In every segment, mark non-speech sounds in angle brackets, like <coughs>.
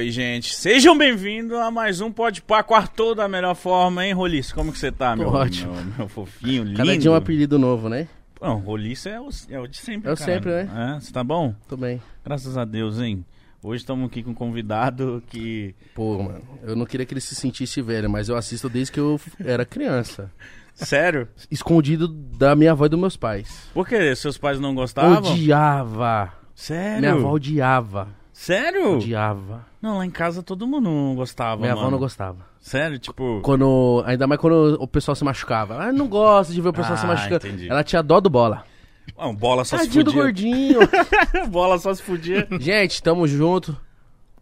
Oi, gente. Sejam bem-vindos a mais um Pode Pá Quartou da melhor forma, hein, Roliço? Como que você tá, meu, Ótimo. meu, meu fofinho, lindo? Cada dia um apelido novo, né? Não, Roliço é o, é o de sempre, É o cara. sempre, né? É, você tá bom? Tô bem. Graças a Deus, hein? Hoje estamos aqui com um convidado que... Pô, mano, eu não queria que ele se sentisse velho, mas eu assisto desde que eu era criança. <laughs> Sério? Escondido da minha avó e dos meus pais. Por que? Seus pais não gostavam? Odiava. Sério? Minha avó odiava. Sério? Odiava. Não, lá em casa todo mundo não gostava, Minha avó mano. não gostava. Sério? Tipo... Quando, ainda mais quando o pessoal se machucava. Ah, não gosto de ver o pessoal Ah, se machucando. entendi. Ela tinha dó do bola. Ah, bola só se Tadinho do fudia. gordinho. <laughs> bola só se fudia. Gente, tamo junto.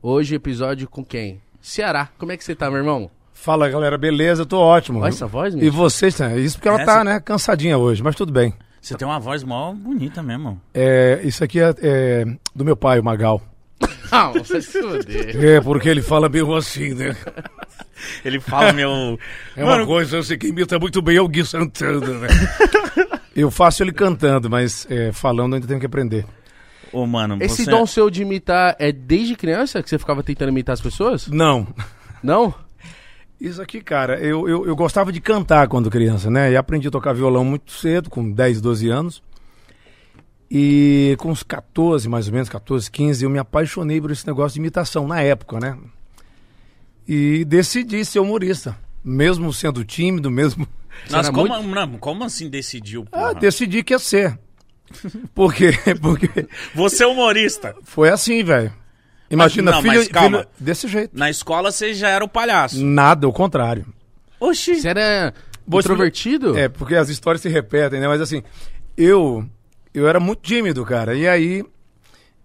Hoje episódio com quem? Ceará. Como é que você tá, meu irmão? Fala galera, beleza? Eu tô ótimo. Olha essa voz, E meu. vocês, tá? Isso porque ela Essa- tá, né, cansadinha hoje, mas tudo bem. Você tem uma voz mó bonita mesmo. É, isso aqui é, é do meu pai, o Magal. Ah, você se foder. É, porque ele fala meio assim, né? Ele fala meu... É Mano, uma coisa, eu sei que imita muito bem é o Gui Santana, né? eu faço ele cantando, mas é, falando ainda tenho que aprender. Ô, mano, Esse você... dom seu de imitar é desde criança que você ficava tentando imitar as pessoas? Não. Não? Isso aqui, cara, eu, eu, eu gostava de cantar quando criança, né? E aprendi a tocar violão muito cedo, com 10, 12 anos. E com uns 14, mais ou menos, 14, 15, eu me apaixonei por esse negócio de imitação na época, né? E decidi ser humorista. Mesmo sendo tímido, mesmo. Era como, muito- não, como assim decidiu, Ah, porra? decidi que ia ser. Por quê? <laughs> Porque Você é humorista. foi assim, velho. Imagina, não, filho, mas calma. filho- Desse jeito. Na escola você já era o palhaço. Nada, o contrário. Oxi. Você era Vou introvertido? É, porque as histórias se repetem, né? Mas assim, eu eu era muito tímido, cara. E aí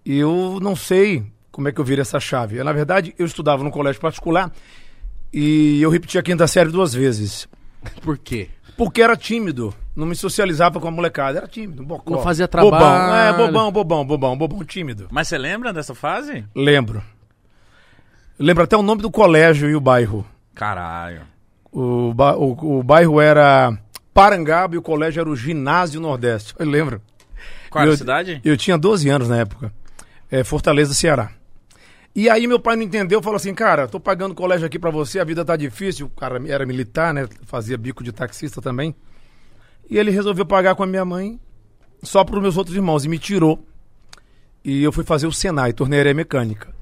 eu não sei como é que eu virei essa chave. Eu, na verdade, eu estudava num colégio particular e eu repeti a quinta série duas vezes. <laughs> Por quê? Porque era tímido. Não me socializava com a molecada. Era tímido, bocó. Não fazia Bobão. trabalho. É, bobão, bobão, bobão, bobão, tímido. Mas você lembra dessa fase? Lembro. Lembro até o nome do colégio e o bairro. Caralho. O, ba- o, o bairro era Parangaba e o colégio era o Ginásio Nordeste. Eu lembro. Qual era a Eu- cidade? Eu tinha 12 anos na época. É, Fortaleza, Ceará. E aí meu pai não entendeu, falou assim, cara, tô pagando colégio aqui pra você, a vida tá difícil. O cara era militar, né? Fazia bico de taxista também. E ele resolveu pagar com a minha mãe só pros meus outros irmãos e me tirou. E eu fui fazer o Senai, torneira mecânica.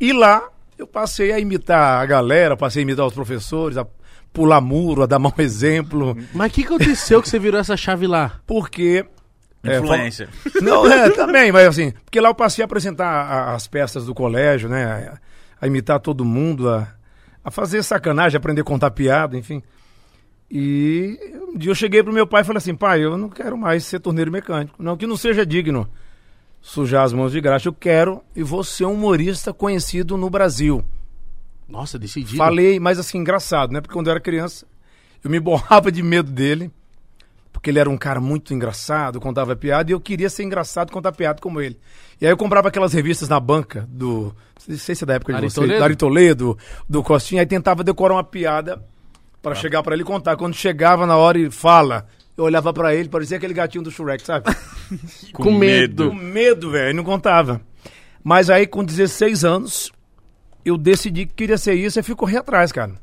E lá eu passei a imitar a galera, passei a imitar os professores, a pular muro, a dar mau <laughs> exemplo. Mas o que aconteceu que você virou essa chave lá? Porque é, Influência. <laughs> não, é, também, mas assim, porque lá eu passei a apresentar a- as peças do colégio, né? A, a imitar todo mundo, a, a fazer sacanagem, aprender a contar piada, enfim. E um dia eu cheguei pro meu pai e falei assim, pai, eu não quero mais ser torneiro mecânico. Não que não seja digno sujar as mãos de graxa, eu quero e vou ser um humorista conhecido no Brasil. Nossa, decidido. Falei, mas assim, engraçado, né? Porque quando eu era criança, eu me borrava de medo dele, porque ele era um cara muito engraçado, contava piada, e eu queria ser engraçado contar piada como ele. E aí eu comprava aquelas revistas na banca do. Não sei se é da época de Ari vocês, Toledo? Ari Toledo, do Costinha, aí tentava decorar uma piada para chegar para ele contar. Quando chegava na hora e fala, eu olhava para ele, parecia aquele gatinho do Shrek, sabe? <laughs> Com medo. Com medo, velho, e não contava. Mas aí, com 16 anos, eu decidi que queria ser isso e fui correr atrás, cara.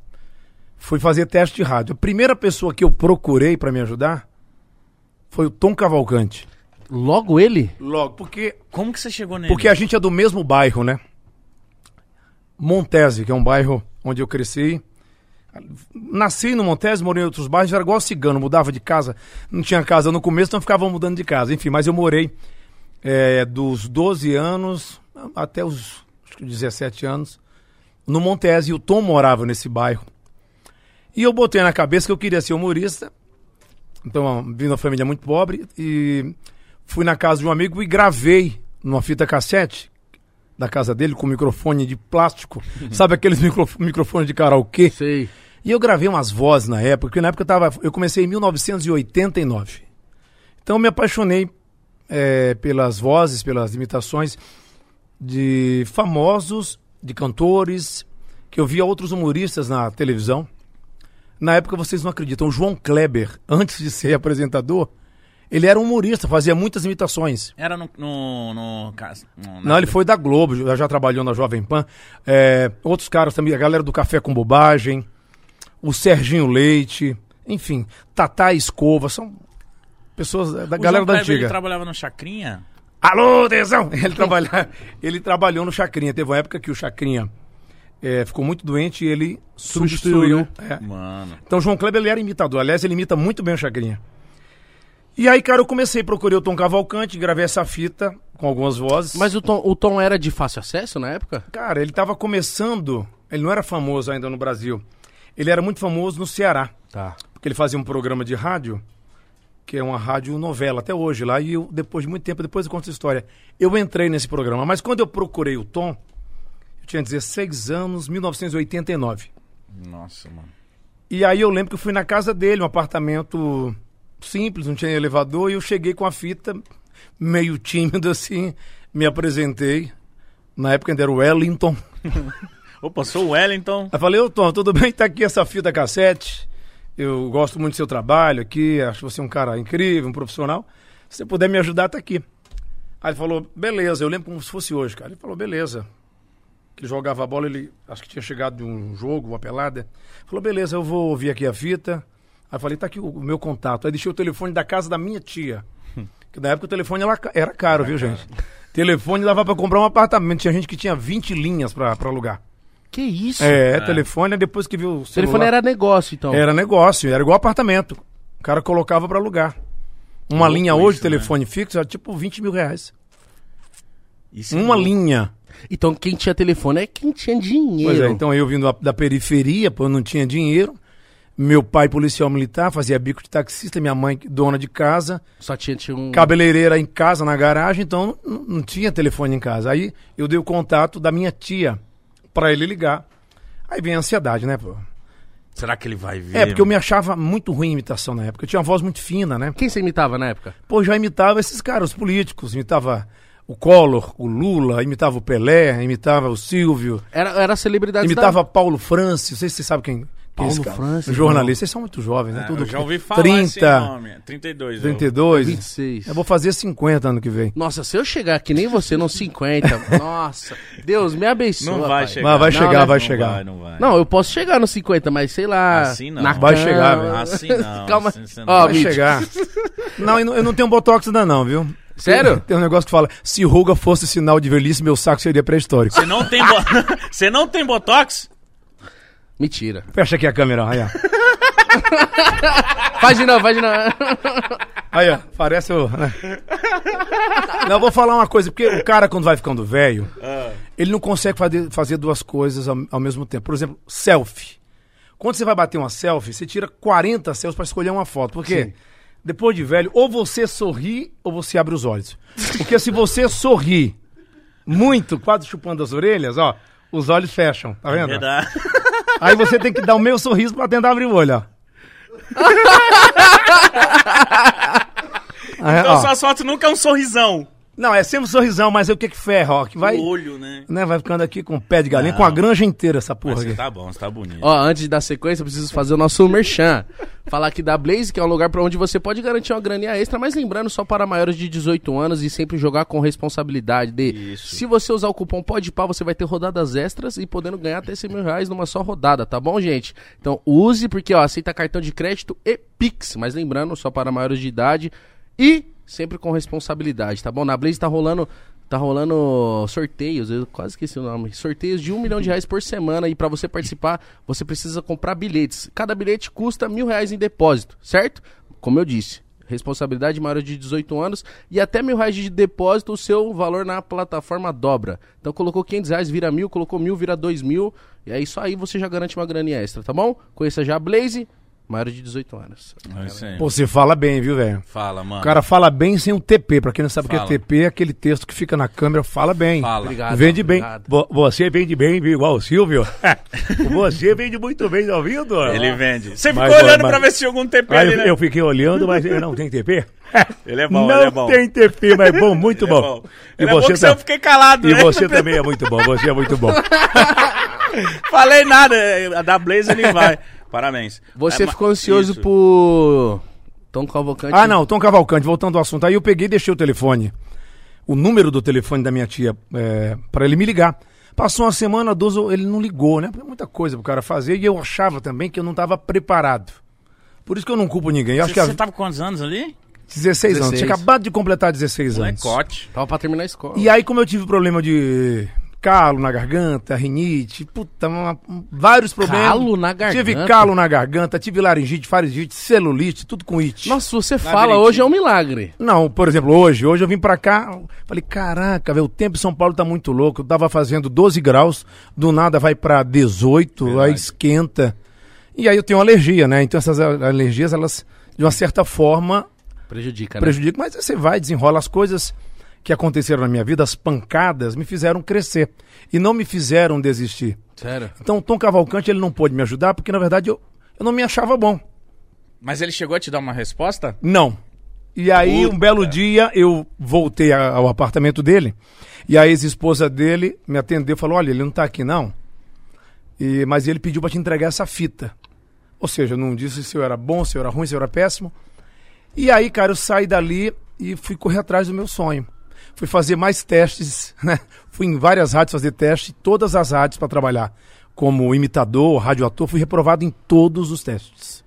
Fui fazer teste de rádio. A primeira pessoa que eu procurei pra me ajudar foi o Tom Cavalcante. Logo ele? Logo, porque, Como que você chegou nele? porque a gente é do mesmo bairro, né? Montese, que é um bairro onde eu cresci. Nasci no Montese, morei em outros bairros, era igual cigano, mudava de casa. Não tinha casa no começo, então ficava mudando de casa. Enfim, mas eu morei é, dos 12 anos até os acho que 17 anos no Montese. E o Tom morava nesse bairro. E eu botei na cabeça que eu queria ser humorista. Então, vim de uma família muito pobre e fui na casa de um amigo e gravei numa fita cassete da casa dele com microfone de plástico. <laughs> Sabe aqueles micro, microfones de karaokê? Sei. E eu gravei umas vozes na época, porque na época eu, tava, eu comecei em 1989. Então eu me apaixonei é, pelas vozes, pelas imitações de famosos, de cantores, que eu via outros humoristas na televisão. Na época vocês não acreditam, o João Kleber, antes de ser apresentador, Ele era humorista, fazia muitas imitações. Era no. no, no, no- Não, ele foi da Globo, já, já trabalhou na Jovem Pan. É, outros caras também, a galera do Café com Bobagem, o Serginho Leite, enfim, Tatá Escova, são pessoas da O galera João da Kleber, Ele antiga. trabalhava no Chacrinha? Alô, Dezão! <laughs> Ele, trabalha, ele trabalhou no Chacrinha. Teve uma época que o Chacrinha é, ficou muito doente e ele substituiu. Substituiu, é. Mano. Então, João Kleber ele era imitador. Aliás, ele imita muito bem o Chacrinha. E aí, cara, eu comecei, procurei o Tom Cavalcante, gravei essa fita com algumas vozes. Mas o Tom, o Tom era de fácil acesso na época? Cara, ele tava começando, ele não era famoso ainda no Brasil. Ele era muito famoso no Ceará, Tá. porque ele fazia um programa de rádio, que é uma rádio novela até hoje lá, e eu, depois de muito tempo, depois eu conto essa história, eu entrei nesse programa. Mas quando eu procurei o Tom, tinha 16 anos, 1989. Nossa, mano. E aí eu lembro que eu fui na casa dele, um apartamento simples, não tinha elevador, e eu cheguei com a fita, meio tímido assim, me apresentei. Na época ainda era o Wellington. <laughs> Opa, sou o Wellington. Aí falei, ô Tom, tudo bem? Tá aqui essa fita cassete. Eu gosto muito do seu trabalho aqui, acho você um cara incrível, um profissional. Se você puder me ajudar, tá aqui. Aí ele falou, beleza, eu lembro como se fosse hoje, cara. Ele falou, beleza. Que ele jogava a bola, ele acho que tinha chegado de um jogo, uma pelada. Falou, beleza, eu vou ouvir aqui a fita. Aí eu falei, tá aqui o, o meu contato. Aí deixei o telefone da casa da minha tia. Que na época o telefone era, ca- era caro, viu, gente? Telefone dava pra comprar um apartamento. Tinha gente que tinha 20 linhas pra, pra alugar. Que isso? É, telefone, depois que viu o O celular. telefone era negócio, então. Era negócio, era igual apartamento. O cara colocava pra alugar. Uma Louco linha hoje, isso, né? telefone fixo, era tipo 20 mil reais. Isso é Uma louco. linha. Então quem tinha telefone é quem tinha dinheiro. Pois é, então eu vindo da, da periferia, pô, eu não tinha dinheiro. Meu pai, policial militar, fazia bico de taxista, minha mãe, dona de casa, Só tinha, tinha um. cabeleireira em casa, na garagem, então não, não tinha telefone em casa. Aí eu dei o contato da minha tia pra ele ligar. Aí vem a ansiedade, né, pô? Será que ele vai ver? É, porque eu me achava muito ruim em imitação na época. Eu tinha uma voz muito fina, né? Quem você imitava na época? Pô, já imitava esses caras, os políticos. Imitava o Collor, o Lula, imitava o Pelé, imitava o Silvio, Era, era celebridade imitava Paulo Francis. Não sei se você sabe quem, Paulo é esse cara. Francis, Jornalista. Vocês são muito jovens, né? Ah, Tudo eu já ouvi falar 30, esse nome. 32. eu- 32. 26. Eu vou fazer 50 ano que vem. Nossa, se eu chegar que nem você nos <laughs> 50, nossa, Deus me abençoe. Não vai pai. chegar. Mas vai Não, chegar, né? vai Não chegar. vai, não vai. Não, eu posso chegar nos 50, mas sei lá. Assim não. na Vai cama. chegar, velho. Assim não. Calma. assim não Ó, Vai chegar. <laughs> não, eu não, eu não tenho botox ainda não, viu? Sério? Tem, tem um negócio que fala, se ruga fosse sinal de velhice, meu saco seria pré-histórico. Você não tem bo... <laughs> Você não tem botox? Mentira. Fecha aqui a câmera, aí, ó. <laughs> Faz de novo, faz de novo. Aí, ó, parece o. né? Não, eu vou falar uma coisa, porque o cara, quando vai ficando velho, ele não consegue fazer, fazer duas coisas ao, ao mesmo tempo. Por exemplo, selfie. Quando você vai bater uma selfie, você tira 40 selfies pra escolher uma foto. Por quê? Sim. Depois de velho, ou você sorri ou você abre os olhos. Porque se você sorri muito, quase chupando as orelhas, ó, os olhos fecham, tá vendo? Verdade. <laughs> Aí você tem que dar o meio sorriso pra tentar abrir o olho, ó. <laughs> Aí, Então ó. sua nunca é um sorrisão. Não, é sempre um sorrisão, mas é o que que ferra, ó, que vai, O olho, né? né, vai ficando aqui com o pé de galinha, Não. com a granja inteira essa porra Mas aqui. você tá bom, você tá bonito. Ó, antes de dar sequência, eu preciso fazer o nosso merchan. Falar aqui da Blaze, que é um lugar pra onde você pode garantir uma graninha extra, mas lembrando só para maiores de 18 anos e sempre jogar com responsabilidade. De, Isso. Se você usar o cupom PODPA, você vai ter rodadas extras e podendo ganhar até 100 mil reais numa só rodada, tá bom, gente? Então use, porque ó, aceita cartão de crédito e Pix, mas lembrando, só para maiores de idade e sempre com responsabilidade, tá bom? Na Blaze tá rolando. Tá rolando sorteios, eu quase esqueci o nome. Sorteios de um milhão de reais por semana. E pra você participar, você precisa comprar bilhetes. Cada bilhete custa mil reais em depósito, certo? Como eu disse, responsabilidade maior de 18 anos. E até mil reais de depósito, o seu valor na plataforma dobra. Então colocou 500 reais, vira mil. Colocou mil, vira dois mil. E é isso aí, você já garante uma graninha extra, tá bom? Conheça já a Blaze, maior de 18 anos. É. Pô, você fala bem, viu, velho? Fala, mano. O cara fala bem sem o TP. Pra quem não sabe o que é. TP, é aquele texto que fica na câmera, fala bem. Fala. Obrigado. Vende bem. obrigado. Vo- Você vende bem, viu, igual o Silvio. <laughs> você vende muito bem, tá ouvindo? Ele vende. Você ficou Mas, olhando mas- pra ver se tinha algum TP ali, eu, né? eu fiquei olhando, mas ele não tem TP. <laughs> Ele é bom, não ele é bom. tem TP, mas bom, <laughs> muito Ele é bom. bom. Ele é bom que tá- eu fiquei calado, E né? você também é muito bom, você é muito bom. Falei nada. A da Blaze ele vai. Parabéns. Você É, ficou ansioso isso. por Tom Cavalcante. Ah, não, Tom Cavalcante, voltando ao assunto. Aí eu peguei e deixei o telefone, o número do telefone da minha tia, é, para ele me ligar. Passou uma semana, duas, ele não ligou, né? Muita coisa pro cara fazer e eu achava também que eu não estava preparado. Por isso que eu não culpo ninguém. Eu acho Você, que você a... tava com quantos anos ali? 16 anos. 16. Tinha acabado de completar 16 anos. Molecote. Tava pra terminar a escola. E aí, como eu tive problema de calo na garganta, rinite, puta, uma- vários problemas. Calo na garganta? Tive calo na garganta, tive laringite, faringite, celulite, tudo com it. Nossa, você fala hoje é um milagre. Não, por exemplo, hoje, hoje eu vim pra cá, falei, caraca, velho, o tempo em São Paulo tá muito louco. Eu tava fazendo 12 graus, do nada vai pra 18, aí Verdade. esquenta. E aí eu tenho alergia, né? Então essas alergias, elas, de uma certa forma, Prejudica, né? prejudica, mas você vai, desenrola as coisas que aconteceram na minha vida, as pancadas me fizeram crescer e não me fizeram desistir. Sério. Então o Tom Cavalcante ele não pôde me ajudar porque na verdade eu, eu não me achava bom. Mas ele chegou a te dar uma resposta? Não. E aí Puta. um belo dia eu voltei a- ao apartamento dele e a ex-esposa dele me atendeu e falou: "Olha, ele não tá aqui não". E mas ele pediu para te entregar essa fita. Ou seja, não disse se eu era bom, se eu era ruim, se eu era péssimo. E aí, cara, eu saí dali e fui correr atrás do meu sonho. Fui fazer mais testes, <laughs> né? Fui em várias rádios fazer teste, todas as rádios para trabalhar como imitador, radioator, fui reprovado em todos os testes.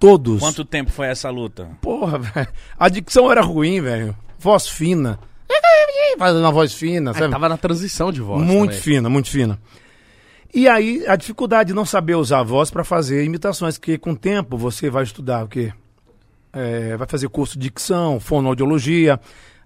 Todos. Quanto tempo foi essa luta? Porra, <laughs> velho. A dicção era ruim, velho. Voz fina. <laughs> Fazendo uma voz fina, Ah, sabe? tava na transição de voz. muito também. fina, muito fina. E aí, a dificuldade de não saber usar a voz para fazer imitações, porque com o tempo você vai estudar o quê? É, vai fazer curso de dicção, fonoaudiologia,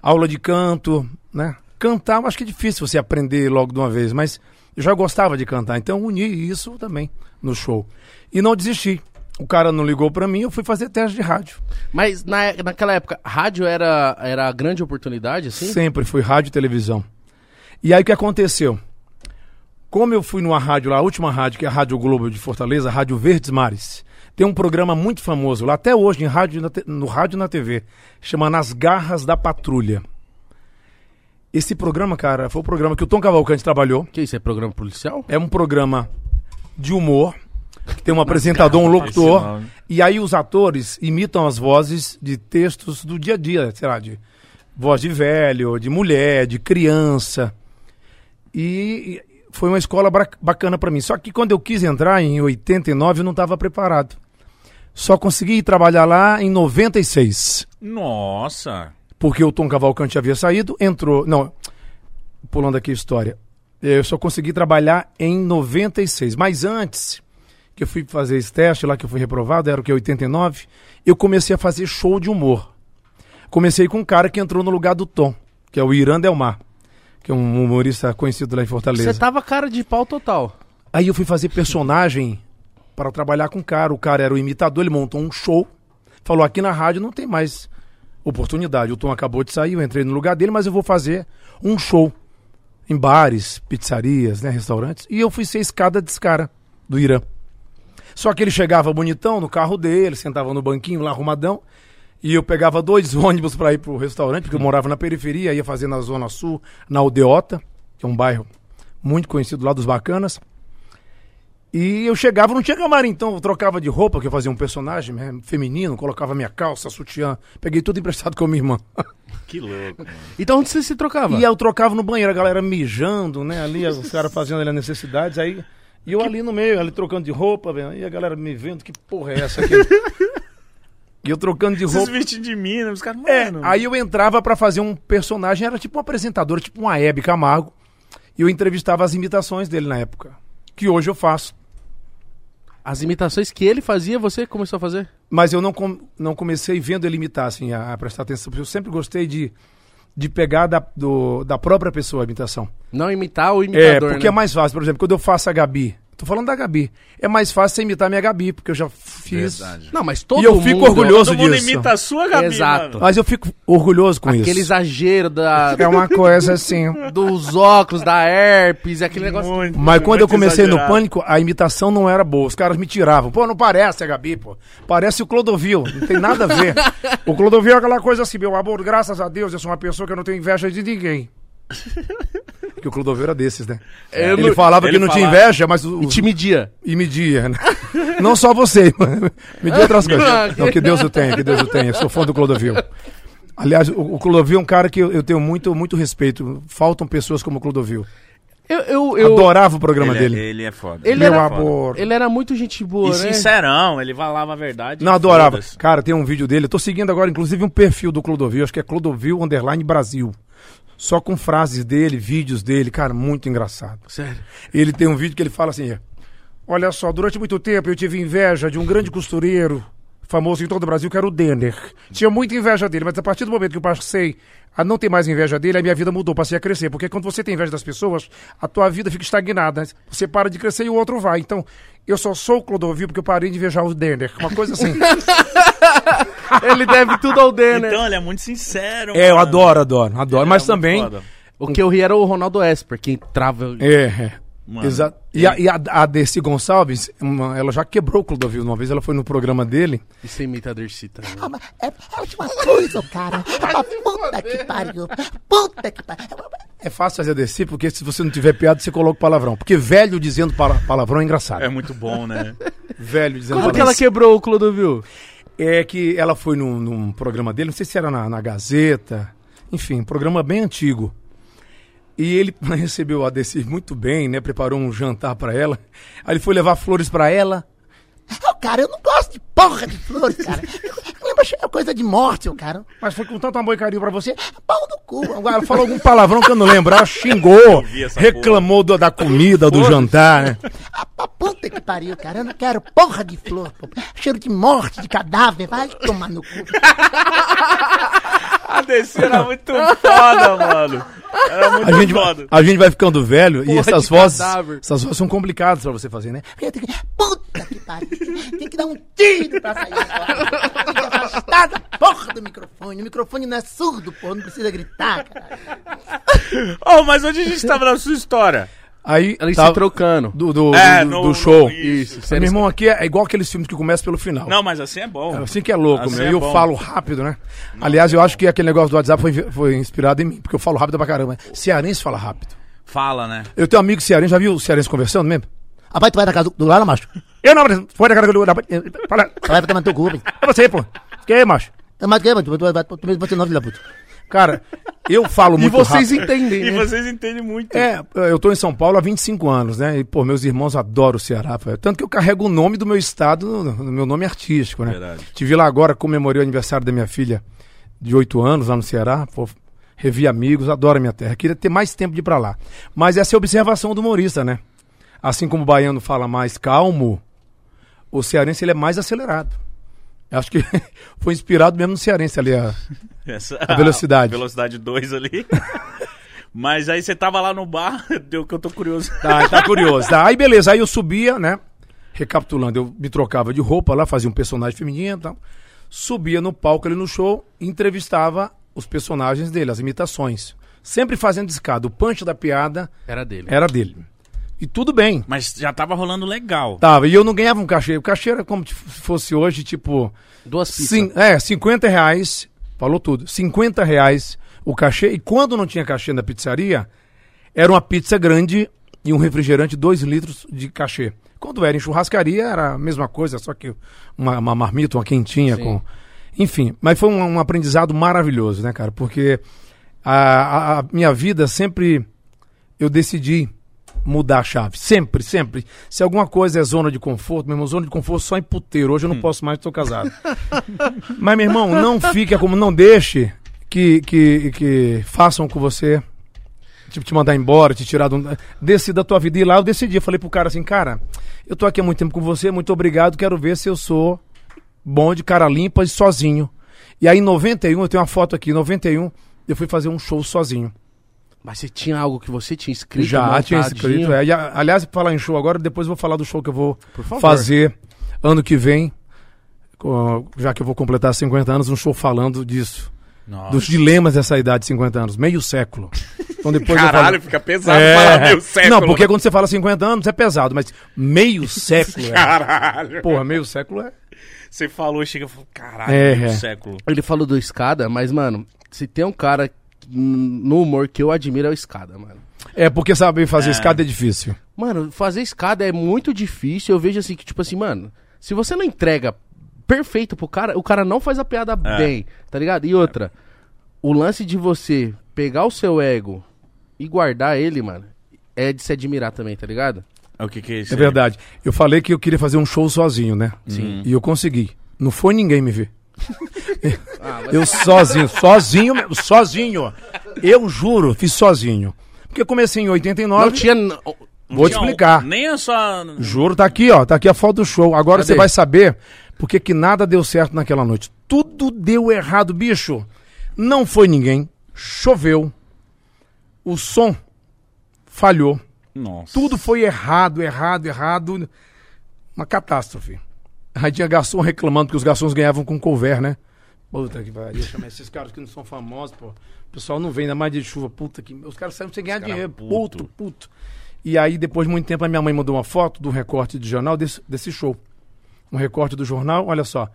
aula de canto, né? Cantar, eu acho que é difícil você aprender logo de uma vez, mas eu já gostava de cantar, então uni isso também no show. E não desisti. O cara não ligou para mim, eu fui fazer teste de rádio. Mas na, naquela época, rádio era, era a grande oportunidade, assim? Sempre foi rádio e televisão. E aí o que aconteceu? Como eu fui numa rádio lá, a última rádio, que é a Rádio Globo de Fortaleza, a Rádio Verdes Mares, tem um programa muito famoso lá, até hoje, em rádio, na te- no rádio e na TV, chama Nas Garras da Patrulha. Esse programa, cara, foi o programa que o Tom Cavalcante trabalhou. Que isso, é programa policial? É um programa de humor, que tem um apresentador, um locutor, e aí os atores imitam as vozes de textos do dia a dia, sei lá, de voz de velho, de mulher, de criança. E foi uma escola bacana pra mim. Só que quando eu quis entrar em 89, eu não estava preparado. Só consegui trabalhar lá em 96. Nossa. Porque o Tom Cavalcante havia saído, entrou. Não, pulando aqui a história. Eu só consegui trabalhar em 96. Mas antes que eu fui fazer esse teste lá, que eu fui reprovado, era o que? 89. Eu comecei a fazer show de humor. Comecei com um cara que entrou no lugar do Tom, que é o Irã Delmar, que é um humorista conhecido lá em Fortaleza. Você tava cara de pau total. Aí eu fui fazer personagem para trabalhar com o cara. O cara era o imitador, ele montou um show. Falou: aqui na rádio não tem mais oportunidade. O Tom acabou de sair, eu entrei no lugar dele, mas eu vou fazer um show em bares, pizzarias, né, restaurantes. E eu fui ser escada desse cara, do Irã. Só que ele chegava bonitão no carro dele, sentava no banquinho lá arrumadão. E eu pegava dois <laughs> ônibus para ir pro restaurante, porque eu morava na periferia, ia fazer na Zona Sul, na Aldeota, que é um bairro muito conhecido lá dos bacanas. E eu chegava, não tinha camarim, então eu trocava de roupa, que eu fazia um personagem né, feminino, colocava minha calça, sutiã, peguei tudo emprestado com a minha irmã. <laughs> Que louco. mano. Então onde você se trocava? E eu trocava no banheiro, a galera mijando, né, ali, <laughs> os caras fazendo ali as necessidades, aí... E eu ali no meio, ali trocando de roupa, velho, aí a galera me vendo, que porra é essa aqui? <laughs> e eu trocando de roupa... vestidos de mina, os caras, É, aí eu entrava pra fazer um personagem, era tipo um apresentador, tipo uma Hebe Camargo, e eu entrevistava as imitações dele na época, que hoje eu faço. As imitações que ele fazia, você começou a fazer? Mas eu não, com- não comecei vendo ele imitar, assim, a, a prestar atenção, porque eu sempre gostei de, de pegar da, do- da própria pessoa a imitação. Não imitar o É, imitador, porque né? é mais fácil, por exemplo, quando eu faço a Gabi, tô falando da Gabi, é mais fácil você imitar a minha Gabi, porque eu já fiz. Verdade. Não, mas todo E eu mundo... fico orgulhoso Todo mundo disso. imita a sua, Gabi, Exato. mano. Mas eu fico orgulhoso com Aquele isso. exagero da, É uma coisa assim. <laughs> dos óculos, da herpes, aquele negócio... Muito, Mas quando eu muito comecei no exagerado. Pânico, a imitação não era boa. Os caras me tiravam. Pô, não parece a Gabi, pô. Parece o Clodovil. Não tem nada a ver. <laughs> o Clodovil é aquela coisa assim, meu amor, graças a Deus, eu sou uma pessoa que eu não tenho inveja de ninguém. <laughs> Que o Clodovil era desses, né? Eu ele não- falava ele que não tinha falava- inveja, mas... O, E te media. E media, né? <laughs> Não só você, <laughs> media outras coisas. Não, que Deus o tenha, que Deus o tenha. Eu sou fã do Clodovil. Aliás, o, o Clodovil é um cara que eu, eu tenho muito, muito respeito. Faltam pessoas como o Clodovil. Eu, eu, eu- Adorava o programa ele, dele. É, ele é foda. Ele Meu era- amor. ele era muito gente boa, E né? sincerão, ele falava a verdade. Não, adorava. Cara, tem um vídeo dele. Eu tô seguindo agora, inclusive, um perfil do Clodovil. Acho que é Clodovil Underline Brasil. Só com frases dele, vídeos dele. Cara, muito engraçado. Sério. Ele tem um vídeo que ele fala assim: Olha só, durante muito tempo eu tive inveja de um grande costureiro, famoso em todo o Brasil, que era o Denner. Tinha muita inveja dele, mas a partir do momento que eu passei a não ter mais inveja dele, a minha vida mudou, passei a crescer. Porque quando você tem inveja das pessoas, a tua vida fica estagnada. Você para de crescer e o outro vai. Então, eu só sou o Clodovil porque eu parei de invejar o Denner. Uma coisa assim. <laughs> Ele deve tudo ao Denner. Então, ele é muito sincero. é, eu mano. adoro, adoro, adoro. Ele Mas é também. foda. O que eu ri era o Ronaldo Esper, que entrava. É, é. Mano, Exato. E a, e a, a Dercy Gonçalves, uma- ela já quebrou o Clodovil uma vez, ela foi no programa dele. E você imita a Dercy também. Ah, mas é, é de uma coisa, cara. Uma <laughs> puta que pariu. Puta que pariu. É fácil fazer Dercy, porque se você não tiver piada, você coloca palavrão. Porque velho dizendo pala- palavrão é engraçado. É muito bom, né? <laughs> Velho dizendo Como que palavrão. ela quebrou o Clodovil? É que ela foi num, num programa dele, não sei se era na, na Gazeta, enfim, programa bem antigo. E ele <laughs> recebeu a Dercy muito bem, né? Preparou um jantar pra ela. Aí ele foi levar flores pra ela. Ô, cara, eu não gosto de porra de flores, cara. <laughs> Lembra, é coisa de morte, ô, cara. Mas foi com tanto amor e carinho pra você. Pau do cu. Agora, Ela falou algum palavrão que eu não lembro. Ela xingou, reclamou do- da comida, do jantar, né? Ah, pra puta que pariu, cara. Eu não quero porra de flor, pô. Cheiro de morte, de cadáver. Vai tomar no cu. <laughs> A DC era muito foda, mano. Era muito A gente, vai, foda. a gente vai ficando velho e Porra essas de vozes, cadáver. essas vozes são complicadas pra você fazer, né? Eu tenho que- Puta que pariu. Tem que dar um tiro pra sair agora. Tem que afastar da porra do microfone. O microfone não é surdo, pô. Não precisa gritar, cara. Oh, mas onde a gente tava na sua história? Aí Ela tá- se trocando. do, do, É, do- no- do no- show. isso. Isso. Meu irmão aqui é igual aqueles filmes que começam pelo final. Não, mas assim é bom. É Assim que é louco, Assim meu. é E eu bom. falo rápido, né? Aliás, eu acho que aquele negócio do WhatsApp foi, foi inspirado em mim, porque eu falo rápido pra caramba. Cearense fala rápido. Fala, né? Eu tenho um amigo cearense, já viu o cearense conversando mesmo? Rapaz, tu vai da casa do, do lado, macho? Eu não, foi da cara do. Fala, Tu vai tomar no teu cu, é você, pô. Que é, macho? Tá mais que, mano? Tu, você não, filho da puta. Cara, eu falo E muito vocês rápido. entendem, E né? vocês entendem muito. É, eu tô em São Paulo há 25 anos, né? E, pô, meus irmãos adoram o Ceará. pô. Tanto que eu carrego o nome do meu estado no, no meu nome artístico, né? Verdade. Tive lá agora, comemorei o aniversário da minha filha de 8 anos lá no Ceará. Pô, revi amigos, adoro a minha terra. Queria ter mais tempo de ir pra lá. Mas essa é a observação do humorista, né? Assim como o baiano fala mais calmo, o cearense ele é mais acelerado. Acho que <laughs> foi inspirado mesmo no cearense ali. A... Essa, A velocidade. <laughs> velocidade 2 ali. <laughs> Mas aí você tava lá no bar, deu que eu tô curioso. Tá, tá curioso. Tá. Aí beleza, aí eu subia, né? Recapitulando, eu me trocava de roupa lá, fazia um personagem feminino e tal. Subia no palco ali no show e entrevistava os personagens dele, as imitações. Sempre fazendo escada. O punch da piada Era dele. era dele. E tudo bem. Mas já tava rolando legal. Tava. E eu não ganhava um cachê. O cachê era como se fosse hoje, tipo. Duas pizzas. Sim, é, 50 reais. Falou tudo. 50 reais o cachê. E quando não tinha cachê na pizzaria, era uma pizza grande e um refrigerante, 2 litros de cachê. Quando era em churrascaria, era a mesma coisa, só que uma, uma marmita, uma quentinha Sim. com. Enfim, mas foi um, um aprendizado maravilhoso, né, cara? Porque a, a- a minha vida sempre eu decidi mudar a chave. Sempre, sempre. Se alguma coisa é zona de conforto, meu irmão, zona de conforto só em puteiro. Hoje eu não posso mais, estou casado. <laughs> Mas, meu irmão, não fique como, não deixe que, que, que façam com você. Tipo, te mandar embora, te tirar do. Decida da tua vida. E lá eu decidi. Eu falei pro cara assim, cara, eu tô aqui há muito tempo com você, muito obrigado. Quero ver se eu sou bom de cara limpa e sozinho. E aí, em 91, eu tenho uma foto aqui, em 91, eu fui fazer um show sozinho. Mas você tinha algo que você tinha escrito? Já tinha montadinho? escrito. É. E, aliás, pra falar em show agora, depois eu vou falar do show que eu vou fazer ano que vem. Já que eu vou completar 50 anos, um show falando disso. Nossa. Dos dilemas dessa idade de 50 anos. Meio século. Então <laughs> depois Caralho, falo... fica pesado É. falar meio século. Não, porque quando você fala 50 anos é pesado, mas meio <laughs> século é. Caralho. Porra, meio século é. Você falou, chega e falou, caralho, É, meio é. século. Ele falou do Escada, mas, mano, se tem um cara no humor que eu admiro é o Escada, mano. É porque saber fazer escada é difícil. Mano, fazer escada é muito difícil. Eu vejo assim que, tipo assim, mano, se você não entrega perfeito pro cara, o cara não faz a piada É. bem, tá ligado? E outra, o lance de você pegar o seu ego e guardar ele, mano, é de se admirar também, tá ligado? O que que é isso? É aí? verdade. Eu falei que eu queria fazer um show sozinho, né? Sim. E eu consegui. Não foi ninguém me ver. <laughs> Eu sozinho, sozinho, sozinho. Eu juro, fiz sozinho. Porque comecei em 89. Não tinha. n- Vou te Tinha um- explicar. Nem a sua. Juro, tá aqui, ó. Tá aqui a foto do show. Agora Cadê? você vai saber porque que nada deu certo naquela noite. Tudo deu errado, bicho. Não foi ninguém. Choveu. O som falhou. Nossa. Tudo foi errado, errado, errado. Uma catástrofe. Aí tinha garçom reclamando que os garçons ganhavam com couvert, né? Puta que pariu, chamar esses caras que não são famosos, pô. O pessoal não vem, ainda mais de chuva. Puta que. Os caras saem sem ganhar dinheiro. puto. Puto, puto. E aí, depois de muito tempo, a minha mãe mandou uma foto do recorte de jornal desse, desse show. Um recorte do jornal, olha só.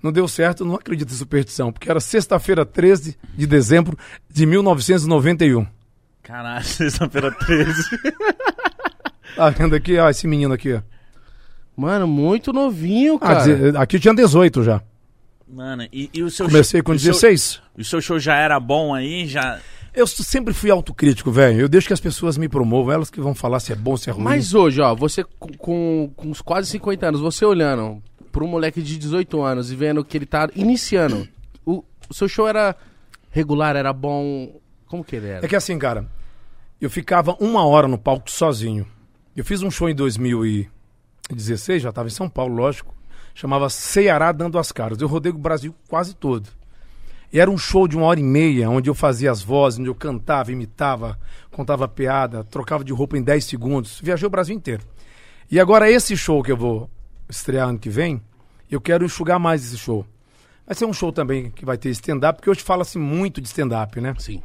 Não deu certo, não acredito em superstição, porque era sexta-feira, 13 de dezembro de 1991. Caralho, <laughs> sexta-feira 13. Tá vendo aqui, ó, esse menino aqui, ó. Mano, muito novinho, Ah, cara. deze- aqui eu tinha 18 já. Mano, e, e o seu Comecei show, com o seu- 16. O seu show já era bom aí? Já. Eu sempre fui autocrítico, velho. Eu deixo que as pessoas me promovam, elas que vão falar se é bom, se é ruim. Mas hoje, ó, você com, com, com uns quase 50 anos, você olhando pra um moleque de 18 anos e vendo que ele tá iniciando, o, o seu show era regular, era bom. Como que ele era? É que assim, cara, eu ficava uma hora no palco sozinho. Eu fiz um show em 2016, já tava em São Paulo, lógico. Chamava Ceará Dando as Caras. Eu rodei o Brasil quase todo. E era um show de uma hora e meia, onde eu fazia as vozes, onde eu cantava, imitava, contava piada, trocava de roupa em 10 segundos. Viajei o Brasil inteiro. E agora esse show que eu vou estrear ano que vem, eu quero enxugar mais esse show. Vai ser um show também que vai ter stand-up, porque hoje fala-se muito de stand-up, né? Sim.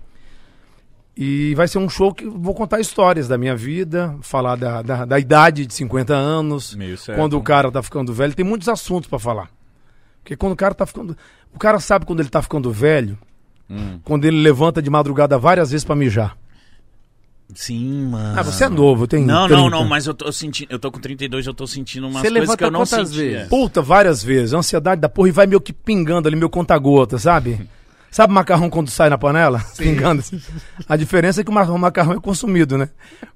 E vai ser um show que vou contar histórias da minha vida, falar da, da, da idade de 50 anos, quando o cara tá ficando velho. Tem muitos assuntos pra falar. Porque quando o cara tá ficando. O cara sabe quando ele tá ficando velho, Hum. quando ele levanta de madrugada várias vezes pra mijar. Sim, mano. Ah, você é novo, tem. Não, 30. não, não, mas eu tô sentindo. Eu tô com 32, eu tô sentindo umas Você coisas levanta que eu não quantas sentia. vezes? Puta, várias vezes. A ansiedade da porra e vai meio que pingando ali, meu conta-gota, sabe? <laughs> Sabe macarrão quando sai na panela? Pingando. A diferença é que o macarrão é consumido, né?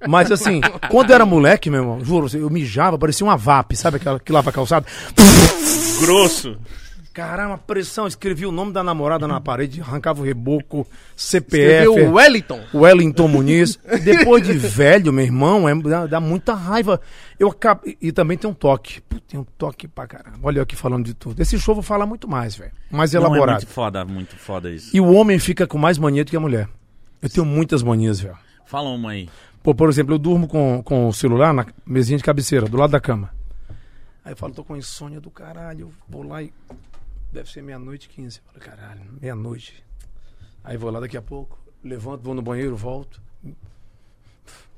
Mas assim, quando eu era moleque, meu irmão, juro, eu mijava, parecia uma VAP, sabe aquela que lava calçado? Grosso. Caramba, pressão, escrevi o nome da namorada na parede, arrancava o reboco, Escreveu CPF. o Wellington. Wellington Muniz. <laughs> Depois de velho, meu irmão, é- dá, dá muita raiva. Eu acabo, e, também tem um toque. Pô, tem um toque pra caramba. Olha eu aqui falando de tudo. Esse show eu vou falar muito mais, velho. Mais Não, é elaborado. muito foda, muito foda isso. E o homem fica com mais mania do que a mulher. Eu tenho muitas manias, velho. Fala uma aí. Pô, por exemplo, eu durmo com, com o celular na mesinha de cabeceira, do lado da cama. Aí eu falo, tô com insônia do caralho. Eu vou lá e. Deve ser meia-noite e quinze. Eu falo, caralho, meia-noite. Aí vou lá daqui a pouco, levanto, vou no banheiro, volto.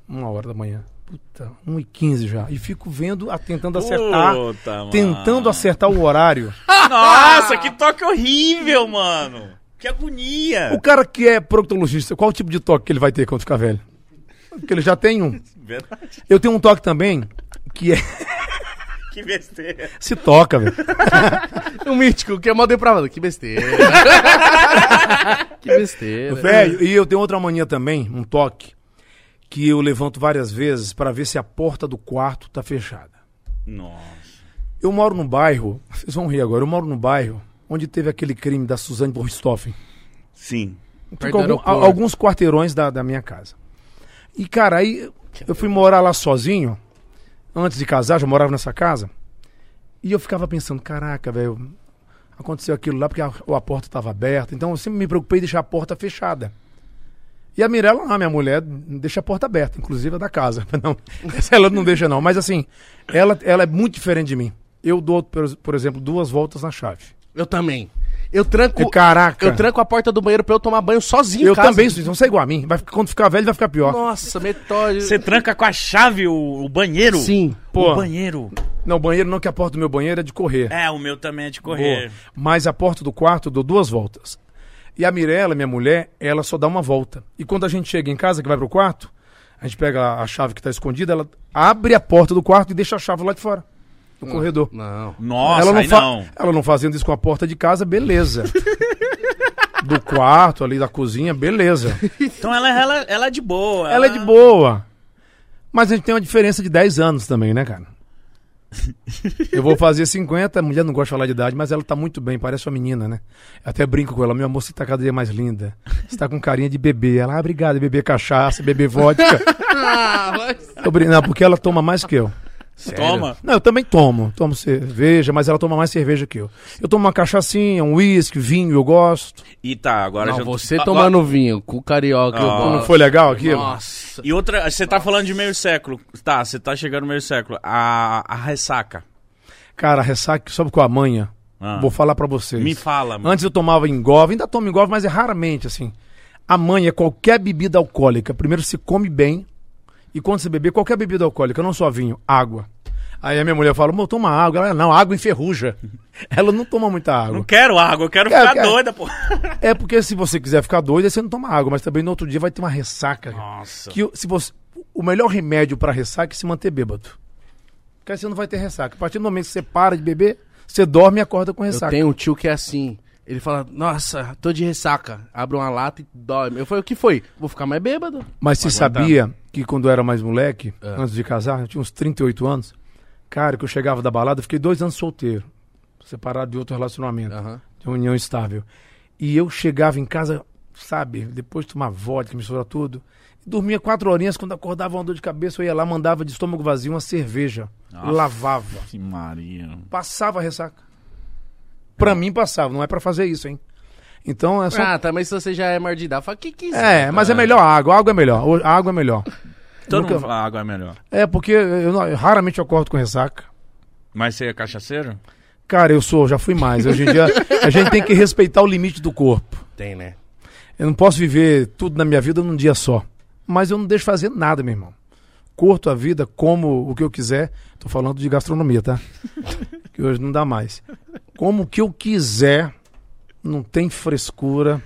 Uma hora da manhã. Puta, 1 e 15 já. E fico vendo, a- tentando acertar. Puta, mano. Tentando acertar o horário. <laughs> Nossa, que toque horrível, mano. Que agonia. O cara que é proctologista, qual tipo de toque que ele vai ter quando ficar velho? Porque ele já tem um. Verdade. Eu tenho um toque também que é. <laughs> Que besteira. Se toca, velho. O <laughs> mítico, que é mal depravado. Que besteira. que besteira. Velho, e eu tenho outra mania também, um toque, que eu levanto várias vezes para ver se a porta do quarto tá fechada. Nossa. Eu moro num bairro, <laughs> vocês vão rir agora, eu moro num bairro onde teve aquele crime da Suzane Richthofen. Sim. Algum- alguns quarteirões da, da minha casa. E, cara, aí eu fui morar lá sozinho, antes de casar, já morava nessa casa. E eu ficava pensando, caraca, velho, aconteceu aquilo lá porque a, a porta estava aberta. Então eu sempre me preocupei em deixar a porta fechada. E a Mirella, ah, minha mulher, deixa a porta aberta, inclusive a da casa. <laughs> Não, ela não deixa não. Mas assim, ela, ela é muito diferente de mim. Eu dou, por, por exemplo, duas voltas na chave. Eu também. Eu tranco. Caraca. Eu tranco a porta do banheiro pra eu tomar banho sozinho. Eu em casa. também, vão ser igual a mim. Vai, quando ficar velho, vai ficar pior. Nossa, metódico. Você tranca com a chave o, o banheiro? Sim. Pô. O banheiro. Não, banheiro não, que a porta do meu banheiro é de correr. É, o meu também é de correr. Boa. Mas a porta do quarto eu dou duas voltas. E a Mirella, minha mulher, ela só dá uma volta. E quando a gente chega em casa, que vai pro quarto, A gente pega a chave que tá escondida, ela abre a porta do quarto e deixa a chave lá de fora, no corredor. Não. Nossa, ela, não fa- não. ela não fazendo isso com a porta de casa, beleza. <laughs> do quarto ali, da cozinha, beleza. Então ela, ela, ela é de boa. Ela é de boa. Mas a gente tem uma diferença de 10 anos também, né, cara? <laughs> Eu vou fazer 50, a mulher não gosta de falar de idade, mas ela tá muito bem, parece uma menina, né? Eu até brinco com ela, meu amor, você tá cada dia mais linda. Você tá com carinha de bebê. Ela, ah, obrigado, beber cachaça, beber vodka. <laughs> Ah, mas... Eu Não, porque ela toma mais que eu. Toma. Não, eu também tomo. Tomo cerveja, mas ela toma mais cerveja que eu. Eu tomo uma cachaçinha, um uísque, vinho, eu gosto. E tá, agora Não, já... você Ah, tomando vinho com o carioca. eu Ah. Não foi legal aquilo? Nossa. E outra, você tá falando de meio século. Tá, você tá chegando no meio século. A, a ressaca. Cara, ressaca, sabe com a manha? Ah. Vou falar pra vocês. Me fala, mano. Antes eu tomava engove, ainda tomo engove, mas é raramente assim. A manha é qualquer bebida alcoólica. Primeiro se come bem. E quando você beber, qualquer bebida alcoólica, não só vinho, água. Aí a minha mulher fala, amor, toma água. Ela, não, água enferruja. <laughs> Ela não toma muita Não água. quero água, eu quero Quero, ficar quero. doida, pô. <laughs> É porque se você quiser ficar doido, aí você não toma água. Mas também no outro dia vai ter uma ressaca. Nossa. Que o- se você, o melhor remédio pra ressaca é se manter bêbado. Porque aí você não vai ter ressaca. A partir do momento que você para de beber, você dorme e acorda com Eu ressaca. tenho um tio que é assim. Ele fala, nossa, tô de ressaca. Abre uma lata e dorme. Eu falei, o que foi? Vou ficar mais bêbado. Mas você sabia que quando eu era mais moleque, É. antes de casar, eu tinha uns 38 anos, cara, que eu chegava da balada, eu fiquei dois anos solteiro, separado de outro relacionamento, Aham. de uma união estável. E eu chegava em casa, sabe, depois de tomar vodka, misturar tudo, dormia quatro horinhas, quando acordava uma dor de cabeça, eu ia lá, mandava de estômago vazio uma cerveja, Nossa. lavava, Que Maria. passava a ressaca. Pra mim passava, não é pra fazer isso, hein. Então é só... Ah, também se você já é maior de idade, fala, que que é isso? É, mas é melhor a água, a água é melhor, o- a água é melhor. <laughs> Todo Nunca- mundo fala água é melhor. É, porque eu, não- eu raramente acordo com ressaca. Mas você é cachaceiro? Cara, eu sou, já fui mais. Hoje em dia, a gente tem que respeitar o limite do corpo. Tem, né? Eu não posso viver tudo na minha vida num dia só. Mas eu não deixo fazer nada, meu irmão. Curto a vida, como o que eu quiser. Tô falando de gastronomia, tá? <laughs> que hoje não dá mais. Como o que eu quiser, não tem frescura.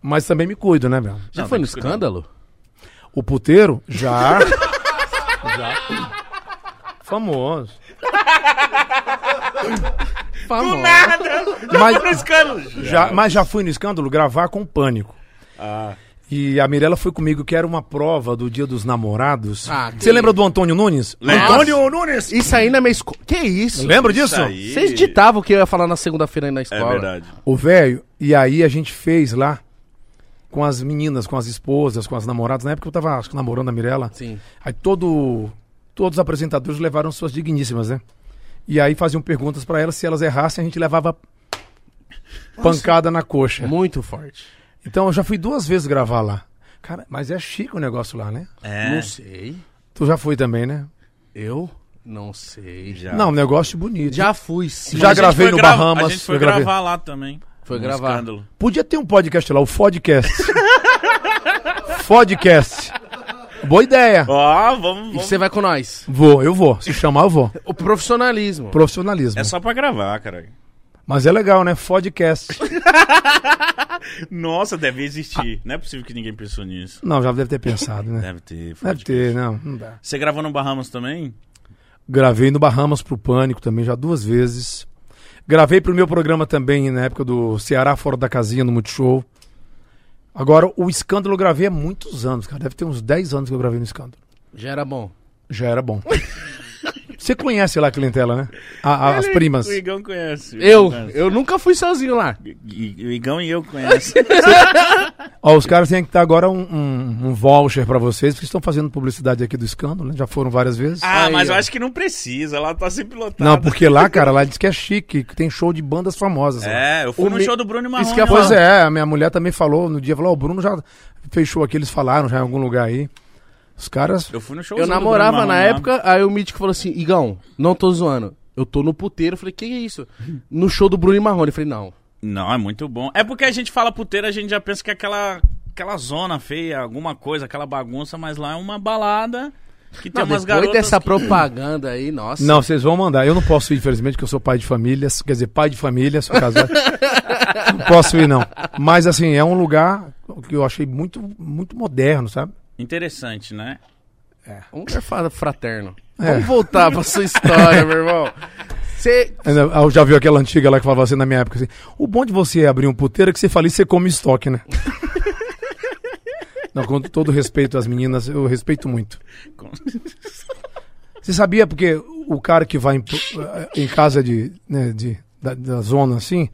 Mas também me cuido, né, meu? Já Não, foi no escândalo? O puteiro, já. <laughs> já. Famoso. <laughs> Famoso. Mas, escândalo. Já, mas já fui no escândalo gravar com pânico. Ah, E a Mirella foi comigo, que era uma prova do Dia dos Namorados. Ah, Você lembra do Antônio Nunes? Antônio Nunes. Isso aí na minha escola. Que isso? Lembra disso? Aí. Vocês ditavam o que eu ia falar na segunda-feira aí na É escola. verdade. O velho, e aí a gente fez lá com as meninas, com as esposas, com as namoradas. Na época eu tava acho que, namorando a Mirella. Sim. Aí todo, todos os apresentadores levaram suas digníssimas, né? E aí faziam perguntas pra elas, se elas errassem a gente levava pancada na coxa. Muito forte. Então eu já fui duas vezes gravar lá. Cara, mas é chique o negócio lá, né? É. Não sei. Tu já foi também, né? Eu? Não sei. Já. Não, um negócio bonito. Já fui, sim. Já gravei no grava- Bahamas, A gente foi gravei. gravar lá também. Foi No gravar. Escândalo. Podia ter um podcast lá, o Fodcast. <laughs> Fodcast. Boa ideia. Ó, vamos, E vamos. você vai com nós. Vou, eu vou. Se chamar, eu vou. O profissionalismo. Profissionalismo. É só pra gravar, cara. Mas é legal, né? Fodcast. Nossa, deve existir. Não é possível que ninguém pensou nisso. Não, já deve ter pensado, né? Deve ter. Deve ter, não, não dá. Você gravou no Bahamas também? Gravei no Bahamas pro Pânico também, já duas vezes. Gravei pro meu programa também na época do Ceará Fora da Casinha, no Multishow. Agora, o Escândalo eu gravei há muitos anos, cara. Deve ter uns 10 anos que eu gravei no Escândalo. Já era bom. Já era bom. <laughs> Você conhece lá a clientela, né? A- a- as primas. O Igão conhece. Eu, conhece. eu nunca fui sozinho lá. I- O Igão e eu conhecem. <laughs> Ó, os caras têm que dar agora um, um, um voucher pra vocês, porque estão fazendo publicidade aqui do escândalo, né? Já foram várias vezes. ah, Aí, mas eu ó. acho que não precisa. Ela tá sempre lotada. Não, porque lá, cara, lá diz que é chique, que tem show de bandas famosas. lá. É, eu fui O no mi- show do Bruno Marrone. Isso que eu lá. Pois é, a minha mulher também falou no dia, falou, ó, o Bruno já fechou aqui, eles falaram já em algum lugar aí. Os caras. Eu fui no show Eu namorava na época, aí o Mítico falou assim, Igão, não tô zoando. Eu tô no puteiro. Eu falei, que é isso? No show do Bruno e Marrone. Eu falei, não. Não, é muito bom. É porque a gente fala puteira, a gente já pensa que é aquela, aquela zona feia, alguma coisa, aquela bagunça, mas lá é uma balada que tem Não, umas depois garotas... dessa que- propaganda aí, nossa. Não, vocês vão mandar. Eu não posso ir, infelizmente, que eu sou pai de família. Quer dizer, pai de família, sou casado. <laughs> não posso ir, não. Mas, assim, é um lugar que eu achei muito, muito moderno, sabe? Interessante, né? Um lugar fa- fraterno. É. Vamos voltar pra sua história, meu irmão. Você. Eu já viu aquela antiga lá que falava assim na minha época assim: o bom de você abrir um puteiro é que você fala isso, você come estoque, né? <laughs> Não, com todo respeito às meninas, eu respeito muito. Você sabia porque o cara que vai em, em casa de, né, de, da, da zona assim,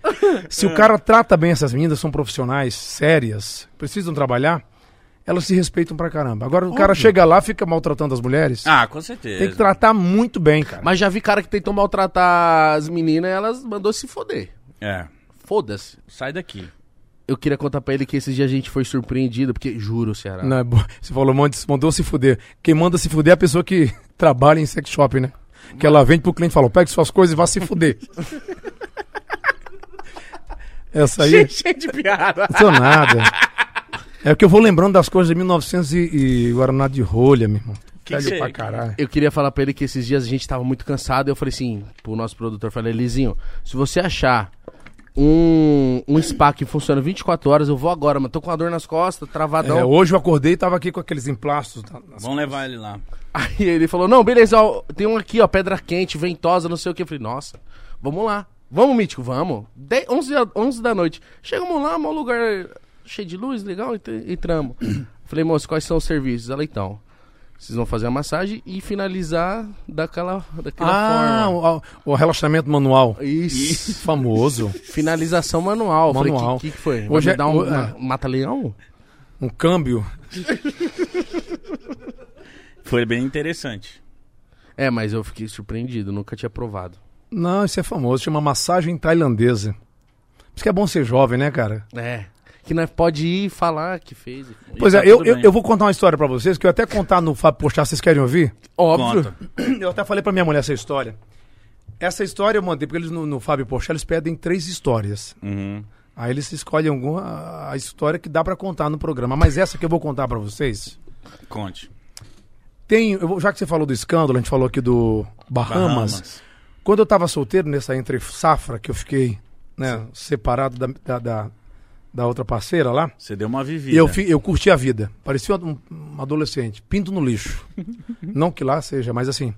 se o cara trata bem essas meninas, são profissionais, sérias, precisam trabalhar, elas se respeitam pra caramba. Agora o cara chega lá, fica maltratando as mulheres, Ah, com certeza. tem que tratar muito bem, cara. Mas já vi cara que tentou maltratar as meninas e elas mandou se foder. É, Foda-se. sai daqui. Eu queria contar pra ele que esses dias a gente foi surpreendido, porque juro, Ceará. Não, é bo- você falou, mande- mandou se fuder. Quem manda se fuder é a pessoa que <laughs> trabalha em sex shop, né? Que ela vende pro cliente e fala, pegue suas coisas e vá se fuder. <laughs> Essa aí, Cheio de piada. não sou nada. É que eu vou lembrando das coisas de 1900 e, e Guaraná de rolha, meu irmão. Que Velho que pra caralho. Eu queria falar pra ele que esses dias a gente tava muito cansado. Eu falei assim, pro nosso produtor, falei, Lizinho, se você achar um, um spa que funciona 24 horas, eu vou agora, mas tô com a dor nas costas, travadão. É, hoje eu acordei e tava aqui com aqueles emplastos. Vamos levar ele lá. Aí ele falou, não, beleza, ó, tem um aqui, ó, pedra quente, ventosa, não sei o que. Eu falei, nossa, vamos lá. Vamos, Mítico, vamos. 10, 11, da- 11 da noite. Chegamos lá, um lugar cheio de luz, legal, ent- entramos. <clears throat> Falei, moço, quais são os serviços? Ela, então, vocês vão fazer a massagem e finalizar daquela, daquela Ah, forma. o, o relaxamento manual. Isso. Famoso. Finalização manual. Falei, Manual. O que, que, foi? Hoje é- dar um é. mata-leão? Um câmbio. <laughs> Foi bem interessante. É, mas eu fiquei surpreendido, nunca tinha provado. Não, isso é famoso. Chama massagem tailandesa. Por isso que é bom ser jovem, né, cara? É. Que nós pode ir falar que fez. Pois tá é, eu, eu, eu vou contar uma história pra vocês, que eu até contar no Fábio Postar, vocês querem ouvir? Óbvio. Conta. <clears throat> Eu até falei pra minha mulher essa história. Essa história eu mandei, porque eles no, no Fábio Postar, eles pedem três histórias. Uhum. Aí eles escolhem alguma a história que dá pra contar no programa. Mas essa que eu vou contar pra vocês, Conte. tem, eu vou- já que você falou do escândalo, a gente falou aqui do Bahamas. Quando eu tava solteiro nessa entre safra que eu fiquei, né, separado da, da, da, da outra parceira lá, Você deu uma vivida. Eu, fi- eu curti a vida. Parecia um, um adolescente. Pinto no lixo. <laughs> Não que lá seja, mas assim.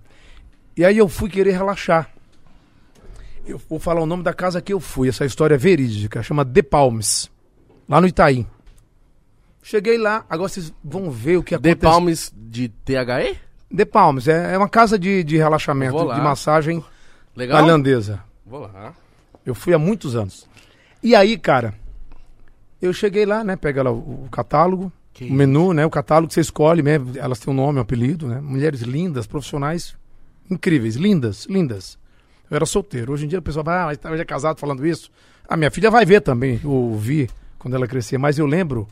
E aí eu fui querer relaxar. Eu vou falar o nome da casa que eu fui. Essa história é verídica. Chama The Palms. Lá no Itaí. Cheguei lá. Agora vocês vão ver o que The aconteceu. Palms de THE? The Palms. É, é uma casa de, de relaxamento, de massagem Legal? tailandesa. Vou lá. Eu fui há muitos anos. E aí, cara, eu cheguei lá, né? Pega lá o, o catálogo, Que o menu, né? O catálogo que você escolhe, né? Elas têm um nome, um apelido, né? Mulheres lindas, profissionais incríveis, lindas, lindas. Eu era solteiro. Hoje em dia o pessoal vai, ah, mas tá- hoje é casado falando isso. A minha filha vai ver também, ouvi quando ela crescer. Mas eu lembro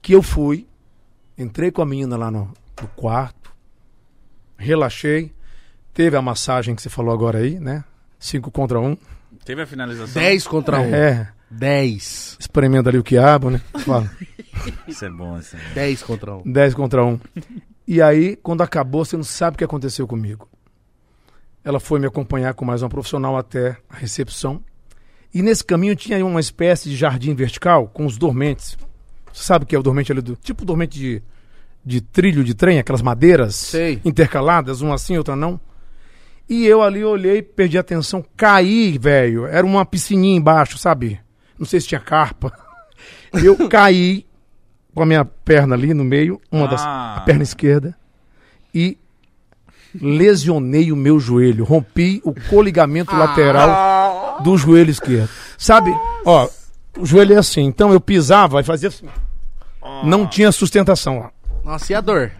que eu fui, entrei com a menina lá no, no quarto, relaxei, teve a massagem que você falou agora aí, né? Cinco contra um. Teve a finalização? 10 contra 1. É, 10. experimenta ali o quiabo, né? Fala, <laughs> Isso é bom, isso é bom. 10 contra 1. 10 contra 1. E aí, quando acabou, você não sabe o que aconteceu comigo. Ela foi me acompanhar com mais uma profissional até a recepção. E nesse caminho tinha uma espécie de jardim vertical com os dormentes. Você sabe o que é o dormente ali do. Tipo dormente de, de trilho de trem, aquelas madeiras Sei. intercaladas, uma assim, outra não. E eu ali olhei, perdi a atenção, caí, velho. Era uma piscininha embaixo, sabe? Não sei se tinha carpa. <laughs> Eu caí com a minha perna ali no meio, uma das, Ah. a perna esquerda, e lesionei o meu joelho. Rompi o coligamento lateral do joelho esquerdo. Sabe? Ó, o joelho é assim. Então eu pisava e fazia assim. Não tinha sustentação lá Nossa, e a dor?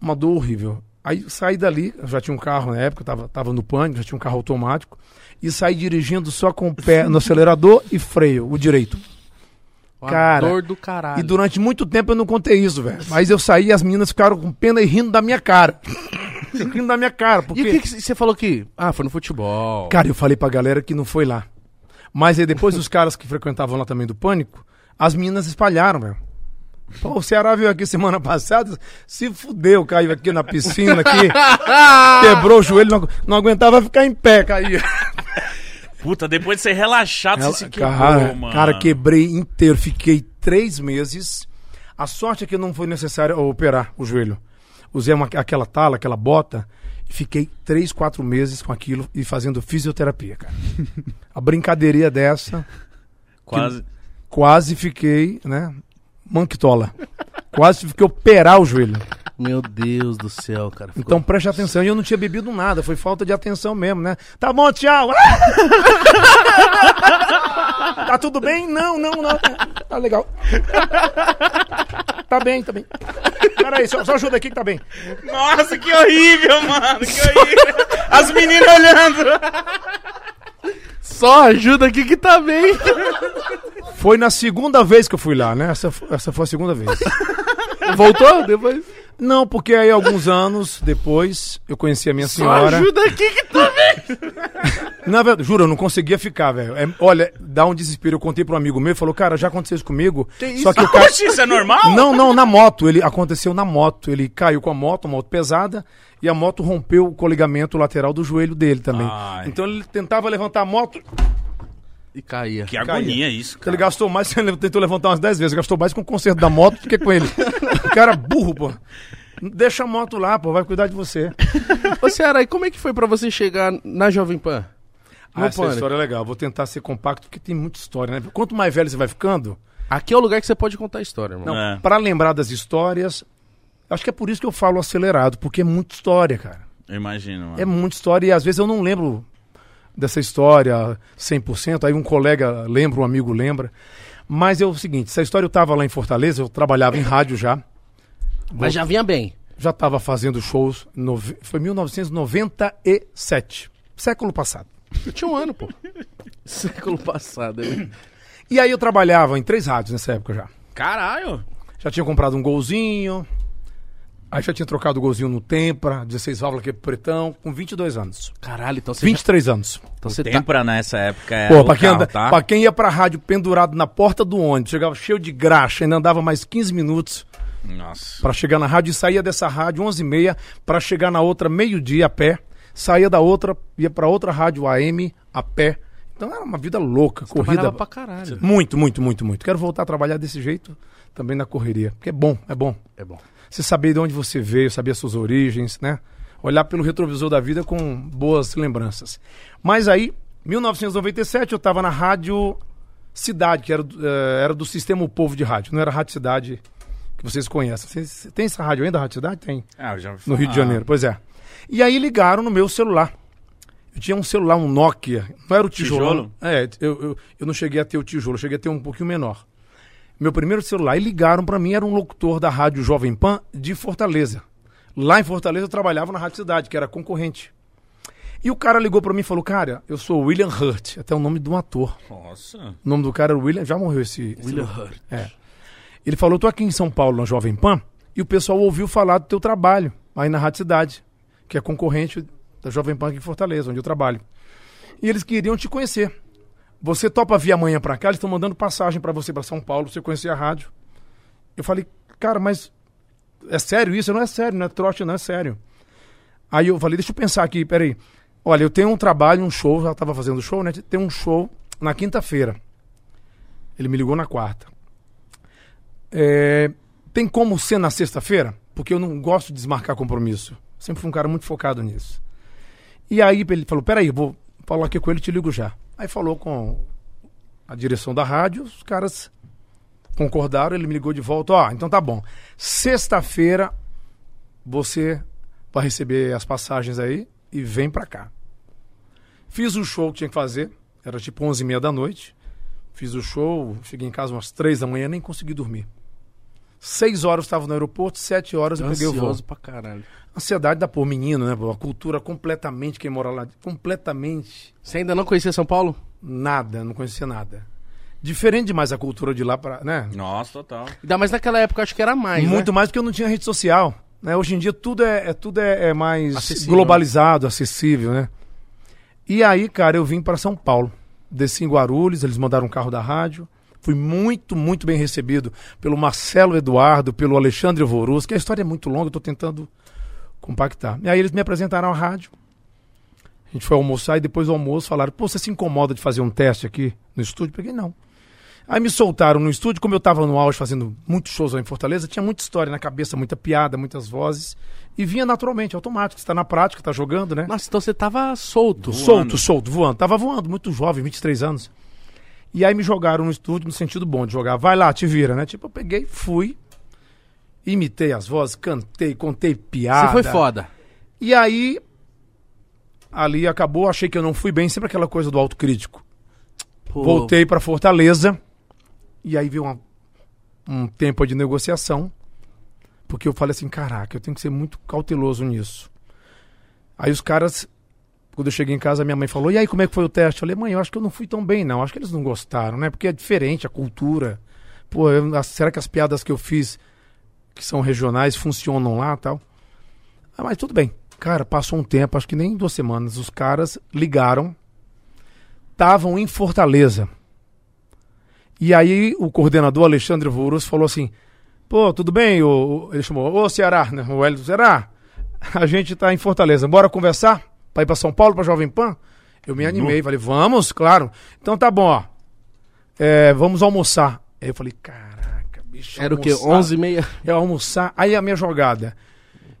uma dor horrível. Aí saí dali, eu já tinha um carro na época, tava, tava no pânico, já tinha um carro automático, e saí dirigindo só com o pé no acelerador e freio, o direito. Uma Cara, dor do caralho. E durante muito tempo eu não contei isso, velho. Mas eu saí e as meninas ficaram com pena e rindo da minha cara. <laughs> rindo da minha cara, porque... E o que que você falou que... Ah, foi no futebol. Cara, eu falei pra galera que não foi lá. Mas aí depois os caras que frequentavam lá também do Pânico, as meninas espalharam, velho. Pô, o Ceará veio aqui semana passada, se fudeu, caiu aqui na piscina, aqui, <laughs> quebrou o joelho, não, não aguentava ficar em pé, caía. Puta, depois de ser relaxado, você se quebrou, cara, mano. cara, quebrei inteiro, fiquei três meses. A sorte é que não foi necessário operar o joelho. usei uma- aquela tala, aquela bota, e fiquei três, quatro meses com aquilo e fazendo fisioterapia, cara. <laughs> A brincadeirinha dessa, Quase. quase fiquei, né? Manquitola. Quase tive que operar o joelho. Meu Deus do céu, cara. Ficou- Então preste atenção. E eu não tinha bebido nada, foi falta de atenção mesmo, né? Tá bom, tchau. <laughs> tá tudo bem? Não, não, não. Tá legal. Tá bem, tá bem. Peraí, só, só ajuda aqui que tá bem. Nossa, que horrível, mano. Que horrível. As meninas olhando. Só ajuda aqui que tá bem. Foi na segunda vez que eu fui lá, né? Essa, essa foi a segunda vez. Voltou depois? Não, porque aí alguns anos depois eu conheci a minha Só senhora. ajuda aqui que tá bem. Na verdade, juro, eu não conseguia ficar, velho. É, olha, dá um desespero. Eu contei para um amigo meu, falou, cara, já aconteceu isso comigo. Só que o cara. Oxi, isso é normal? Não, não, na moto. Ele aconteceu na moto. Ele caiu com a moto, uma moto pesada, e a moto rompeu o coligamento lateral do joelho dele também. Ai. Então ele tentava levantar a moto, E caía. Que agonia isso, ele cara. gastou mais, <laughs> ele tentou levantar umas 10 vezes, gastou mais com o conserto da moto do que com ele. o cara burro, pô. Deixa a moto lá, pô, vai cuidar de você. Ô, Ceará, e como é que foi pra você chegar na Jovem Pan? Ah, essa Pânico. história é legal. Vou tentar ser compacto, porque tem muita história, né? Quanto mais velho você vai ficando, Aqui é o lugar que você pode contar a história, irmão. Não, É. pra lembrar das histórias, acho que é por isso que eu falo acelerado, porque é muita história, cara. Eu imagino, mano. É muita história e às vezes eu não lembro dessa história 100%, aí um colega lembra, um amigo lembra. Mas é o seguinte, essa história eu tava lá em Fortaleza, eu trabalhava em rádio já, Mas já vinha bem. já tava fazendo shows, nove- foi 1997, século passado. Eu tinha um ano, pô. <laughs> Século passado. hein? E aí eu trabalhava em três rádios nessa época já. Caralho. Já tinha comprado um golzinho, aí já tinha trocado o golzinho no Tempra, 16 válvulas aqui pretão, com 22 anos. Caralho, então você 23 anos. já... Então O você tá... Tempra nessa época é Pô, o pra quem, carro, anda, tá? pra quem ia pra rádio pendurado na porta do ônibus, chegava cheio de graxa, ainda andava mais 15 minutos Nossa. pra chegar na rádio e saía dessa rádio 11h30 pra chegar na outra meio-dia a pé. Saía da outra, ia pra outra rádio AM a pé. Então era uma vida louca, corrida. Trabalhava pra caralho. Muito, muito, muito, muito. Quero voltar a trabalhar desse jeito também na correria. Porque é bom, é bom. É bom. Você saber de onde você veio, saber as suas origens, né? Olhar pelo retrovisor da vida com boas lembranças. Mas aí, 1997, eu estava na Rádio Cidade, que era, do- eh, era do Sistema O Povo de Rádio. Não era a Rádio Cidade que vocês conhecem. Vocês- tem essa rádio ainda, a Rádio Cidade? Tem. Ah, eu já No Rio de. Janeiro, pois é. E aí ligaram no meu celular. Eu tinha um celular, um Nokia. Não era o tijolo. Tijolo? É, eu, eu, eu não cheguei a ter o tijolo, eu cheguei a ter um pouquinho menor. Meu primeiro celular, e ligaram pra mim, era um locutor da rádio Jovem Pan de Fortaleza. Lá em Fortaleza eu trabalhava na Rádio Cidade, que era concorrente. E o cara ligou pra mim e falou: Cara, eu sou William Hurt, até o nome de um ator. Nossa. O nome do cara era William, já morreu esse. esse William locutor. Hurt. É. Ele falou: tô aqui em São Paulo, na Jovem Pan, e o pessoal ouviu falar do teu trabalho aí na Rádio Cidade, que é concorrente da Jovem Pan aqui em Fortaleza, onde eu trabalho. E eles queriam te conhecer. Você topa vir amanhã pra cá? Eles estão mandando passagem pra você pra São Paulo, você conhecer a rádio. Eu falei, cara, mas é sério isso? Não é sério, não é trote, não é sério. Aí eu falei, deixa eu pensar aqui, peraí. Olha, eu tenho um trabalho, um show, já estava fazendo show, né? Tem um show na quinta-feira. Ele me ligou na quarta. É, tem como ser na sexta-feira? Porque eu não gosto de desmarcar compromisso. Sempre fui um cara muito focado nisso. E aí ele falou, peraí, vou falar aqui com ele e te ligo já. Aí falou com a direção da rádio, os caras concordaram, ele me ligou de volta, ó, então tá bom. Sexta-feira você vai receber as passagens aí e vem pra cá. Fiz o show que tinha que fazer, era tipo 11 e meia da noite. Fiz o show, cheguei em casa umas 3 da manhã, nem consegui dormir. Seis horas eu estava no aeroporto, sete horas eu peguei o voo. Ansioso pra caralho. Ansiedade da pô, menino, né? pô? A cultura completamente, quem mora lá, completamente Você ainda não conhecia São Paulo? nada, não conhecia nada. Diferente demais a cultura de lá, pra, né? Nossa, total. Ainda mais naquela época, eu acho que era mais, Muito né? mais porque eu não tinha rede social. Né? Hoje em dia tudo é, é- tudo é, é mais Acessível. globalizado, acessível, né? E aí, cara, eu vim para São Paulo. Desci em Guarulhos, eles mandaram um carro da rádio. Fui muito, muito bem recebido pelo Marcelo Eduardo, pelo Alexandre Vorus, que a história é muito longa, eu tô tentando compactar. E aí eles me apresentaram à rádio. A gente foi almoçar e depois do almoço falaram: pô, você se incomoda de fazer um teste aqui no estúdio? Peguei, não. Aí me soltaram no estúdio, como eu tava no auge fazendo muitos shows lá em Fortaleza, tinha muita história na cabeça, muita piada, muitas vozes. E vinha naturalmente, automático. Você tá na prática, tá jogando, né? Nossa, então você tava solto. Voando. Solto, solto, voando. Tava voando, muito jovem, 23 anos. E aí me jogaram no estúdio no sentido bom de jogar. Vai lá, te vira, né? Tipo, eu peguei, fui, imitei as vozes, cantei, contei piada. Você foi foda. E aí, ali acabou, achei que eu não fui bem, sempre aquela coisa do autocrítico. Pô, Voltei pra Fortaleza, e aí veio uma- um tempo de negociação, porque eu falei assim, caraca, eu tenho que ser muito cauteloso nisso. Aí os caras, quando eu cheguei em casa, minha mãe falou, e aí, como é que foi o teste? Eu falei, mãe, eu acho que eu não fui tão bem, não. Acho que eles não gostaram, né? Porque é diferente a cultura. Pô, eu- será que as piadas que eu fiz, que são regionais, funcionam lá tal? Ah, mas tudo bem. Cara, passou um tempo, acho que nem duas semanas, os caras ligaram, estavam em Fortaleza. E aí o coordenador Alexandre Vouros falou assim: Pô, tudo bem? O, o- ele chamou, ô Ceará, né? O Hélio Ceará, a gente tá em Fortaleza, bora conversar? Pra ir pra São Paulo, pra Jovem Pan? Eu me animei, falei, vamos, claro. Então tá bom, ó. É, vamos almoçar. Aí eu falei, caraca, bicho. Era o quê? almoçar. 11 e meia? Eu almoçar. Aí a minha jogada.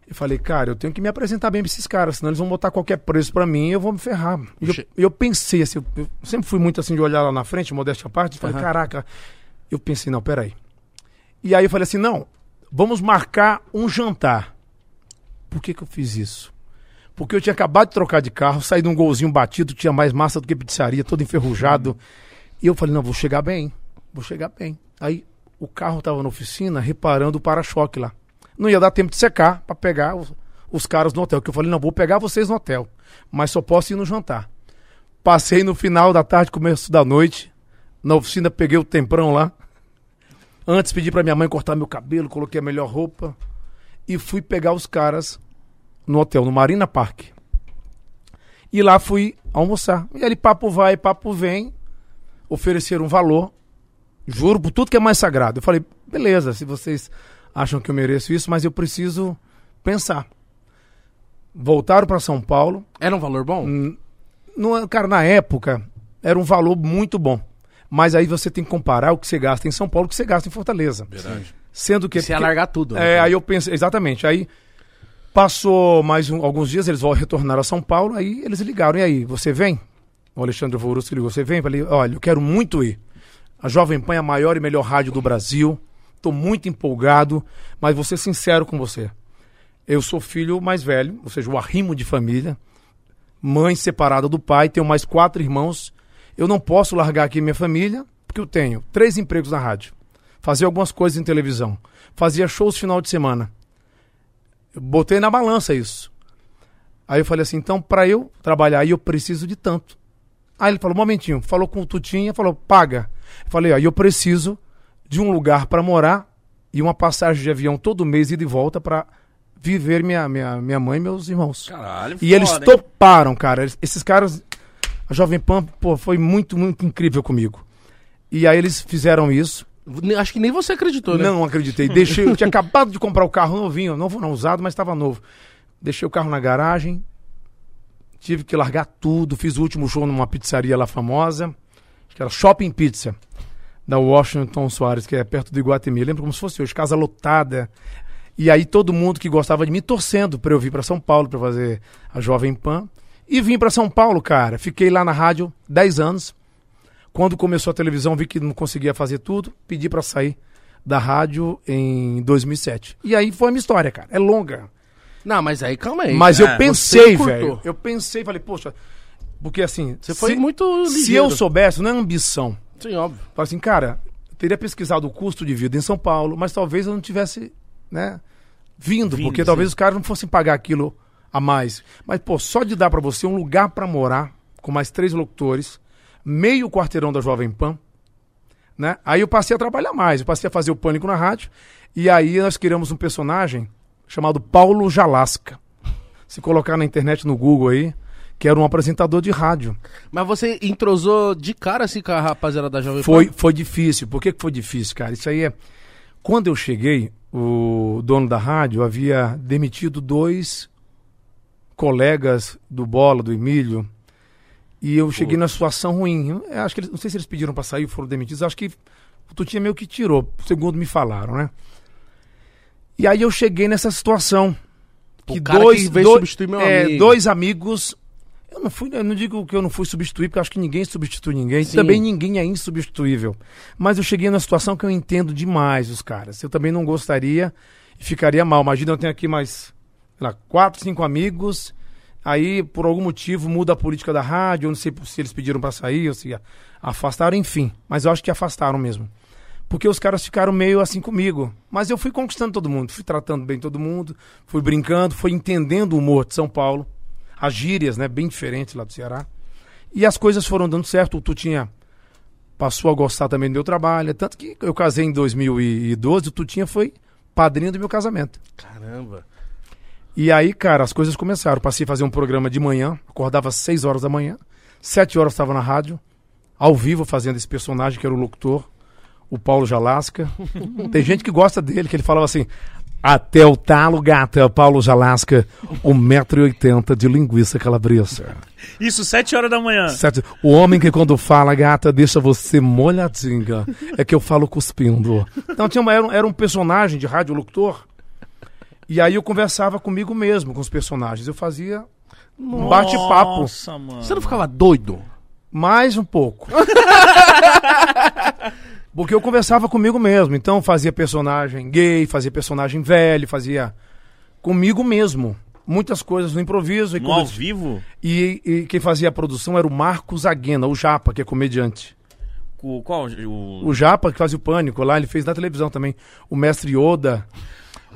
Eu falei, cara, eu tenho que me apresentar bem pra esses caras, senão eles vão botar qualquer preço pra mim e eu vou me ferrar. E eu, eu pensei assim, eu, sempre fui muito assim de olhar lá na frente, modéstia à parte, falei, Aham. caraca. Eu pensei, não, peraí. E aí eu falei assim, não, vamos marcar um jantar. Por que que eu fiz isso? Porque eu tinha acabado de trocar de carro, saí de um golzinho batido, tinha mais massa do que pizzaria, todo enferrujado. <laughs> E eu falei, não, vou chegar bem, vou chegar bem. Aí o carro tava na oficina reparando o para-choque lá. Não ia dar tempo de secar para pegar os, os caras no hotel. Que eu falei, não, vou pegar vocês no hotel, mas só posso ir no jantar. Passei no final da tarde, começo da noite, na oficina, peguei o temprão lá. Antes pedi para minha mãe cortar meu cabelo, coloquei a melhor roupa e fui pegar os caras no hotel, no Marina Park. E lá fui almoçar. E ali papo vai, papo vem. Ofereceram um valor. Juro por tudo que é mais sagrado. Eu falei, beleza, se vocês acham que eu mereço isso, mas eu preciso pensar. Voltaram para São Paulo. Era um valor bom? Hum, Não, cara, na época era um valor muito bom. Mas aí você tem que comparar o que você gasta em São Paulo com o que você gasta em Fortaleza. Verdade. Sendo que. Você ia largar tudo. É, né? aí eu pensei, exatamente. Aí passou mais um- alguns dias, eles vão retornar a São Paulo, aí eles ligaram. E aí, você vem? O Alexandre Vorusco ligou, você vem? Eu falei, olha, eu quero muito ir. A Jovem Pan é a maior e melhor rádio do Brasil. Tô muito empolgado, mas vou ser sincero com você. Eu sou filho mais velho, ou seja, o arrimo de família. Mãe separada do pai, tenho mais quatro irmãos. Eu não posso largar aqui minha família, porque eu tenho três empregos na rádio. Fazia algumas coisas em televisão. Fazia shows final de semana. Eu botei na balança isso. Aí eu falei assim, então para eu trabalhar aí eu preciso de tanto. Aí ele falou, momentinho, falou com o Tutinha, falou, paga. Falei, aí eu preciso de um lugar para morar e uma passagem de avião todo mês ida e volta para viver minha, minha, minha mãe e meus irmãos. Caralho, E eles foda, hein? toparam, cara. Eles- Esses caras, a Jovem Pan, pô, foi muito, muito incrível comigo. E aí eles fizeram isso. Ne- Acho que nem você acreditou, né? Não acreditei. Deixei, eu tinha acabado de comprar o carro novinho, novo não usado, mas estava novo. Deixei o carro na garagem. Tive que largar tudo. Fiz o último show numa pizzaria lá famosa. Que era Shopping Pizza. Da Washington Soares, que é perto do Iguatemi. Lembro como se fosse hoje, casa lotada. E aí todo mundo que gostava de mim torcendo para eu vir para São Paulo para fazer a Jovem Pan. E vim para São Paulo, cara. Fiquei lá na rádio 10 anos. Quando começou a televisão, vi que não conseguia fazer tudo, pedi para sair da rádio em 2007. E aí foi a minha história, cara. É longa. Não, mas aí calma aí. Mas é, eu pensei, você curtou. velho. Eu pensei, falei, poxa, porque assim, Você foi se, muito ligeiro. se eu soubesse, não é ambição. Sim, óbvio. Falei assim, cara, eu teria pesquisado o custo de vida em São Paulo, mas talvez eu não tivesse, né, vindo, Vindo, porque talvez sim. os caras não fossem pagar aquilo a mais. Mas, pô, só de dar pra você um lugar pra morar, com mais três locutores, meio quarteirão da Jovem Pan, né? Aí eu passei a trabalhar mais, eu passei a fazer o Pânico na rádio, e aí nós criamos um personagem chamado Paulo Jalasca. Se colocar na internet, no Google aí, que era um apresentador de rádio. Mas você entrosou de cara assim com a rapaziada da Jovem Foi, Pan? foi difícil. Por que, que foi difícil, cara? Isso aí é. Quando eu cheguei, o dono da rádio havia demitido dois colegas do Bola, do Emílio. E eu cheguei numa situação ruim. Eu acho que eles, não sei se eles pediram pra sair ou foram demitidos. Acho que o Tutinha meio que tirou, segundo me falaram, né? E aí eu cheguei nessa situação. O cara que veio substituir meu é, amigo. Dois amigos. Eu não fui, eu não digo que eu não fui substituir, porque eu acho que ninguém substitui ninguém. Sim. Também ninguém é insubstituível. Mas eu cheguei numa situação que eu entendo demais os caras. Eu também não gostaria e ficaria mal. Imagina eu tenho aqui mais sei lá, quatro, cinco amigos. Aí, por algum motivo, muda a política da rádio. Eu não sei se eles pediram pra sair ou se afastaram, enfim. Mas eu acho que afastaram mesmo. Porque os caras ficaram meio assim comigo. Mas eu fui conquistando todo mundo, fui tratando bem todo mundo, fui brincando, fui entendendo o humor de São Paulo, as gírias, né, bem diferentes lá do Ceará. E as coisas foram dando certo. O Tutinha passou a gostar também do meu trabalho. Tanto que eu casei em 2012, o Tutinha foi padrinho do meu casamento. Caramba. E aí, cara, as coisas começaram. Passei a fazer um programa de manhã, acordava às 6 horas da manhã, 7 horas estava na rádio, ao vivo fazendo esse personagem que era o locutor, o Paulo Jalasca. <laughs> Tem gente que gosta dele, que ele falava assim: até o talo, gata, Paulo Jalasca, 1,80m de linguiça calabresa. Isso, sete horas da manhã. Certo? O homem que quando fala, gata, deixa você molhadinha. É que eu falo cuspindo. Então tinha uma, era, um, era um personagem de rádio locutor. E aí eu conversava comigo mesmo, com os personagens. Eu fazia um bate-papo. Nossa, mano. Você não ficava doido? Mais um pouco. <laughs> Porque eu conversava comigo mesmo. Então fazia personagem gay, fazia personagem velho, fazia comigo mesmo. Muitas coisas no improviso. E, No ao vivo? e, e quem fazia a produção era o Marcos Aguena, o Japa, que é comediante. O, qual? O... O Japa, que fazia o Pânico lá, ele fez na televisão também. O Mestre Yoda.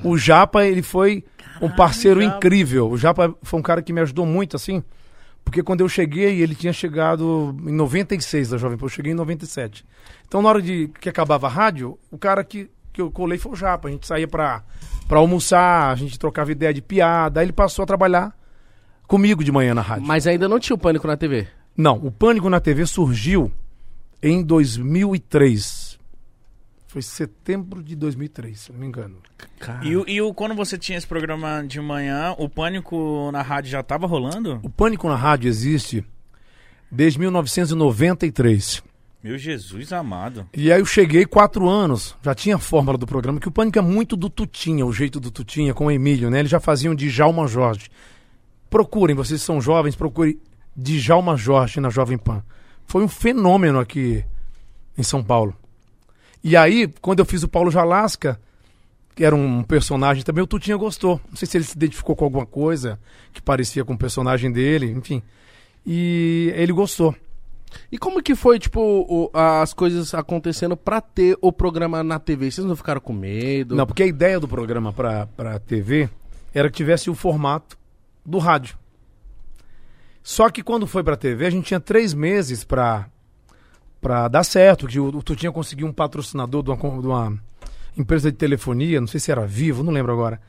O Japa, ele foi um parceiro Japa. incrível. O Japa foi um cara que me ajudou muito, assim. Porque quando eu cheguei, ele tinha chegado em 96 da Jovem Pan. Eu cheguei em 97. Então, na hora de que acabava a rádio, o cara que, que eu colei foi o Japa. A gente saía pra, pra almoçar, a gente trocava ideia de piada. Aí ele passou a trabalhar comigo de manhã na rádio. Mas ainda não tinha o pânico na TV. Não, o Pânico na TV surgiu em 2003. Foi setembro de 2003, se eu não me engano. E, o- e o, quando você tinha esse programa de manhã, o pânico na rádio já tava rolando? O Pânico na rádio existe desde 1993. Meu Jesus amado. E aí eu cheguei quatro anos, já tinha a fórmula do programa, que o Pânico é muito do Tutinha, o jeito do Tutinha com o Emílio, né? Eles já faziam Djalma Jorge. Procurem, vocês são jovens, procurem Djalma Jorge na Jovem Pan. Foi um fenômeno aqui em São Paulo. E aí, quando eu fiz o Paulo Jalasca, que era um personagem também, o Tutinha gostou. Não sei se ele se identificou com alguma coisa que parecia com o personagem dele, enfim. E ele gostou. E como que foi, tipo, o- as coisas acontecendo pra ter o programa na TV? Vocês não ficaram com medo? Não, porque a ideia do programa pra, pra TV era que tivesse o formato do rádio. Só que quando foi pra TV, a gente tinha três meses pra, pra dar certo. Que o, o Tutinha conseguiu um patrocinador de uma, de uma empresa de telefonia, não sei se era vivo, não lembro agora.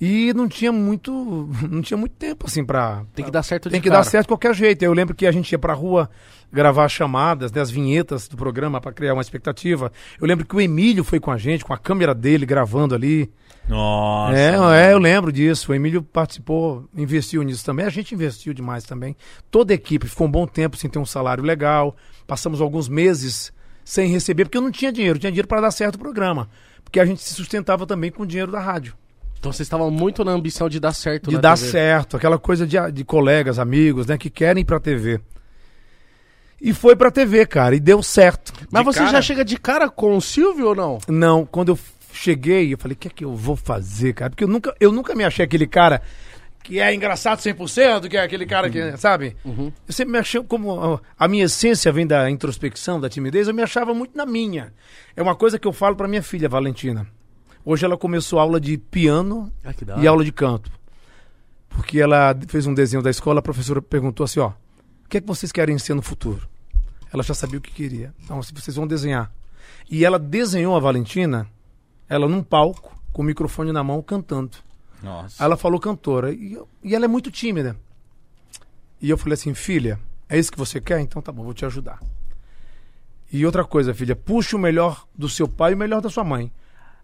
E não tinha muito. <laughs> Não tinha muito tempo, assim, pra. Tem que dar certo Tem que cara. dar certo de qualquer jeito. Eu lembro que a gente ia pra rua gravar chamadas, né, as vinhetas do programa pra criar uma expectativa. Eu lembro que o Emílio foi com a gente, com a câmera dele gravando ali. Nossa. é, é, eu lembro disso. O Emílio participou, investiu nisso também. A gente investiu demais também. Toda a equipe ficou um bom tempo sem ter um salário legal. Passamos alguns meses sem receber, porque eu não tinha dinheiro. Eu tinha dinheiro para dar certo o programa. Porque a gente se sustentava também com o dinheiro da rádio. Então vocês estavam muito na ambição de dar certo De na dar TV. certo, aquela coisa de, de colegas, amigos, né, que querem ir pra TV. E foi pra TV, cara, e deu certo. Mas De você cara? já chega de cara com o Silvio ou não? Não, quando eu cheguei, eu falei, o que é que eu vou fazer, cara? Porque eu nunca, eu nunca me achei aquele cara que é engraçado 100%, que é aquele cara que, sabe? Eu sempre me achei como a minha essência vem da introspecção, da timidez, eu me achava muito na minha. É uma coisa que eu falo pra minha filha, Valentina. Hoje ela começou aula de piano Ah, e aula de canto. Porque ela fez um desenho da escola, a professora perguntou assim, ó, o que é que vocês querem ser no futuro? Ela já sabia o que queria. Então, se vocês vão desenhar. E ela desenhou a Valentina, ela num palco, com o microfone na mão, cantando. Nossa. Aí ela falou cantora. E, eu- e ela é muito tímida. E eu falei assim, filha, é isso que você quer? Então tá bom, vou te ajudar. E outra coisa, filha, puxe o melhor do seu pai e o melhor da sua mãe.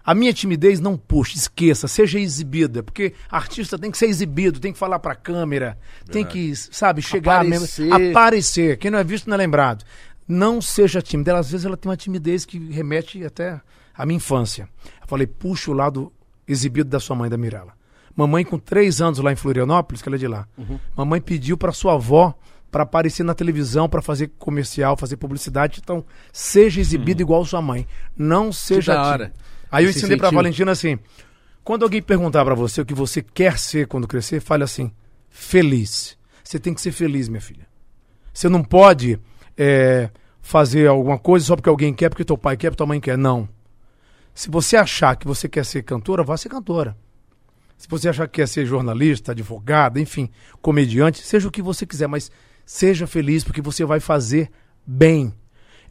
A minha timidez não puxa, esqueça, seja exibida, porque artista tem que ser exibido, tem que falar pra câmera, tem que, sabe, chegar Aparecer. mesmo, aparecer. Quem não é visto não é lembrado. Não seja tímida. Ela, às vezes ela tem uma timidez que remete até à minha infância. Falei, puxa o lado exibido da sua mãe, da Mirella. Mamãe com três anos lá em Florianópolis, que ela é de lá. Mamãe pediu pra sua avó para aparecer na televisão, pra fazer comercial, fazer publicidade. Então, seja exibido igual sua mãe. Não seja da tímida. hora. Aí eu ensinei sentiu. Valentina assim: quando alguém perguntar pra você o que você quer ser quando crescer, fale assim: feliz. Você tem que ser feliz, minha filha. Você não pode é, fazer alguma coisa só porque alguém quer, porque teu pai quer, porque tua mãe quer. Não. Se você achar que você quer ser cantora, vá ser cantora. Se você achar que quer ser jornalista, advogada, enfim, comediante, seja o que você quiser, mas seja feliz porque você vai fazer bem.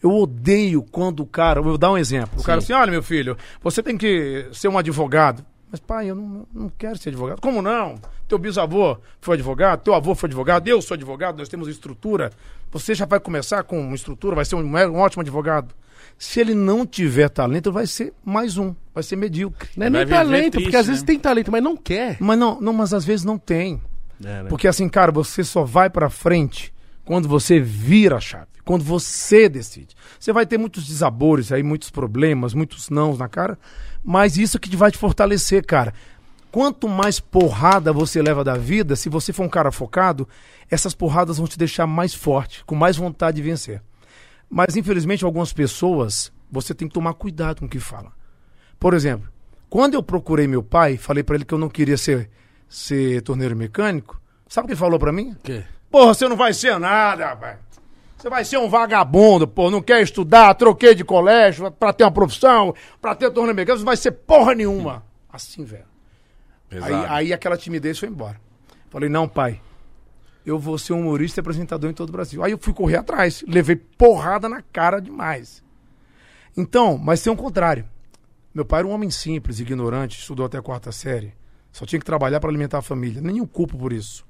Eu odeio quando o cara. Vou dar um exemplo. O cara assim: olha, meu filho, você tem que ser um advogado. Mas, pai, eu não, não quero ser advogado. Como não? Teu bisavô foi advogado, teu avô foi advogado, eu sou advogado, nós temos estrutura. Você já vai começar com uma estrutura, vai ser um, um ótimo advogado. Se ele não tiver talento, vai ser mais um, vai ser medíocre. Não é nem talento, triste, porque às vezes né? tem talento, mas não quer. Mas não, não, mas às vezes não tem. É, né? Porque assim, cara, você só vai pra frente quando você vira a chave, quando você decide. Você vai ter muitos desabores aí, muitos problemas, muitos nãos na cara, mas isso que vai te fortalecer, cara. Quanto mais porrada você leva da vida, se você for um cara focado, essas porradas vão te deixar mais forte, com mais vontade de vencer. Mas infelizmente algumas pessoas, você tem que tomar cuidado com o que fala. Por exemplo, quando eu procurei meu pai, falei pra ele que eu não queria ser, ser torneiro mecânico, sabe o que ele falou pra mim? O quê? Porra, você não vai ser nada, rapaz. Você vai ser um vagabundo, pô, não quer estudar, troquei de colégio pra ter uma profissão, pra ter torneiro mecânico, você não vai ser porra nenhuma. Assim, velho. Aí, aí aquela timidez foi embora. Falei, não, pai, eu vou ser um humorista e apresentador em todo o Brasil. Aí eu fui correr atrás, levei porrada na cara demais. Então, mas tem um contrário. Meu pai era um homem simples, ignorante, estudou até a quarta série. Só tinha que trabalhar para alimentar a família. Nem o culpo por isso.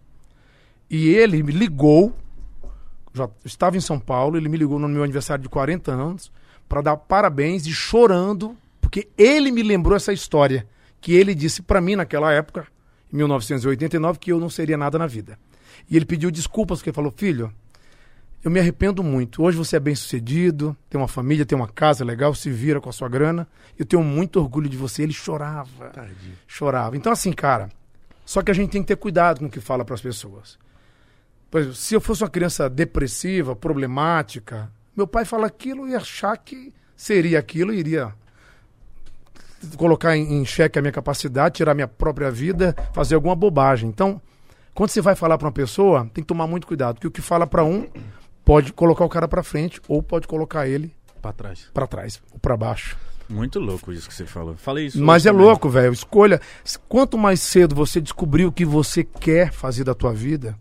E ele me ligou, já estava em São Paulo, ele me ligou no meu aniversário de 40 anos para dar parabéns e chorando, porque ele me lembrou essa história que ele disse para mim naquela época, em 1989, que eu não seria nada na vida. E ele pediu desculpas, porque ele falou: "Filho, eu me arrependo muito. Hoje você é bem sucedido, tem uma família, tem uma casa legal, se vira com a sua grana. Eu tenho muito orgulho de você. Ele chorava. Chorava. Então, assim, cara, só que a gente tem que ter cuidado com o que fala para as pessoas. Por exemplo, se eu fosse uma criança depressiva, problemática, meu pai fala aquilo e achar que seria aquilo e iria colocar em, em xeque a minha capacidade, tirar minha própria vida, fazer alguma bobagem. Então, quando você vai falar para uma pessoa, tem que tomar muito cuidado, porque o que fala para um pode colocar o cara para frente ou pode colocar ele Pra trás. para trás ou para baixo. Muito louco isso que você falou. Falei isso. Mas é também. louco, velho. Escolha. Quanto mais cedo você descobrir o que você quer fazer da tua vida,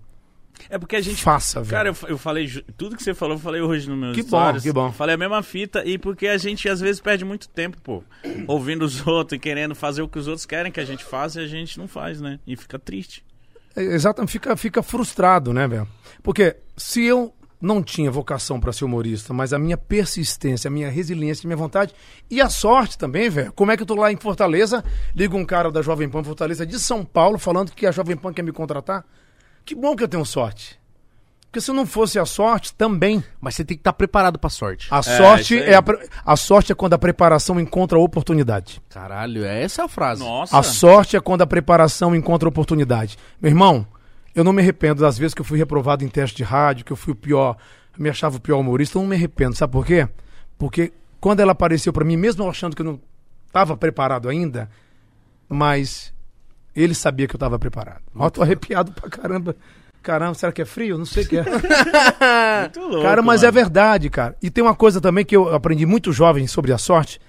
É porque a gente. faça, velho. Cara, eu, eu falei. Tudo que você falou, eu falei hoje no meu Que bom, que bom. Falei a mesma fita. E porque a gente às vezes perde muito tempo, pô. Ouvindo os <laughs> outros e querendo fazer o que os outros querem que a gente faça e a gente não faz, né? E fica triste. É, Exatamente, fica, fica frustrado, né, velho? Porque se eu não tinha vocação para ser humorista, mas a minha persistência, a minha resiliência, a minha vontade e a sorte também, velho. Como é que eu tô lá em Fortaleza, liga um cara da Jovem Pan Fortaleza de São Paulo falando que a Jovem Pan quer me contratar? Que bom que eu tenho sorte. Porque se não fosse a sorte, também. Mas você tem que estar preparado pra sorte. A É, sorte é, a, pre- a sorte é quando a preparação encontra a oportunidade. Caralho, é essa a frase. Nossa. A sorte é quando a preparação encontra oportunidade. Meu irmão, eu não me arrependo das vezes que eu fui reprovado em teste de rádio, que eu fui o pior, eu me achava o pior humorista, eu não me arrependo. Sabe por quê? Porque quando ela apareceu pra mim, mesmo eu achando que eu não estava preparado ainda, mas ele sabia que eu estava preparado. Ó, tô arrepiado pra caramba. Caramba, será que é frio? Não sei o que é. <laughs> Muito louco. Cara, mas mano. é verdade, cara. E tem uma coisa também que eu aprendi muito jovem sobre a sorte,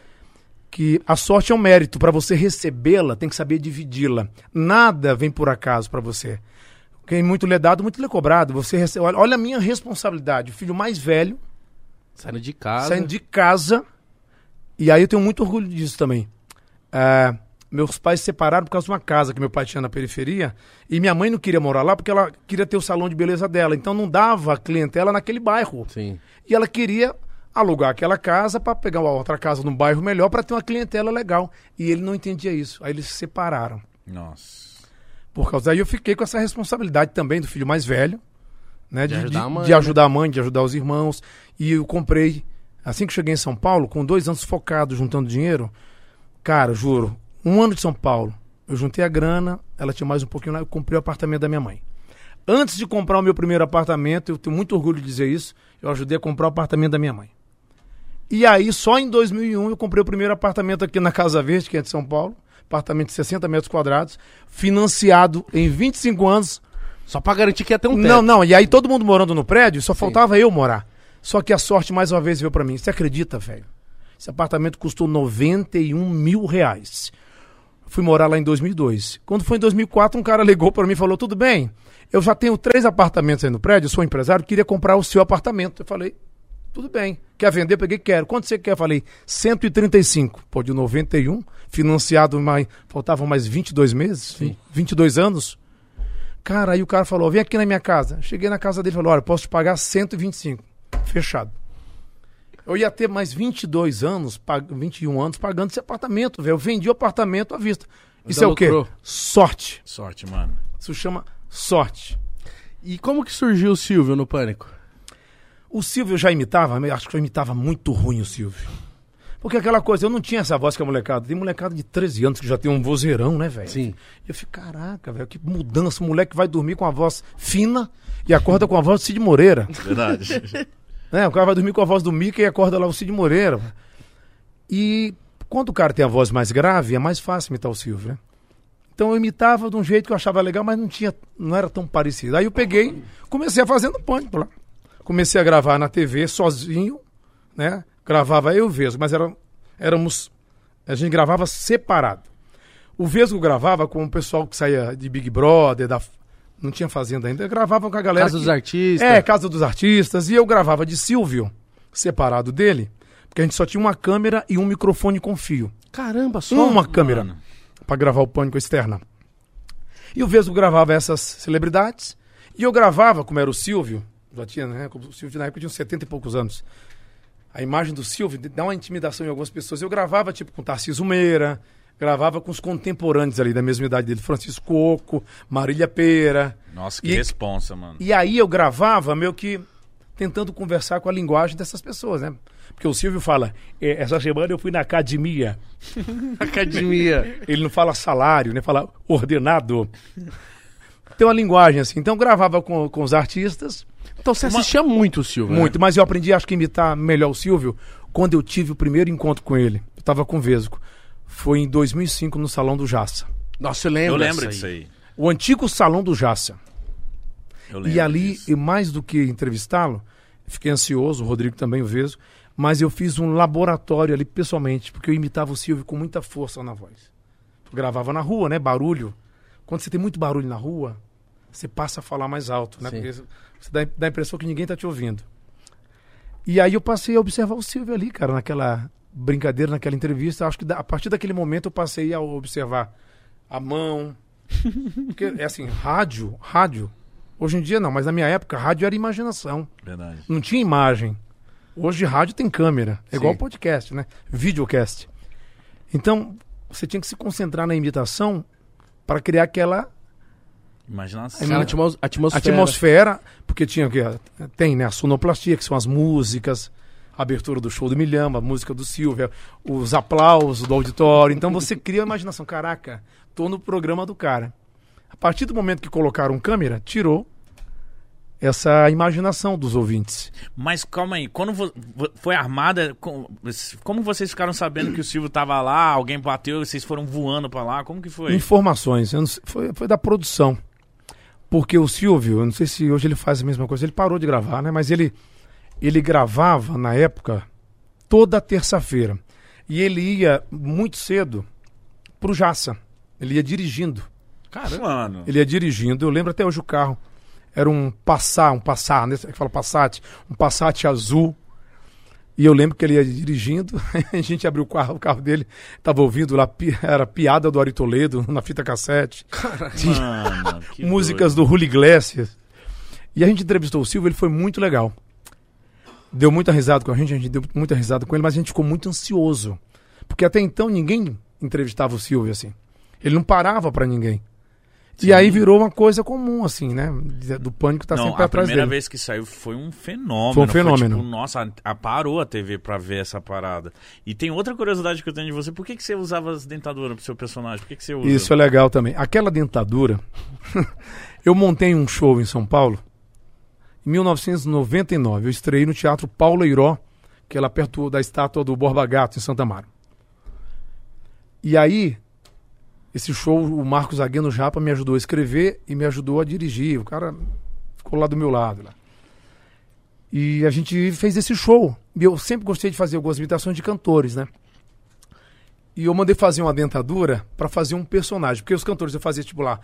que a sorte é um mérito. Para você recebê-la, tem que saber dividi-la. Nada vem por acaso para você. Quem muito lhe é dado, muito lhe é cobrado. Você recebe... olha, olha a minha responsabilidade. O filho mais velho, Saindo de casa. saindo de casa. E aí eu tenho muito orgulho disso também. É, meus pais se separaram por causa de uma casa que meu pai tinha na periferia. E minha mãe não queria morar lá porque ela queria ter o salão de beleza dela. Então não dava clientela naquele bairro. Sim. E ela queria alugar aquela casa para pegar uma outra casa num bairro melhor para ter uma clientela legal. E ele não entendia isso. Aí eles se separaram. Nossa. Por causa daí eu fiquei com essa responsabilidade também do filho mais velho, né? De De, ajudar a de- mãe, de ajudar a mãe, de ajudar os irmãos. E eu comprei, assim que cheguei em São Paulo, com dois anos focado, juntando dinheiro, cara, juro, um ano de São Paulo, eu juntei a grana, ela tinha mais um pouquinho lá, eu comprei o apartamento da minha mãe. Antes de comprar o meu primeiro apartamento, eu tenho muito orgulho de dizer isso, eu ajudei a comprar o apartamento da minha mãe. E aí, só em 2001, eu comprei o primeiro apartamento aqui na Casa Verde, que é de São Paulo. Apartamento de 60 metros quadrados, financiado em 25 anos. Só pra garantir que ia ter um teto. Não, não, e aí todo mundo morando no prédio, só faltava eu morar. Só que a sorte mais uma vez veio pra mim. Você acredita, velho? Esse apartamento custou 91 mil reais. Fui morar lá em 2002. Quando foi em 2004, um cara ligou pra mim e falou: Tudo bem, eu já tenho três apartamentos aí no prédio, sou empresário, queria comprar o seu apartamento. Eu falei: Tudo bem, quer vender? Eu Peguei, quero. Quanto você quer? Eu falei: 135. Pô, de 91, financiado, mais, faltavam mais 22 meses, Sim. 22 anos. Cara, aí o cara falou: Vem aqui na minha casa. Cheguei na casa dele e falou: Olha, posso te pagar 125. Fechado. Eu ia ter mais 22 anos, pag- 21 anos pagando esse apartamento, velho. Eu vendi o apartamento à vista. Isso Ainda é o quê? lucrou. Sorte. Sorte, mano. Isso chama sorte. E como que surgiu o Silvio no Pânico? O Silvio já imitava, acho que eu imitava muito ruim o Silvio. Porque aquela coisa, eu não tinha essa voz que a molecada. Tem molecada de 13 anos que já tem um vozeirão, né, velho? Sim. Eu fico, caraca, velho, que mudança. O moleque vai dormir com a voz fina e acorda com a voz do Cid Moreira. Verdade. <laughs> né? O cara vai dormir com a voz do Mickey e acorda lá o Cid Moreira. E quando o cara tem a voz mais grave, é mais fácil imitar o Silvio, né? Então eu imitava de um jeito que eu achava legal, mas não tinha, não era tão parecido. Aí eu peguei, comecei a fazer no pânico lá. Comecei a gravar na TV sozinho, né? Gravava eu e o Vesgo, mas era, éramos. A gente gravava separado. O Vesgo gravava com o pessoal que saía de Big Brother, da, não tinha fazenda ainda. Eu gravava com a galera. Casa que- dos Artistas. é, Casa dos Artistas. E eu gravava de Silvio, separado dele, porque a gente só tinha uma câmera e um microfone com fio. Caramba, só. Uma câmera Mano. pra gravar o Pânico externa. E o Vesgo gravava essas celebridades. E eu gravava, como era o Silvio, já tinha, né? O Silvio na época tinha uns 70 e poucos anos. A imagem do Silvio dá uma intimidação em algumas pessoas. Eu gravava, tipo, com Tarcísio Meira, gravava com os contemporâneos ali da mesma idade dele, Francisco Oco, Marília Pera. Nossa, que E- responsa, mano. E aí eu gravava meio que tentando conversar com a linguagem dessas pessoas, né? Porque o Silvio fala, "É, essa semana eu fui na academia. <laughs> Academia. Ele não fala salário, né? Fala ordenado. Tem uma linguagem assim. Então eu gravava com, com os artistas, Então você assistia muito o Silvio. né? muito. Mas eu aprendi, acho que imitar melhor o Silvio quando eu tive o primeiro encontro com ele. Eu tava com o Vesgo. Foi em 2005 no Salão do Jaça. Nossa, eu lembro. Eu lembro disso aí. O antigo Salão do Jaça. Eu lembro E ali, disso. e mais do que entrevistá-lo, fiquei ansioso, o Rodrigo também o Vesgo, mas eu fiz um laboratório ali pessoalmente, porque eu imitava o Silvio com muita força na voz. Eu gravava na rua, né? Barulho. Quando você tem muito barulho na rua, você passa a falar mais alto, né? Sim. Porque você dá, dá a impressão que ninguém tá te ouvindo. E aí eu passei a observar o Silvio ali, cara, naquela brincadeira, naquela entrevista. Acho que da- a partir daquele momento eu passei a observar a mão. <laughs> Porque é assim, rádio, rádio. Hoje em dia não, mas na minha época, rádio era imaginação. Verdade. Não tinha imagem. Hoje rádio tem câmera. É Sim. igual podcast, né? Videocast. Então, você tinha que se concentrar na imitação para criar aquela Imaginação. Aquela atmosfera. atmosfera, porque tinha o quê? Tem, né? A sonoplastia, que são as músicas, a abertura do show do Milhão, a música do Silvio, os aplausos do auditório. Então você cria a imaginação. Caraca, tô no programa do cara. A partir do momento que colocaram câmera, tirou essa imaginação dos ouvintes. Mas calma aí, quando vo- foi armada, com- como vocês ficaram sabendo que o Silvio tava lá, alguém bateu, vocês foram voando pra lá, como que foi? Informações. sei- foi, foi da produção. Porque o Silvio, eu não sei se hoje ele faz a mesma coisa, ele parou de gravar, né? Mas ele, ele gravava na época toda terça-feira. E ele ia muito cedo pro Jaça. Ele ia dirigindo. Caramba. Mano, Ele ia dirigindo, eu lembro até hoje o carro. Era um Passat, um Passat, né? Que fala Passat, um Passat azul. E eu lembro que ele ia dirigindo, <laughs> a gente abriu o carro, o carro dele, tava ouvindo lá, era piada do Ari Toledo na fita cassete, mano, que <laughs> músicas doido. do Julio Iglesias. E a gente entrevistou o Silvio, ele foi muito legal. Deu muita risada com a gente, a gente deu muita risada com ele, mas a gente ficou muito ansioso. Porque até então ninguém entrevistava o Silvio assim. Ele não parava pra ninguém. E aí virou uma coisa comum, assim, né? Do pânico tá não, sempre a atrás primeira dele. vez que saiu foi um fenômeno. Foi um fenômeno. tipo, nossa, a, parou a TV pra ver essa parada. E tem outra curiosidade que eu tenho de você. Por que, que você usava as dentaduras pro seu personagem? Por que, que você usa? Isso é legal também. Aquela dentadura. <laughs> eu montei um show em São Paulo em 1999. Eu estreiei no Teatro Paulo Eiró, que é lá perto da estátua do Borba Gato, em Santa Amaro. E aí, esse show, o Marcos Agueno Japa me ajudou a escrever e me ajudou a dirigir. O cara ficou lá do meu lado. Lá. E a gente fez esse show. E eu sempre gostei de fazer algumas imitações de cantores, né? E eu mandei fazer uma dentadura pra fazer um personagem. Porque os cantores eu fazia, tipo lá,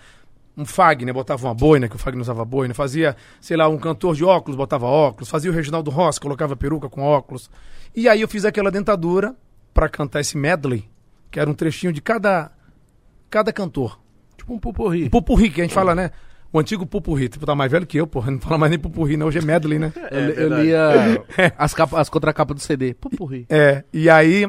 um Fagner, botava uma boina, que o Fagner usava boina. Fazia, sei lá, um cantor de óculos, botava óculos. Fazia o Reginaldo Rossi, colocava peruca com óculos. E aí eu fiz aquela dentadura pra cantar esse medley, que era um trechinho de cada, cada cantor. Tipo um pupurri. O pupurri, que a gente fala, né? O antigo pupurri. Tu tá mais velho que eu, porra. Não fala mais nem pupurri, não. Hoje é medley, né? Eu, eu lia as, capa, as contracapas do CD. Pupurri. É, e aí,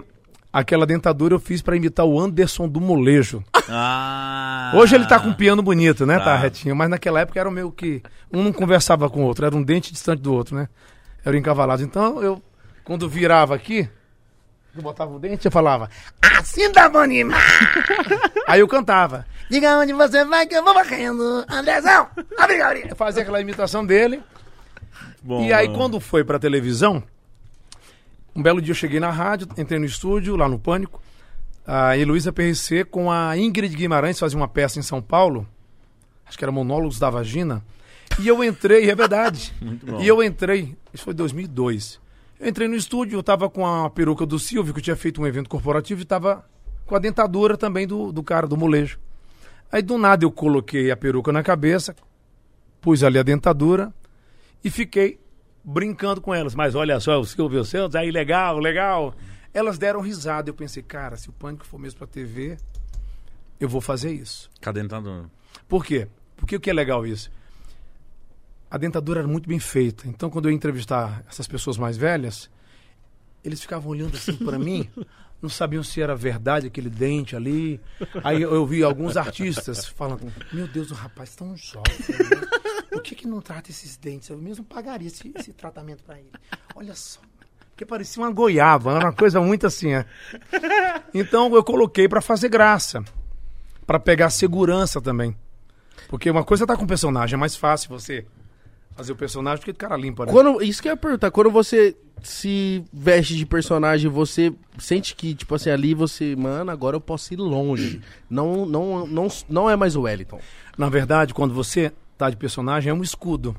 aquela dentadura eu fiz pra imitar o Anderson do Molejo. Ah. Hoje ele tá com um piano bonito, né? Tá. Tá. retinho. Mas naquela época era o meio que. Um não conversava com o outro, era um dente distante do outro, né? Eram encavalados. Então eu, quando virava aqui, eu botava o dente, eu falava. Assim bom demais. <laughs> Aí eu cantava. Diga onde você vai que eu vou morrendo. Andrezão, abre a orelha. Eu fazia aquela imitação dele. Bom, E aí, mano. quando foi pra televisão, um belo dia eu cheguei na rádio, entrei no estúdio, lá no Pânico. A Heloísa PRC com a Ingrid Guimarães fazia uma peça em São Paulo. Acho que era Monólogos da Vagina. E eu entrei, é verdade. <laughs> Muito bom. E eu entrei, isso foi em 2002. Eu entrei no estúdio, eu tava com a peruca do Silvio, que tinha feito um evento corporativo, e tava com a dentadura também do, do cara, do molejo. Aí do nada eu coloquei a peruca na cabeça, pus ali a dentadura e fiquei brincando com elas. Mas olha só, o Silvio Santos, aí legal, legal. Elas deram risada. Eu pensei, cara, se o pânico for mesmo pra TV, eu vou fazer isso. Com a dentadura. Por quê? Porque o que é legal isso? A dentadura era muito bem feita. Então, quando eu ia entrevistar essas pessoas mais velhas, eles ficavam olhando assim pra mim, <laughs> não sabiam se era verdade aquele dente ali. Aí eu, vi alguns artistas falando: Meu Deus, o rapaz tão jovem. né? Por que, que não trata esses dentes? Eu mesmo pagaria esse, esse tratamento pra ele. Olha só. Porque parecia uma goiaba, era uma coisa muito assim. é. Então eu coloquei pra fazer graça. Pra pegar segurança também. Porque uma coisa tá com personagem, é mais fácil você fazer o personagem do que o cara limpa, né? Quando, isso que eu ia perguntar, quando você se veste de personagem, você sente que, tipo assim, ali você, mano, agora eu posso ir longe. Não, não, não, não é mais o Wellington. Na verdade, quando você tá de personagem, é um escudo.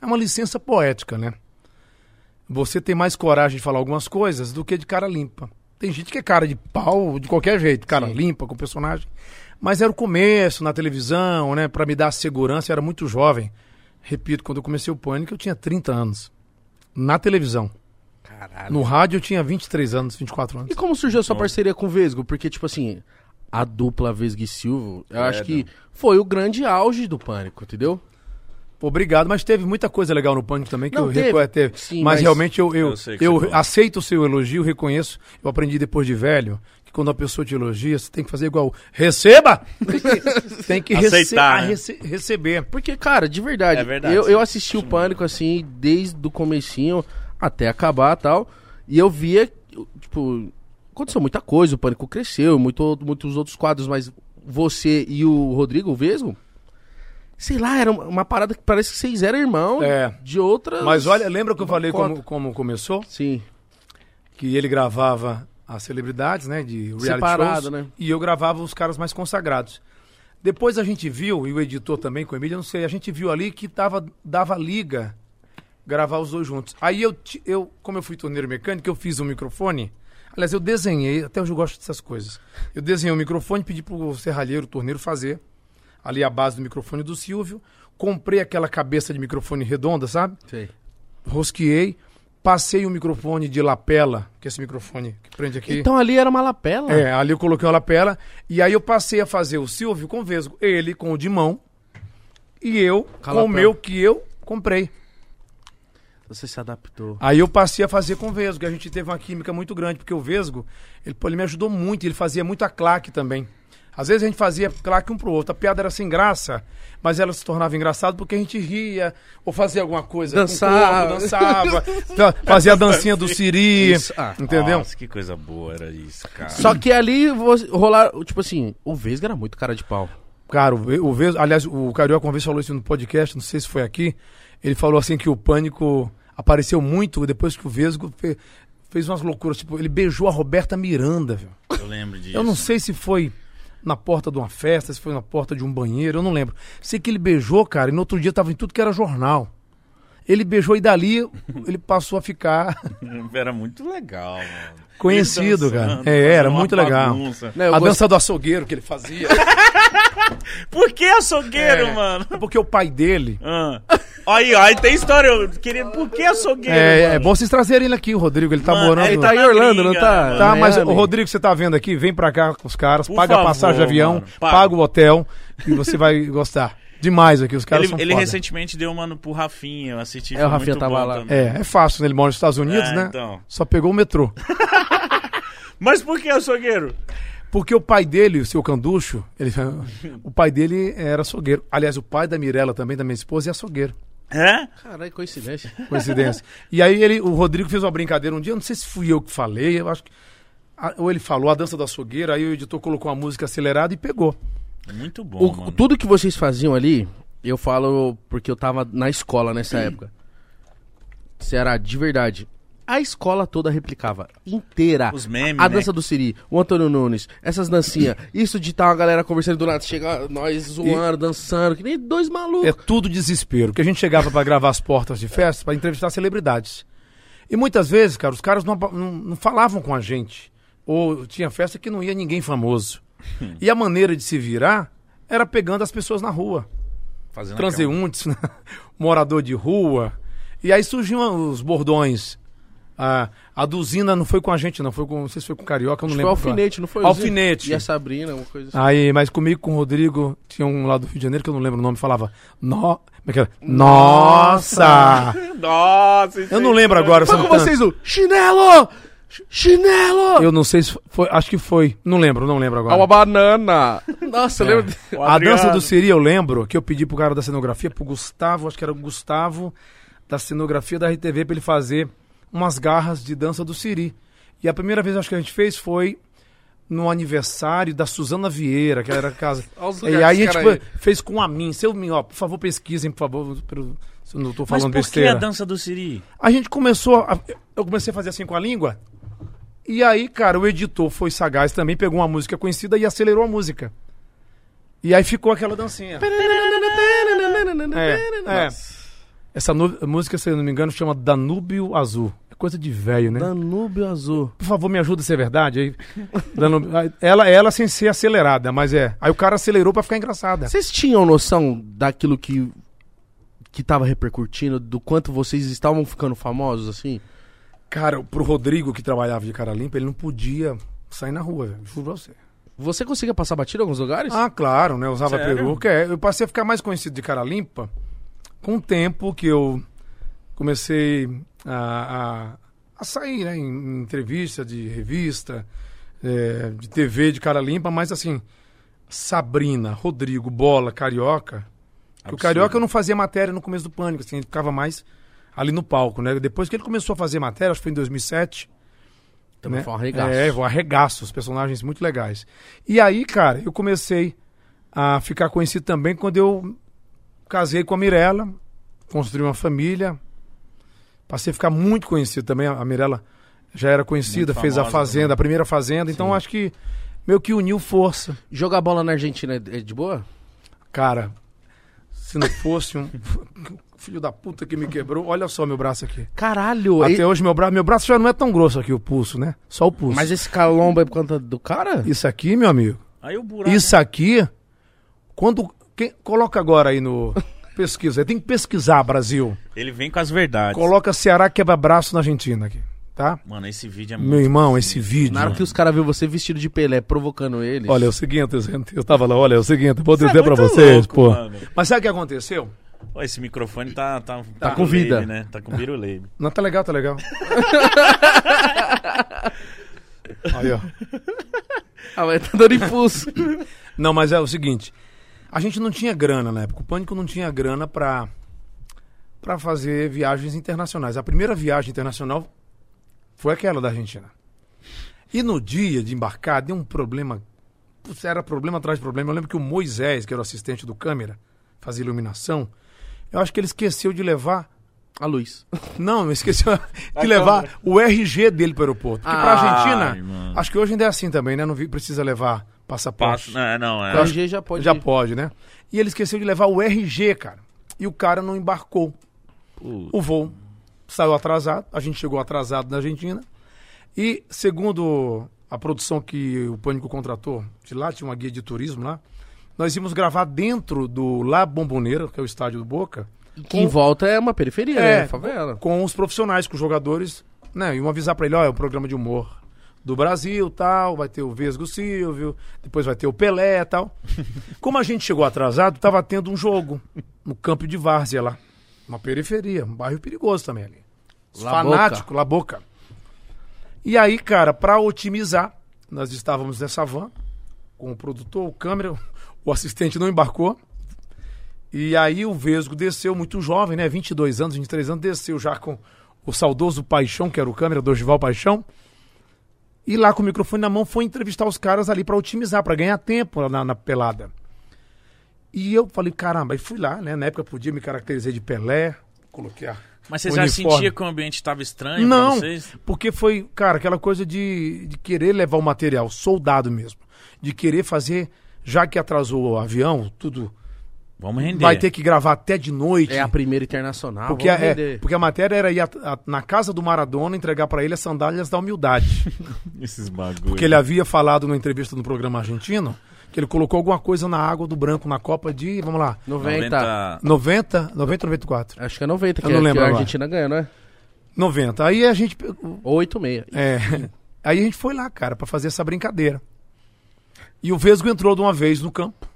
É uma licença poética, né? Você tem mais coragem de falar algumas coisas do que de cara limpa. Tem gente que é cara de pau de qualquer jeito, cara limpa com personagem. Mas era o começo na televisão, né? Pra me dar segurança, eu era muito jovem. Repito, quando eu comecei o Pânico, eu tinha 30 anos. Na televisão. Caralho. No rádio, eu tinha 23 anos, 24 anos. E como surgiu a sua parceria com o Vesgo? Porque, tipo assim, a dupla Vesgo e Silvio, eu É, acho que foi o grande auge do Pânico, entendeu? Obrigado, mas teve muita coisa legal no Pânico também que Não, eu teve. reco- teve. Sim, mas, mas- realmente eu, eu, Eu eu aceito o seu elogio, reconheço. Eu aprendi depois de velho que quando a pessoa te elogia, você tem que fazer igual. Receba! <laughs> Tem que, rece- Aceitar, a né? rece- receber. Porque, cara, de verdade, É verdade, eu, eu assisti o Pânico, assim, desde o comecinho até acabar e tal, e eu via, tipo, aconteceu muita coisa, o Pânico cresceu, muito, muitos outros quadros, mas você e o Rodrigo, o Vesgo, sei lá, era uma- parada que parece que vocês eram irmãos É. de outras... Mas olha, lembra que eu falei como, como começou? Sim, Que ele gravava as celebridades, né? De reality Separado, shows, né? E eu gravava os caras mais consagrados. Depois a gente viu, e o editor também com o Emílio, não sei, a gente viu ali que tava, dava liga gravar os dois juntos. Aí eu, eu, como eu fui torneiro mecânico, eu fiz um microfone. Aliás, eu desenhei, até hoje eu gosto dessas coisas. Eu desenhei um microfone, pedi pro serralheiro, o torneiro, fazer. Ali a base do microfone do Silvio. Comprei aquela cabeça de microfone redonda, sabe? sei. Rosqueei. Passei o microfone de lapela, que é esse microfone que prende aqui. Então ali era uma lapela? É, ali eu coloquei uma lapela. E aí eu passei a fazer o Silvio com o Vesgo. Ele com o de mão. E eu Com com o meu que eu comprei. Você se adaptou. Aí eu passei a fazer com o Vesgo, que a gente teve uma química muito grande, porque o Vesgo, ele, ele me ajudou muito, ele fazia muito a claque também. Às vezes a gente fazia claque um pro outro, a piada era sem graça, mas ela se tornava engraçada porque a gente ria, ou fazia alguma coisa. com o Dançava. corpo, dançava, fa- fazia a dancinha do Siri, Isso, ah. entendeu? Nossa, que coisa boa era isso, cara. Só que ali rolar, tipo assim, o Vesga era muito cara de pau. Cara, o, o Vesgo, aliás, o Carioca uma vez falou isso no podcast, não sei se foi aqui, ele falou assim que o Pânico apareceu muito depois que o Vesgo fe- fez umas loucuras, tipo, ele beijou a Roberta Miranda, viu? Eu lembro disso. Eu não sei se foi na porta de uma festa, se foi na porta de um banheiro, eu não lembro. Sei que ele beijou, cara, e no outro dia tava em tudo que era jornal. Ele beijou e dali ele passou a ficar <laughs> Era muito legal, mano. conhecido, Ele cara. dançando, É, era muito legal. eu a gost- dança do açougueiro que ele fazia. <laughs> <laughs> Por que açougueiro, É, mano? é porque o pai dele. Ah. Aí, ó, aí tem história. Eu queria... Por que açougueiro, É, é mano? bom vocês trazerem ele aqui, o Rodrigo. Ele tá Mano, morando. Ele tá em Orlando, não tá? mano. Tá, mas o Rodrigo, você tá vendo aqui, vem pra cá com os caras, Por paga a favor, passagem de avião, paga. paga o hotel e você vai gostar. Demais aqui, os caras Ele, são ele foda. recentemente deu uma no- pro Rafinha, eu assisti. É, o Rafinha muito tava lá. também. É, é fácil, né? Ele mora nos Estados Unidos, É, né? então. Só pegou o metrô. <laughs> Mas por que açougueiro? Porque o pai dele, o seu Canducho, ele, o pai dele era açougueiro. Aliás, o pai da Mirella também, da minha esposa, é açougueiro. É? Caralho, coincidência. <laughs> Coincidência. e aí ele, o Rodrigo fez uma brincadeira um dia, eu não sei se fui eu que falei, eu acho que. Ou ele falou a dança do açougueiro, aí o editor colocou uma música acelerada e pegou. Muito bom, O- mano. tudo que vocês faziam ali, eu falo porque eu tava na escola nessa época. Será, de verdade. A escola toda replicava, inteira. Os memes, A né? dança do Siri, o Antônio Nunes, essas dancinhas. Isso de estar uma galera conversando do nada, chega nós zoando, dançando, que nem dois malucos. É tudo desespero. Que a gente chegava pra gravar as portas de festa pra entrevistar celebridades. E muitas vezes, cara, os caras não, não- não falavam com a gente. Ou tinha festa que não ia ninguém famoso. E a maneira de se virar era pegando as pessoas na rua. Fazendo transeuntes, né? <laughs> morador de rua. E aí surgiam os bordões. A, a Duzina não foi com a gente, não. Foi com, não sei se foi com o Carioca, eu não Acho que foi lembro. alfinete, não foi? Alfinete. E a Sabrina, uma coisa assim. Aí, mas comigo, com o Rodrigo, tinha um lá do Rio de Janeiro que eu não lembro o nome, falava. No... como é que era? Nossa! <laughs> Nossa, Eu não lembro agora. Foi com vocês o chinelo! Ch- Chinelo! Eu não sei se foi. Acho que foi. Não lembro, não lembro agora. uma banana! <laughs> Nossa, eu É. lembro. de- O A dança do Siri, eu lembro que eu pedi pro cara da cenografia, pro Gustavo, acho que era o Gustavo, da cenografia da RTV, pra ele fazer umas garras de dança do Siri. E a primeira vez acho que a gente fez foi no aniversário da Suzana Vieira, que era a casa. <laughs> E aí a que gente aí. fez com a mim. Se eu, me- ó, por favor, pesquisem, por favor, pelo- se eu não tô Mas falando por que besteira. a dança do Siri? A gente começou. a- eu comecei a fazer assim com a língua. E aí, cara, o editor foi sagaz também, pegou uma música conhecida e acelerou a música. E aí ficou aquela dancinha. É, é. Essa música, se eu não me engano, chama Danúbio Azul. Coisa de velho, né? Danúbio Azul. Por favor, me ajuda se é verdade. Aí, Danúbio- ela, ela sem ser acelerada, mas é. Aí o cara acelerou pra ficar engraçada. Vocês tinham noção daquilo que que tava repercutindo, do quanto vocês estavam ficando famosos assim? Cara, pro Rodrigo, que trabalhava de cara limpa, ele não podia sair na rua, velho. Juro pra você. Você conseguia passar batido em alguns lugares? Ah, claro, né? Usava Sério? peruca. É, eu passei a ficar mais conhecido de cara limpa com o tempo que eu comecei a, a, a sair, né? Em, entrevista de revista, é, de TV de cara limpa, mas assim, Sabrina, Rodrigo, Bola, Carioca. O. Carioca eu não fazia matéria no começo do pânico, assim, ele ficava mais ali no palco, né? Depois que ele começou a fazer matéria, acho que foi em 2007. Também né? foi um arregaço. É, foi um arregaço, os personagens muito legais. E aí, cara, eu comecei a ficar conhecido também quando eu casei com a Mirella, construí uma família, passei a ficar muito conhecido também. A Mirella já era conhecida, Muito fez a famosa Fazenda, também. a primeira Fazenda, então acho que meio que uniu força. Jogar bola na Argentina é é de boa? Cara, se não fosse um <laughs> filho da puta que me quebrou, olha só meu braço aqui. Caralho! Até e- hoje meu braço, meu braço já não é tão grosso aqui o pulso, né? Só o pulso. Mas esse calombo é por conta do cara? Isso aqui, meu amigo, Aí o buraco. Isso aqui, quando. Quem, coloca agora aí no. <laughs> Pesquisa. Tem que pesquisar, Brasil. Ele vem com as verdades. Coloca Ceará quebra-braço na Argentina aqui. Tá? Mano, esse vídeo é muito. Meu irmão, esse vídeo. Na hora que os caras viram você vestido de Pelé provocando eles. Olha, é o seguinte, gente, eu tava lá, olha, é o seguinte, vou é dizer pra muito vocês, louco, pô. mano. Mas sabe o que aconteceu? Pô, esse microfone tá. Tá, Tá com vida. né? Tá com biruleibe. Não, tá legal, tá legal. <laughs> Aí, ó. Ah, mas tá dando impulso. Não, mas é o seguinte. A gente não tinha grana na época. O Pânico não tinha grana pra, pra fazer viagens internacionais. A primeira viagem internacional foi aquela da Argentina. E no dia de embarcar, deu um problema. Era problema atrás de problema. Eu lembro que o Moisés, que era o assistente do câmera, fazia iluminação. Eu acho que ele esqueceu de levar. A luz. Não, esqueceu <laughs> de levar o RG dele para o aeroporto. Porque pra Ai, Argentina, mano. acho que hoje ainda é assim também, né? Não vi- precisa levar passaporte. Passo, é, não, O é. RG já pode. Já ir. pode, né? E ele esqueceu de levar o RG, cara. E o cara não embarcou. Pô, O voo saiu atrasado. A gente chegou atrasado na Argentina. E, segundo a produção que o Pânico contratou, de lá tinha uma guia de turismo lá, nós íamos gravar dentro do La Bombonera, que é o estádio do Boca, Que em volta é uma periferia, É, né? Favela. com os profissionais, com os jogadores, né? Iam avisar pra ele, ó, é um programa de humor do Brasil, tal, vai ter o Vesgo Silvio, depois vai ter o Pelé, tal. <laughs> Como a gente chegou atrasado, tava tendo um jogo no campo de Várzea lá, uma periferia, um bairro perigoso também ali. La fanáticos, La Boca. E aí, cara, pra otimizar, nós estávamos nessa van com o produtor, o câmera, <laughs> o assistente não embarcou. E aí o Vesgo desceu muito jovem, né? 22 anos, 23 anos, desceu já com o saudoso Paixão, que era o câmera, Dorival Paixão. E lá com o microfone na mão foi entrevistar os caras ali pra otimizar, pra ganhar tempo na, na pelada. E eu falei, caramba, e fui lá, né? Na época podia me caracterizar de Pelé, coloquei a. Mas você já sentia que o ambiente tava estranho Não, porque foi, cara, aquela coisa de, de querer levar o material, soldado mesmo. De querer fazer, já que atrasou o avião, tudo. Vamos render. Vai ter que gravar até de noite. É a primeira internacional. Porque, vamos a, é, vender. porque a matéria era ir a- a- na casa do Maradona entregar pra ele as sandálias da humildade. <laughs> Esses bagulho. Porque ele havia falado numa entrevista no programa argentino que ele colocou alguma coisa na água do branco na Copa de, vamos lá, 90. 90, 90 ou 94? Acho que é 90 que, Eu não é- lembro que a. Argentina ganha, não é? 90. Aí a gente Ou 86. é, aí a gente foi lá, cara, pra fazer essa brincadeira. E o Vesgo entrou de uma vez no campo,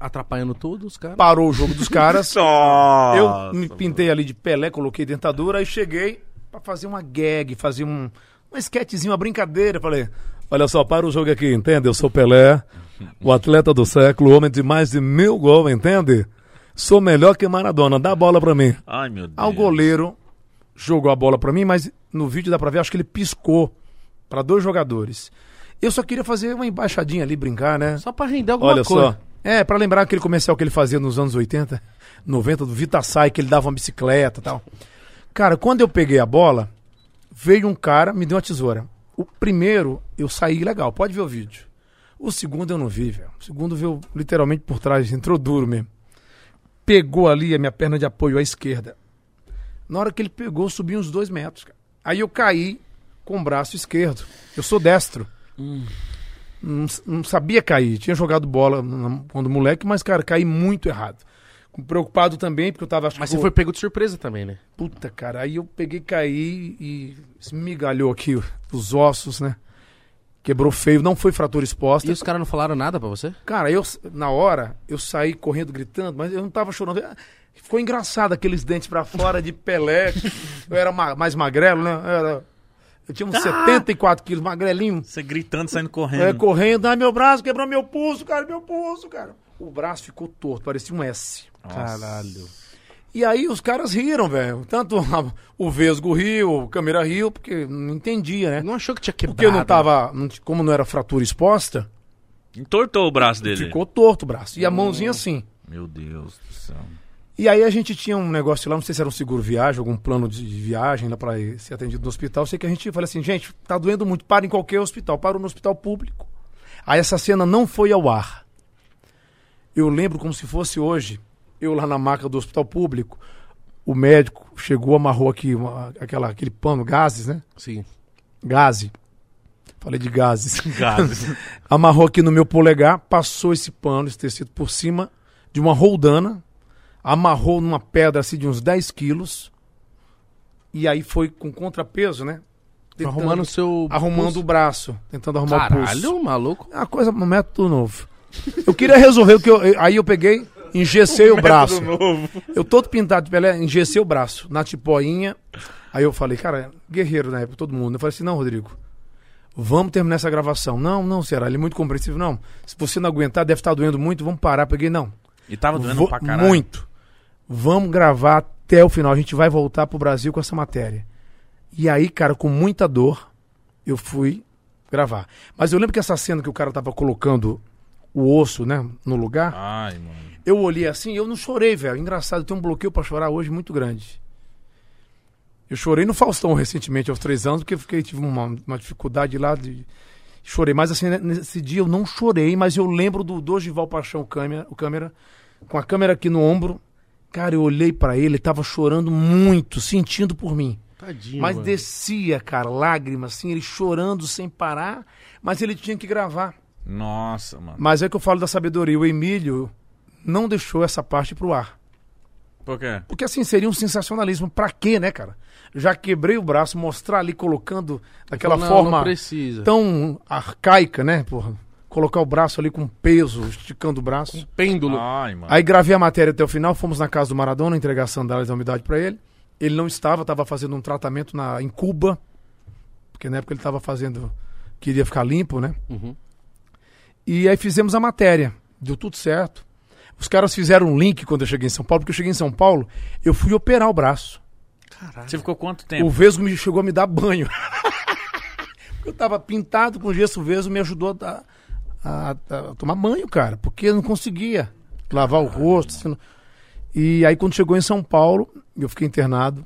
Atrapalhando tudo, os caras. parou o jogo dos caras. <laughs> Nossa, Eu me pintei ali de Pelé, coloquei dentadura, aí cheguei pra fazer uma gag, fazer um, uma esquetezinha, uma brincadeira. Falei, olha só, para o jogo aqui, entende? Eu sou Pelé, o atleta do século, o homem de mais de mil gols, entende? Sou melhor que Maradona, dá a bola pra mim. Ai, meu Deus. Aí o goleiro jogou a bola pra mim, mas no vídeo dá pra ver, acho que ele piscou pra dois jogadores. Eu só queria fazer uma embaixadinha ali, brincar, né? Só pra render alguma Olha coisa. só. É, pra lembrar aquele comercial que ele fazia nos anos 80, 90, do Vitasai, que ele dava uma bicicleta e tal. Cara, quando eu peguei a bola, veio um cara, me deu uma tesoura. O primeiro, eu saí legal, pode ver o vídeo. O segundo eu não vi, velho. O segundo veio literalmente por trás, <laughs> entrou duro mesmo. Pegou ali a minha perna de apoio à esquerda. Na hora que ele pegou, subi uns dois metros. Cara. Aí eu caí com o braço esquerdo. Eu sou destro não, não sabia cair. Tinha jogado bola quando moleque, mas, cara, caí muito errado. Preocupado também, porque eu tava achando. Mas você foi pego de surpresa também, né? Puta, cara. Aí eu peguei, caí e esmigalhou aqui os ossos, né? Quebrou feio. Não foi fratura exposta. E os caras não falaram nada pra você? Cara, eu, na hora, eu saí correndo, gritando, mas eu não tava chorando. Ficou engraçado aqueles dentes pra fora de Pelé. <laughs> Eu era ma- mais magrelo, né? Eu, era- eu tinha uns 74 quilos, magrelinho. Você gritando, saindo correndo. É, correndo, ai meu braço, quebrou meu pulso, cara, meu pulso, cara. O braço ficou torto, parecia um S. Caralho. E aí os caras riram, velho. Tanto a- <laughs> o Vesgo riu, o câmera riu, porque não entendia, né? Não achou que tinha quebrado? Porque não tava, não como não era fratura exposta, Entortou o braço dele. ficou torto o braço. E a mãozinha assim. Meu Deus do céu. E aí a gente tinha um negócio lá, não sei se era um seguro viagem, algum plano de viagem lá ir ser atendido no hospital. Sei que a gente falou assim, gente, tá doendo muito, para em qualquer hospital, parou no hospital público. Aí essa cena não foi ao ar. Eu lembro como se fosse hoje, eu lá na maca do hospital público, o médico chegou, amarrou aqui uma- aquela, aquele pano, gases, né? Sim. Gaze. Falei de gases. <laughs> Gases. <laughs> amarrou aqui no meu polegar, passou esse pano, esse tecido por cima de uma roldana, amarrou numa pedra assim de uns 10 quilos, e aí foi com contrapeso, né? Tentando- Arrumando o seu. arrumando pulso. o braço, tentando arrumar o pulso. Caralho, maluco. É uma coisa, um método novo. Eu queria resolver o que eu. Aí eu peguei, engessei o braço. Eu todo pintado de Pelé, engessei o braço, na tipoinha. Aí eu falei, cara, guerreiro na época, todo mundo. Eu falei assim, não, Rodrigo, vamos terminar essa gravação. Não, não, Ceará, ele é muito compreensível. Não, se você não aguentar, deve estar doendo muito, vamos parar. Peguei, não. E tava doendo Vou- pra caralho. Muito. Vamos gravar até o final. A gente vai voltar pro Brasil com essa matéria. E aí, cara, com muita dor, eu fui gravar. Mas eu lembro que essa cena que o cara tava colocando o osso, né, no lugar, Ai, mano. eu olhei assim e eu não chorei, velho. Engraçado, eu tenho um bloqueio pra chorar hoje muito grande. Eu chorei no Faustão recentemente, aos três anos, porque eu fiquei, tive uma, uma dificuldade lá de. Chorei, mas assim, né, nesse dia eu não chorei, mas eu lembro do Dorival Paixão, câmera, o câmera, com a câmera aqui no ombro. Cara, eu olhei pra ele, ele tava chorando muito, sentindo por mim. Tadinho, Mas mano. descia, cara, lágrimas, assim, ele chorando sem parar, mas ele tinha que gravar. Nossa, mano. Mas é que eu falo da sabedoria. O Emílio não deixou essa parte pro ar. Por quê? Porque assim, seria um sensacionalismo. Pra quê, né, cara? Já quebrei o braço, mostrar ali colocando daquela Não, forma Não precisa. tão arcaica, né, porra? Colocar o braço ali com peso, esticando o braço. Pêndulo. Ai, mano. Aí gravei a matéria até o final, fomos na casa do Maradona entregar as sandálias da umidade pra ele. Ele não estava, estava fazendo um tratamento na, em Cuba, porque na época ele estava fazendo, queria ficar limpo, né? Uhum. E aí fizemos a matéria, deu tudo certo. Os caras fizeram um link quando eu cheguei em São Paulo, porque eu cheguei em São Paulo, eu fui operar o braço. Você ficou quanto tempo? O Vesgo me chegou a me dar banho. <laughs> eu tava pintado com gesso, o Vesgo me ajudou a, a- a tomar banho, cara, porque eu não conseguia lavar o rosto. assim, E aí quando chegou em São Paulo, eu fiquei internado.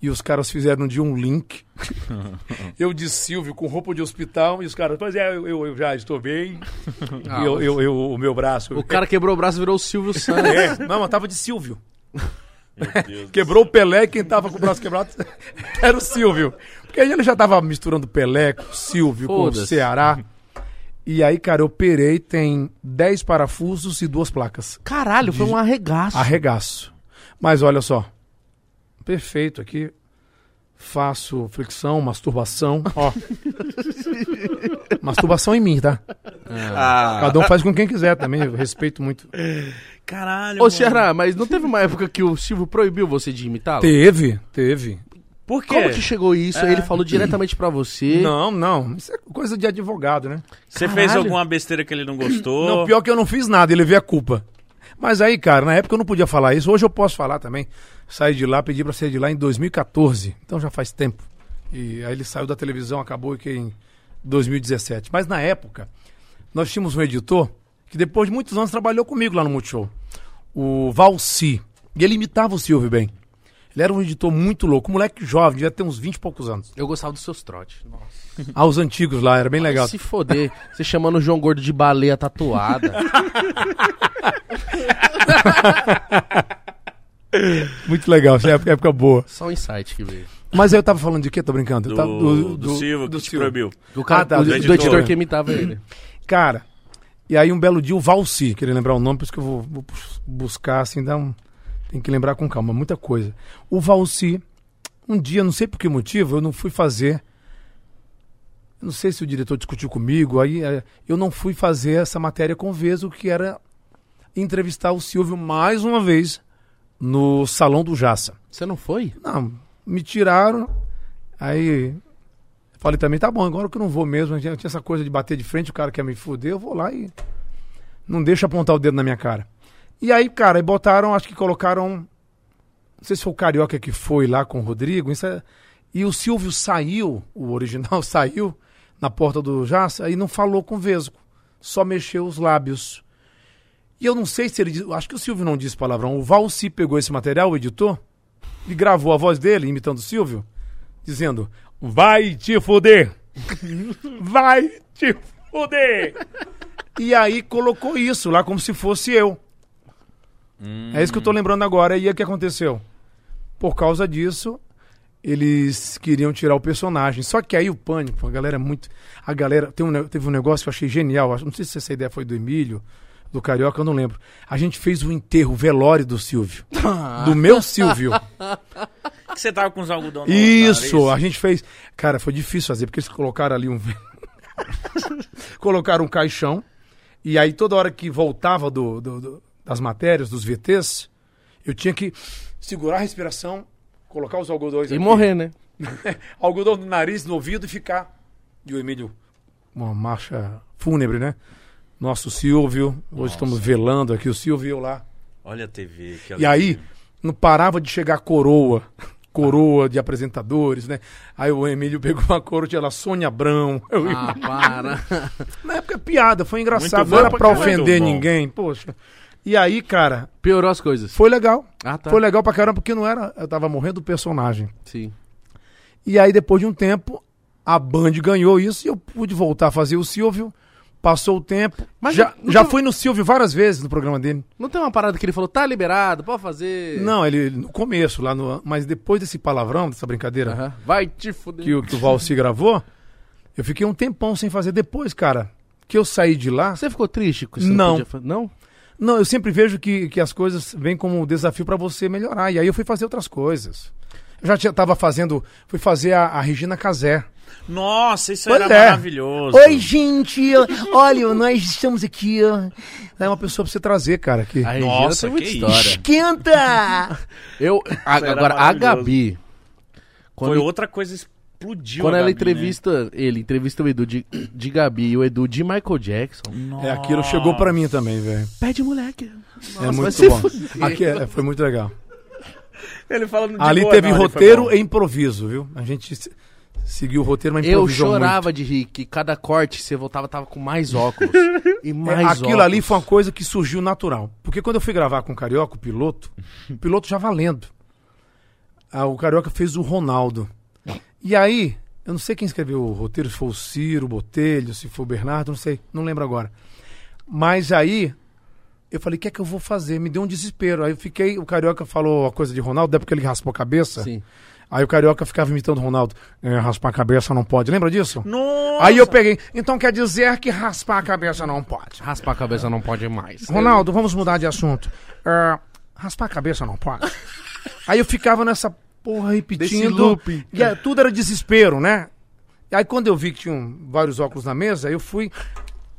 E os caras fizeram um dia um link. <laughs> eu de Silvio com roupa de hospital e os caras, pois é, eu, eu- eu já estou bem. Ah, <laughs> E eu, eu- eu- o meu braço. O cara quebrou o braço e virou o Silvio Santos. É, não, mas tava de Silvio. <laughs> Quebrou o Pelé e quem tava com o braço quebrado era o Silvio. Porque aí ele já tava misturando Pelé com o Silvio, com o. Ceará. E aí, cara, eu operei, tem 10 parafusos e duas placas. Caralho, foi um arregaço. Arregaço. Mas olha só. Perfeito aqui. Faço flexão, masturbação. Ó. <laughs> masturbação em mim, tá? Ah, Cada um faz com quem quiser também. Eu respeito muito. caralho. Ô, mano. Ceará, mas não teve uma época que o Silvio proibiu você de imitá-lo? Teve, teve. Por quê? Como que chegou isso? Ele falou diretamente pra você. Não, não. Isso é coisa de advogado, né? Você fez Caralho. alguma besteira que ele não gostou? Não, pior que eu não fiz nada, ele veio a culpa. Mas aí, cara, na época eu não podia falar isso. Hoje eu posso falar também. Saí de lá, pedi pra sair de lá em 2014. Então já faz tempo. E aí ele saiu da televisão, acabou que em 2017. Mas na época, nós tínhamos um editor que depois de muitos anos trabalhou comigo lá no Multishow. O Valci. E ele imitava o Silvio bem. Ele era um editor muito louco, moleque jovem, devia ter uns 20 e poucos anos. Eu gostava dos seus trotes. Nossa. Ah, os antigos lá, era bem legal. Se foder, você chamando o João Gordo de baleia tatuada. <laughs> Muito legal, essa época, época boa. Só um insight que veio. Mas aí eu tava falando de quê? Tô brincando. Do, tava- do, Silvio que te Silvio. proibiu. Do, cara, Ah, tá, do, do do editor. editor que imitava ele. Cara, e aí um belo dia o Valci, queria lembrar o nome, por isso que eu vou, vou bus- buscar, assim, dar um... Tem que lembrar com calma, muita coisa. O Valci, um dia, não sei por que motivo, eu não fui fazer... eu Não sei se o diretor discutiu comigo, aí eh, eu não fui fazer essa matéria com o Vesgo, que era entrevistar o Silvio mais uma vez no Salão do Jaça. Você não foi? Não, me tiraram. Aí falei também, tá bom, agora que eu não vou mesmo. Tinha, tinha essa coisa de bater de frente, o cara quer me fuder, eu vou lá e não deixa apontar o dedo na minha cara. E aí, cara, botaram, acho que colocaram. Não sei se foi o Carioca que foi lá com o Rodrigo. isso é- e o Silvio saiu, o original <laughs> saiu na porta do Jaça e não falou com o Vesgo. Só mexeu os lábios. E eu não sei se ele. Acho que o Silvio não disse palavrão. O Valci pegou esse material, o editor, e gravou a voz dele, imitando o Silvio, dizendo: Vai te foder! <laughs> Vai te foder! <laughs> e aí colocou isso lá como se fosse eu. É isso que eu tô lembrando agora. E aí o que aconteceu? Por causa disso, eles queriam tirar o personagem. Só que aí o pânico, a galera é muito. A galera. Tem um, teve um negócio que eu achei genial. Não sei se essa ideia foi do Emílio, do Carioca, eu não lembro. A gente fez o enterro, o velório do Silvio. do meu Silvio. <laughs> Que você tava com os algodão no Isso, a gente fez. Cara, foi difícil fazer, porque eles colocaram ali um. <laughs> colocaram um caixão. E aí toda hora que voltava do, do- do- das matérias, dos VTs, eu tinha que segurar a respiração, colocar os algodões E aqui, morrer, né? <laughs> algodão no nariz, no ouvido e ficar. E o Emílio, uma marcha fúnebre, né? Nosso Silvio, hoje Nossa. estamos velando aqui o Silvio e eu lá. Olha a TV. E aí, alegria. não parava de chegar coroa, <laughs> coroa de apresentadores, né? Aí o Emílio pegou uma coroa, tinha lá Sônia Abrão. Eu, Ah, para. Na época é piada, foi engraçado, não era pra ofender ninguém, poxa. E aí, cara, Piorou as coisas. foi legal. Ah, tá. Foi legal pra caramba, porque não era. Eu tava morrendo do personagem. Sim. E aí, depois de um tempo, a Band ganhou isso e eu pude voltar a fazer o Silvio. Passou o tempo. Mas já não- já não- fui no Silvio várias vezes no programa dele. Não tem uma parada que ele falou, tá liberado, pode fazer. Não, ele no começo, lá no. Mas depois desse palavrão, dessa brincadeira. Vai te fuder. que, o- que o Valci gravou, eu fiquei um tempão sem fazer. Depois, cara, que eu saí de lá. Você ficou triste com isso? Não. podia fa- Não? Não, eu sempre vejo que, que as coisas vêm como um desafio pra você melhorar. E aí eu fui fazer outras coisas. Eu já tinha, tava fazendo. Fui fazer a, a Regina Casé. Nossa, isso Pois era é. maravilhoso. Oi, gente! Olha, nós estamos aqui. ó. É uma pessoa pra você trazer, cara. Que... A Regina Nossa, que história. Esquenta! Eu, a- agora, a. Gabi, quando, Foi outra coisa explodiu. quando a ela Gabi, né? entrevista ele, entrevista o Edu de, de Gabi e o Edu de Michael Jackson, É, aquilo chegou pra mim também, velho. pede moleque. É vai muito se bom. fuder. Aqui é- foi muito legal. Ele falando de Ali boa, teve não, roteiro e improviso, viu? A gente se- seguiu o roteiro, mas Eu improvisou chorava de rir, que cada corte você voltava, tava com mais óculos. <laughs> e muito. mais É, óculos. aquilo ali foi uma coisa que surgiu natural. Porque quando eu fui gravar com o Carioca, o piloto, o piloto já valendo. Ah, o Carioca fez o Ronaldo. E aí, eu não sei quem escreveu o roteiro, se foi o Ciro, Botelho, se foi o Bernardo, não sei, não lembro agora. Mas aí, eu falei, o que é que eu vou fazer? Me deu um desespero. Aí eu fiquei, o Carioca falou a coisa de Ronaldo, é porque ele raspou a cabeça. Sim. Aí o Carioca ficava imitando o Ronaldo. É, raspar a cabeça não pode. Lembra disso? Nossa! Aí eu peguei. Então quer dizer que raspar a cabeça não pode. Raspar a cabeça não pode mais. Ronaldo, vamos mudar de assunto. É, raspar a cabeça não pode. <laughs> Aí eu ficava nessa porra repetindo. E aí, tudo era desespero, né? E aí quando eu vi que tinham vários óculos na mesa, eu fui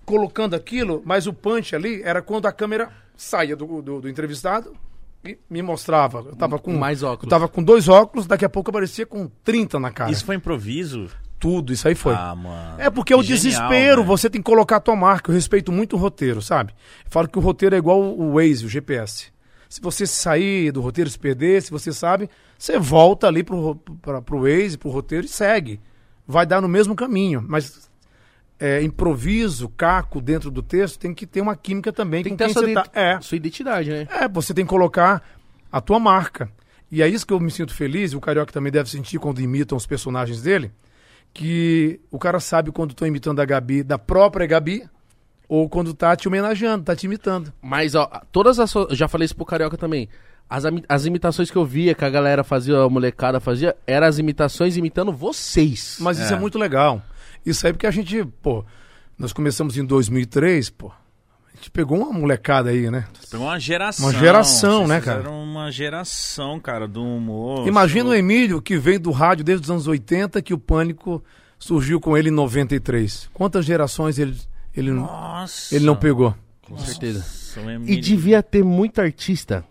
colocando aquilo, mas o punch ali era quando a câmera saía do, do, do entrevistado e me mostrava. Eu tava com Mais óculos. Eu tava com dois óculos, daqui a pouco aparecia com 30 na cara. Isso foi improviso? Tudo, isso aí foi. Ah, mano. É porque é o genial, desespero, né? você tem que colocar a tua marca. Eu respeito muito o roteiro, sabe? Eu falo que o roteiro é igual o Waze, o GPS. Se você sair do roteiro, se perder, se você sabe, você volta ali pro, ro- pra, pro Waze, pro roteiro e segue. Vai dar no mesmo caminho. Mas é, improviso, caco dentro do texto, tem que ter uma química também Tem com que ter quem sua, você tá. É, sua identidade, né? é, você tem que colocar a tua marca. E é isso que eu me sinto feliz, e o Carioca também deve sentir quando imitam os personagens dele, que o cara sabe quando estão imitando a Gabi, da própria Gabi, ou quando tá te homenageando, tá te imitando. Mas, ó, todas as. Já falei isso pro Carioca também. As, as imitações que eu via, que a galera fazia, a molecada fazia, eram as imitações imitando vocês. Mas isso é muito legal. Isso aí porque a gente, pô, nós começamos em 2003, pô, a gente pegou uma molecada aí, né? Pegou uma geração. Uma geração, Vocês né, cara? uma geração, cara, do humor. Imagina o Emílio, que vem do rádio desde os anos 80, que o Pânico surgiu com ele em 93. Quantas gerações ele, ele, Nossa. ele não pegou? Com certeza. Nossa, o E devia ter muito artista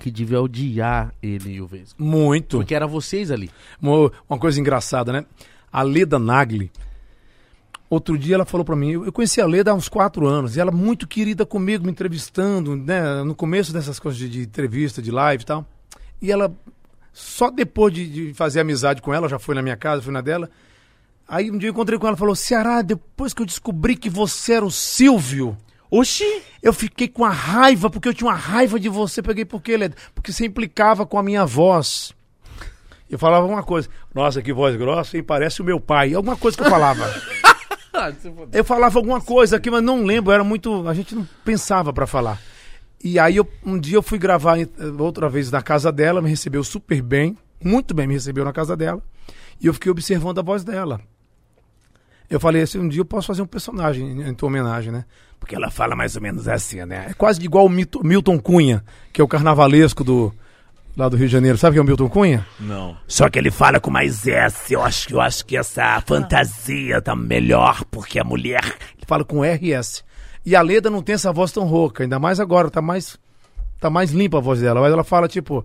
que devia odiar ele e o Vesgo. Muito. Porque era vocês ali. Uma, uma coisa engraçada, né? A Leda Nagli, outro dia ela falou pra mim, eu conheci a Leda há uns quatro anos, e ela muito querida comigo, me entrevistando, né? No começo dessas coisas de, de entrevista, de live e tal. E ela, só depois de, de fazer amizade com ela, já foi na minha casa, fui na dela. Aí um dia eu encontrei com ela e falou: Ceará, depois que eu descobri que você era o Silvio, Oxi! eu fiquei com a raiva, porque eu tinha uma raiva de você. Peguei por quê, Leda? Porque você implicava com a minha voz. Eu falava uma coisa. Nossa, que voz grossa, hein? Parece o meu pai. Alguma coisa que eu falava. <laughs> eu falava alguma coisa aqui, mas não lembro. Era muito. A gente não pensava pra falar. E aí, eu- um dia eu fui gravar eh, outra vez na casa dela, me recebeu super bem. Muito bem, me recebeu na casa dela. E eu fiquei observando a voz dela. Eu falei assim, um dia eu posso fazer um personagem em, tua homenagem, né? Porque ela fala mais ou menos assim, né? É quase igual o Milton Cunha, que é o carnavalesco do, lá do Rio de Janeiro. Sabe quem é o Milton Cunha? Não. Só que ele fala com mais S. Eu acho, que- eu acho que essa fantasia tá melhor, porque a mulher. Ele fala com RS. E a Leda não tem essa voz tão rouca, ainda mais agora, tá mais, tá mais limpa a voz dela. Mas ela fala tipo: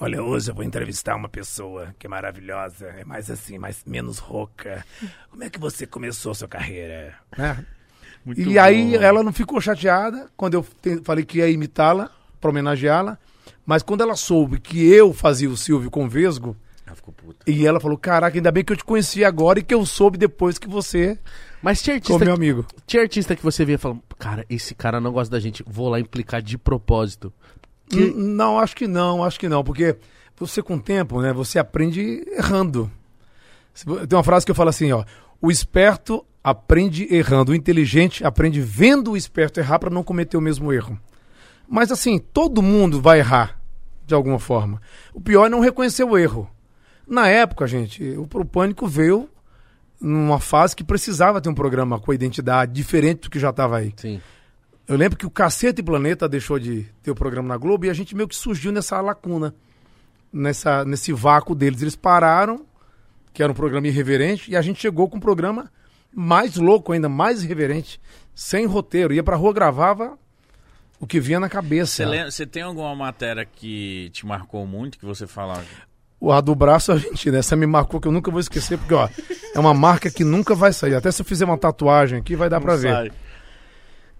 Olha, hoje eu vou entrevistar uma pessoa que é maravilhosa, é mais assim, mais menos rouca. Como é que você começou a sua carreira? Né? Muito E aí bom. ela não ficou chateada quando eu te- falei que ia imitá-la, pra homenageá-la. Mas quando ela soube que eu fazia o Silvio com Vesgo, Ela ficou puta. e ela falou: Caraca, ainda bem que eu te conheci agora e que eu soube depois que você Mas tinha artista, meu amigo. tinha artista que você via e falava, cara, esse cara não gosta da gente, vou lá implicar de propósito. Que- Não, acho que não, acho que não, porque você com o tempo, né, você aprende errando. Tem uma frase que eu falo assim, ó, o esperto aprende errando, o inteligente aprende vendo o esperto errar para não cometer o mesmo erro. Mas assim, todo mundo vai errar de alguma forma. O pior é não reconhecer o erro. Na época, gente, o, o Pânico veio numa fase que precisava ter um programa com a identidade diferente do que já estava aí. Sim. Eu lembro que o Cacete e Planeta deixou de ter o programa na Globo e a gente meio que surgiu nessa lacuna, nessa, nesse vácuo deles. Eles pararam, que era um programa irreverente, e a gente chegou com um programa mais louco ainda, mais irreverente, sem roteiro. Ia pra rua, gravava o que vinha na cabeça. Você, tem alguma matéria que te marcou muito, que você fala... O A do braço, a gente, né? Essa me marcou que eu nunca vou esquecer, porque, ó, é uma marca que nunca vai sair. Até se eu fizer uma tatuagem aqui, vai dar pra ver.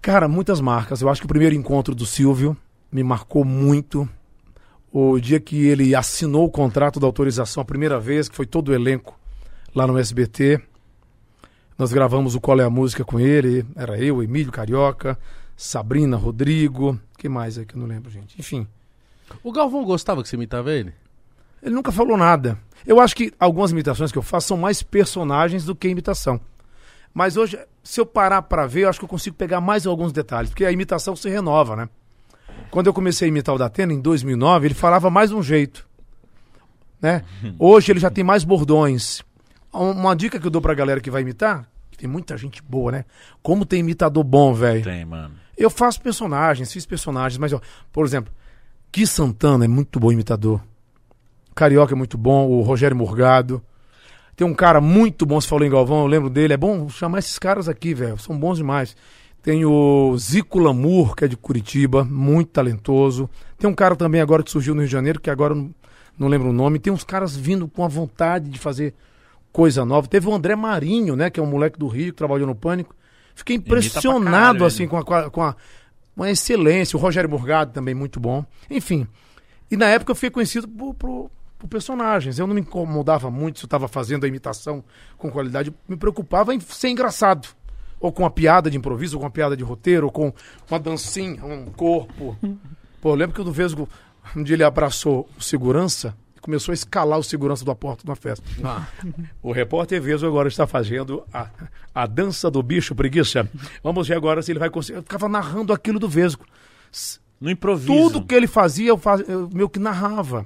Cara, muitas marcas. Eu acho que o primeiro encontro do Silvio me marcou muito. O dia que ele assinou o contrato da autorização a primeira vez, que foi todo o elenco lá no SBT. Nós gravamos o Qual é a Música com ele. Era eu, Emílio Carioca, Sabrina, Rodrigo. que mais é que eu não lembro, gente? Enfim. O Galvão gostava que você imitava ele? Ele nunca falou nada. Eu acho que algumas imitações que eu faço são mais personagens do que imitação. Mas hoje, se eu parar pra ver, eu acho que eu consigo pegar mais alguns detalhes, porque a imitação se renova, né? Quando eu comecei a imitar o Datena, em 2009, ele falava mais um jeito. Né? Hoje ele já tem mais bordões. Um- Uma dica que eu dou pra galera que vai imitar, que tem muita gente boa, né? Como tem imitador bom, velho. Tem, mano. Eu faço personagens, fiz personagens, mas, ó, por exemplo, Ki Santana é muito bom imitador. Carioca é muito bom, o Rogério Morgado. Tem um cara muito bom, você falou em Galvão, eu lembro dele. É bom chamar esses caras aqui, velho. São bons demais. Tem o Zico Lamour, que é de Curitiba, muito talentoso. Tem um cara também agora que surgiu no Rio de Janeiro, que agora não, não lembro o nome. Tem uns caras vindo com a vontade de fazer coisa nova. Teve o André Marinho, né, que é um moleque do Rio, que trabalhou no Pânico. Fiquei impressionado, caralho, assim, com a, com a- com a- com a excelência. O Rogério Morgado também muito bom. Enfim. E na época eu fiquei conhecido por, por- por personagens. Eu não me incomodava muito se eu estava fazendo a imitação com qualidade. Me preocupava em ser engraçado. Ou com uma piada de improviso, ou com uma piada de roteiro, ou com uma dancinha, um corpo. <laughs> Pô, eu lembro que o do Vesgo, um dia ele abraçou o segurança e começou a escalar o segurança da porta de uma festa. <laughs> O repórter Vesgo agora está fazendo a, a dança do bicho preguiça. Vamos ver agora se ele vai conseguir. Eu ficava narrando aquilo do Vesgo. No improviso. Tudo que ele fazia, eu, faz... eu meio que narrava.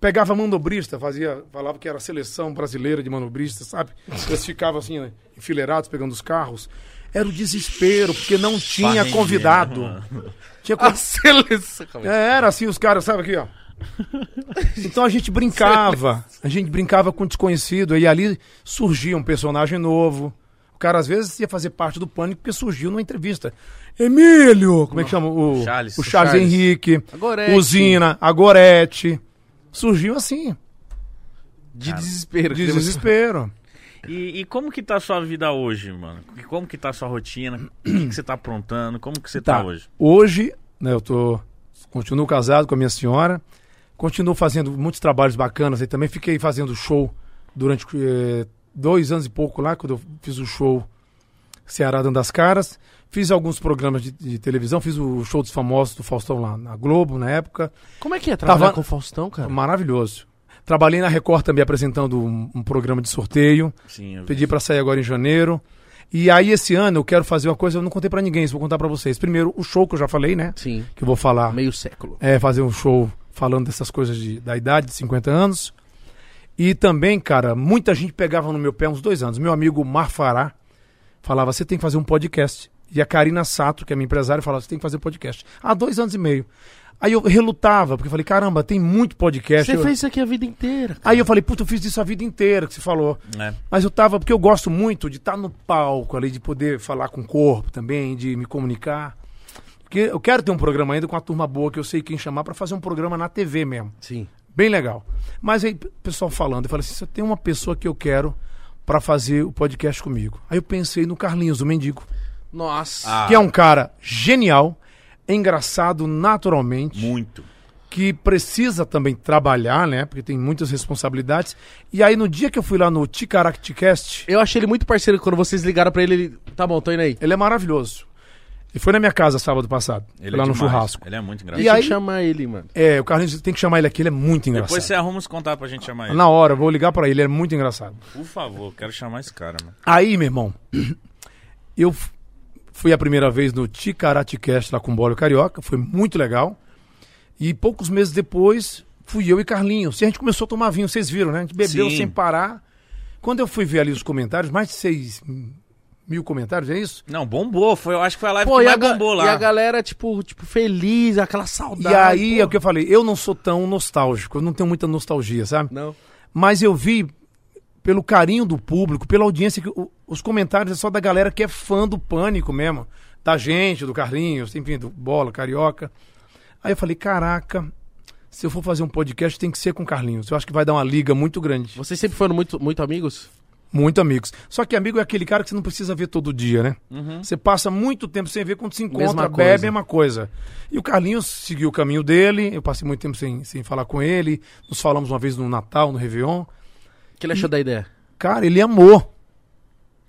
Pegava manobrista, fazia, falava que era a seleção brasileira de manobristas, sabe? Eles ficavam assim, né, enfileirados, pegando os carros. Era o desespero, porque não tinha convidado. Tinha <laughs> A seleção. É, era assim, os caras, sabe aqui, ó. Então a gente brincava. A gente brincava com desconhecido. E ali surgia um personagem novo. O cara, às vezes, ia fazer parte do pânico porque surgiu numa entrevista. Emílio! Como é que chama? O Charles. O Charles, Charles. Henrique. A Gorete. Usina, a Gorete. Surgiu assim, De desespero. de desespero. E, e como que tá a sua vida hoje, mano? E Como que tá a sua rotina? O que, que você tá aprontando? Como que você tá, Tá. hoje? Hoje, né, eu tô. Continuo casado com a minha senhora. Continuo fazendo muitos trabalhos bacanas. E também fiquei fazendo show durante eh, dois anos e pouco lá, quando eu fiz o show Ceará Dando as Caras. Fiz alguns programas de, de televisão, fiz o show dos famosos do Faustão lá na Globo, na época. Como é que é trabalhar Tava- com o Faustão, cara? Maravilhoso. Trabalhei na Record também apresentando um, um programa de sorteio. Sim, eu Pedi pra sair agora em janeiro. E aí esse ano eu quero fazer uma coisa, eu não contei pra ninguém, isso vou contar pra vocês. Primeiro, o show que eu já falei, né? Sim. Que eu vou falar. Meio século. É fazer um show falando dessas coisas de- da idade de 50 anos. E também, cara, muita gente pegava no meu pé uns dois anos. Meu amigo Mar Fará falava: você tem que fazer um podcast. E a Karina Sato, que é minha empresária, falou: você tem que fazer podcast. Há dois anos e meio. Aí eu relutava, porque eu falei, caramba, tem muito podcast. Você Eu- fez isso aqui a vida inteira. cara. Aí eu falei, puta, eu fiz isso a vida inteira, que você falou. É. Mas eu tava, porque eu gosto muito de estar no palco ali, de poder falar com o corpo também, de me comunicar. Porque eu quero ter um programa ainda com uma turma boa, que eu sei quem chamar pra fazer um programa na TV mesmo. Sim. Bem legal. Mas aí, o pessoal falando, eu falei assim, você tem uma pessoa que eu quero pra fazer o podcast comigo. Aí eu pensei no Carlinhos, o mendigo, Nossa. Ah, que é um cara genial, engraçado naturalmente Muito. que precisa também trabalhar, né? Porque tem muitas responsabilidades. E aí, no dia que eu fui lá no Ticaracticast, Eu achei ele muito parceiro quando vocês ligaram pra ele. ele... Tá bom, tô indo aí. ele é maravilhoso. Ele foi na minha casa sábado passado, Ele foi lá é no demais. churrasco. Ele é muito E engraçado. E aí... chamar ele, mano. É, o Carlinhos tem que chamar ele aqui, ele é muito engraçado. Depois você arruma os contatos pra gente chamar ele. Na hora, vou ligar pra ele, ele é muito engraçado. Por favor, quero chamar esse cara, mano. Aí, meu irmão, <clears throat> eu fui a primeira vez no Ticaraticast lá com o Bolo Carioca, foi muito legal. E poucos meses depois, fui eu e Carlinhos. E a gente começou a tomar vinho, vocês viram, né? A gente bebeu Sim. sem parar. Quando eu fui ver ali os comentários, mais de 6 mil comentários, é isso? Não, bombou. Foi, eu acho que foi a live Pô, que e a, mais bombou lá. e a galera, tipo, tipo, feliz, aquela saudade. E aí pô. é o que eu falei, eu não sou tão nostálgico, eu não tenho muita nostalgia, sabe? Não. Mas eu vi pelo carinho do público, pela audiência, que o- os comentários é só da galera que é fã do Pânico mesmo. Da gente, do Carlinhos, enfim, do Bola, Carioca. Aí eu falei, caraca, se eu for fazer um podcast tem que ser com o Carlinhos. Eu acho que vai dar uma liga muito grande. Vocês sempre foram muito, muito amigos? Muito amigos. Só que amigo é aquele cara que você não precisa ver todo dia, né? Uhum. Você passa muito tempo sem ver, quando se encontra, Mesma bebe, coisa. é uma coisa. E o Carlinhos seguiu o caminho dele, eu passei muito tempo sem, sem falar com ele, nos falamos uma vez no Natal, no Réveillon. O que ele achou da ideia? Cara, ele amou.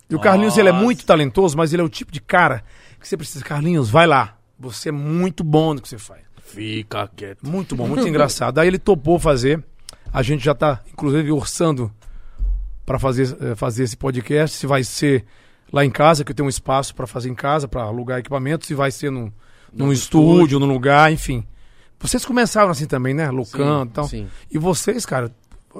E o Carlinhos, ele é Nossa. muito talentoso, mas ele é o tipo de cara que você precisa. Carlinhos, vai lá. Você é muito bom no que você faz. Fica quieto. Muito bom, muito engraçado. Aí ele topou fazer. A gente já tá, inclusive, orçando para fazer, eh, fazer esse podcast. Se vai ser lá em casa, que eu tenho um espaço para fazer em casa, para alugar equipamentos. Se vai ser num, num estúdio, num lugar, enfim. Vocês começaram assim também, né? Locando e tal. Sim, E vocês, cara,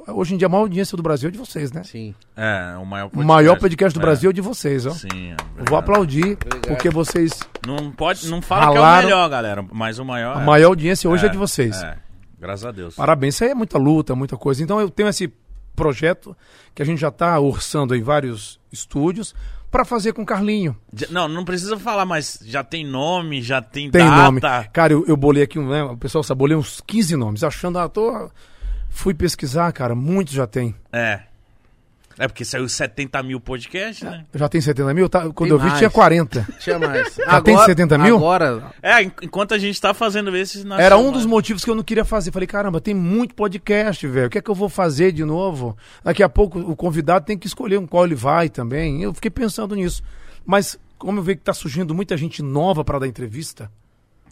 hoje em dia a maior audiência do Brasil é de vocês, né? sim. É, o maior O podcast. maior podcast do É. Brasil é de vocês, ó. Sim, é vou aplaudir, porque vocês. Não, pode, não fala que é Ralaram. o melhor, galera, mas o maior A é. maior audiência hoje é, de vocês. É, graças a Deus. Parabéns. Isso aí é muita luta, muita coisa. Então eu tenho esse projeto que a gente já está orçando em vários estúdios para fazer com o Carlinho. Não, não precisa falar, mas já tem nome, já tem, Tem data. nome. Cara, eu, eu bolei aqui, um, né, o pessoal sabe, bolei uns 15 nomes, achando, ah, tô. Fui pesquisar, cara, muitos já tem. É. É porque saiu 70 mil podcasts, né? Já tem 70 mil? Tá, quando Tem eu vi, mais. tinha 40. Tinha mais. Já tem 70 mil? Agora, É, en- enquanto a gente tá fazendo esses... Era um mais. dos motivos que eu não queria fazer. Falei, caramba, tem muito podcast, velho. O que é que eu vou fazer de novo? Daqui a pouco o convidado tem que escolher um qual ele vai também. Eu fiquei pensando nisso. Mas, como eu vejo que tá surgindo muita gente nova para dar entrevista,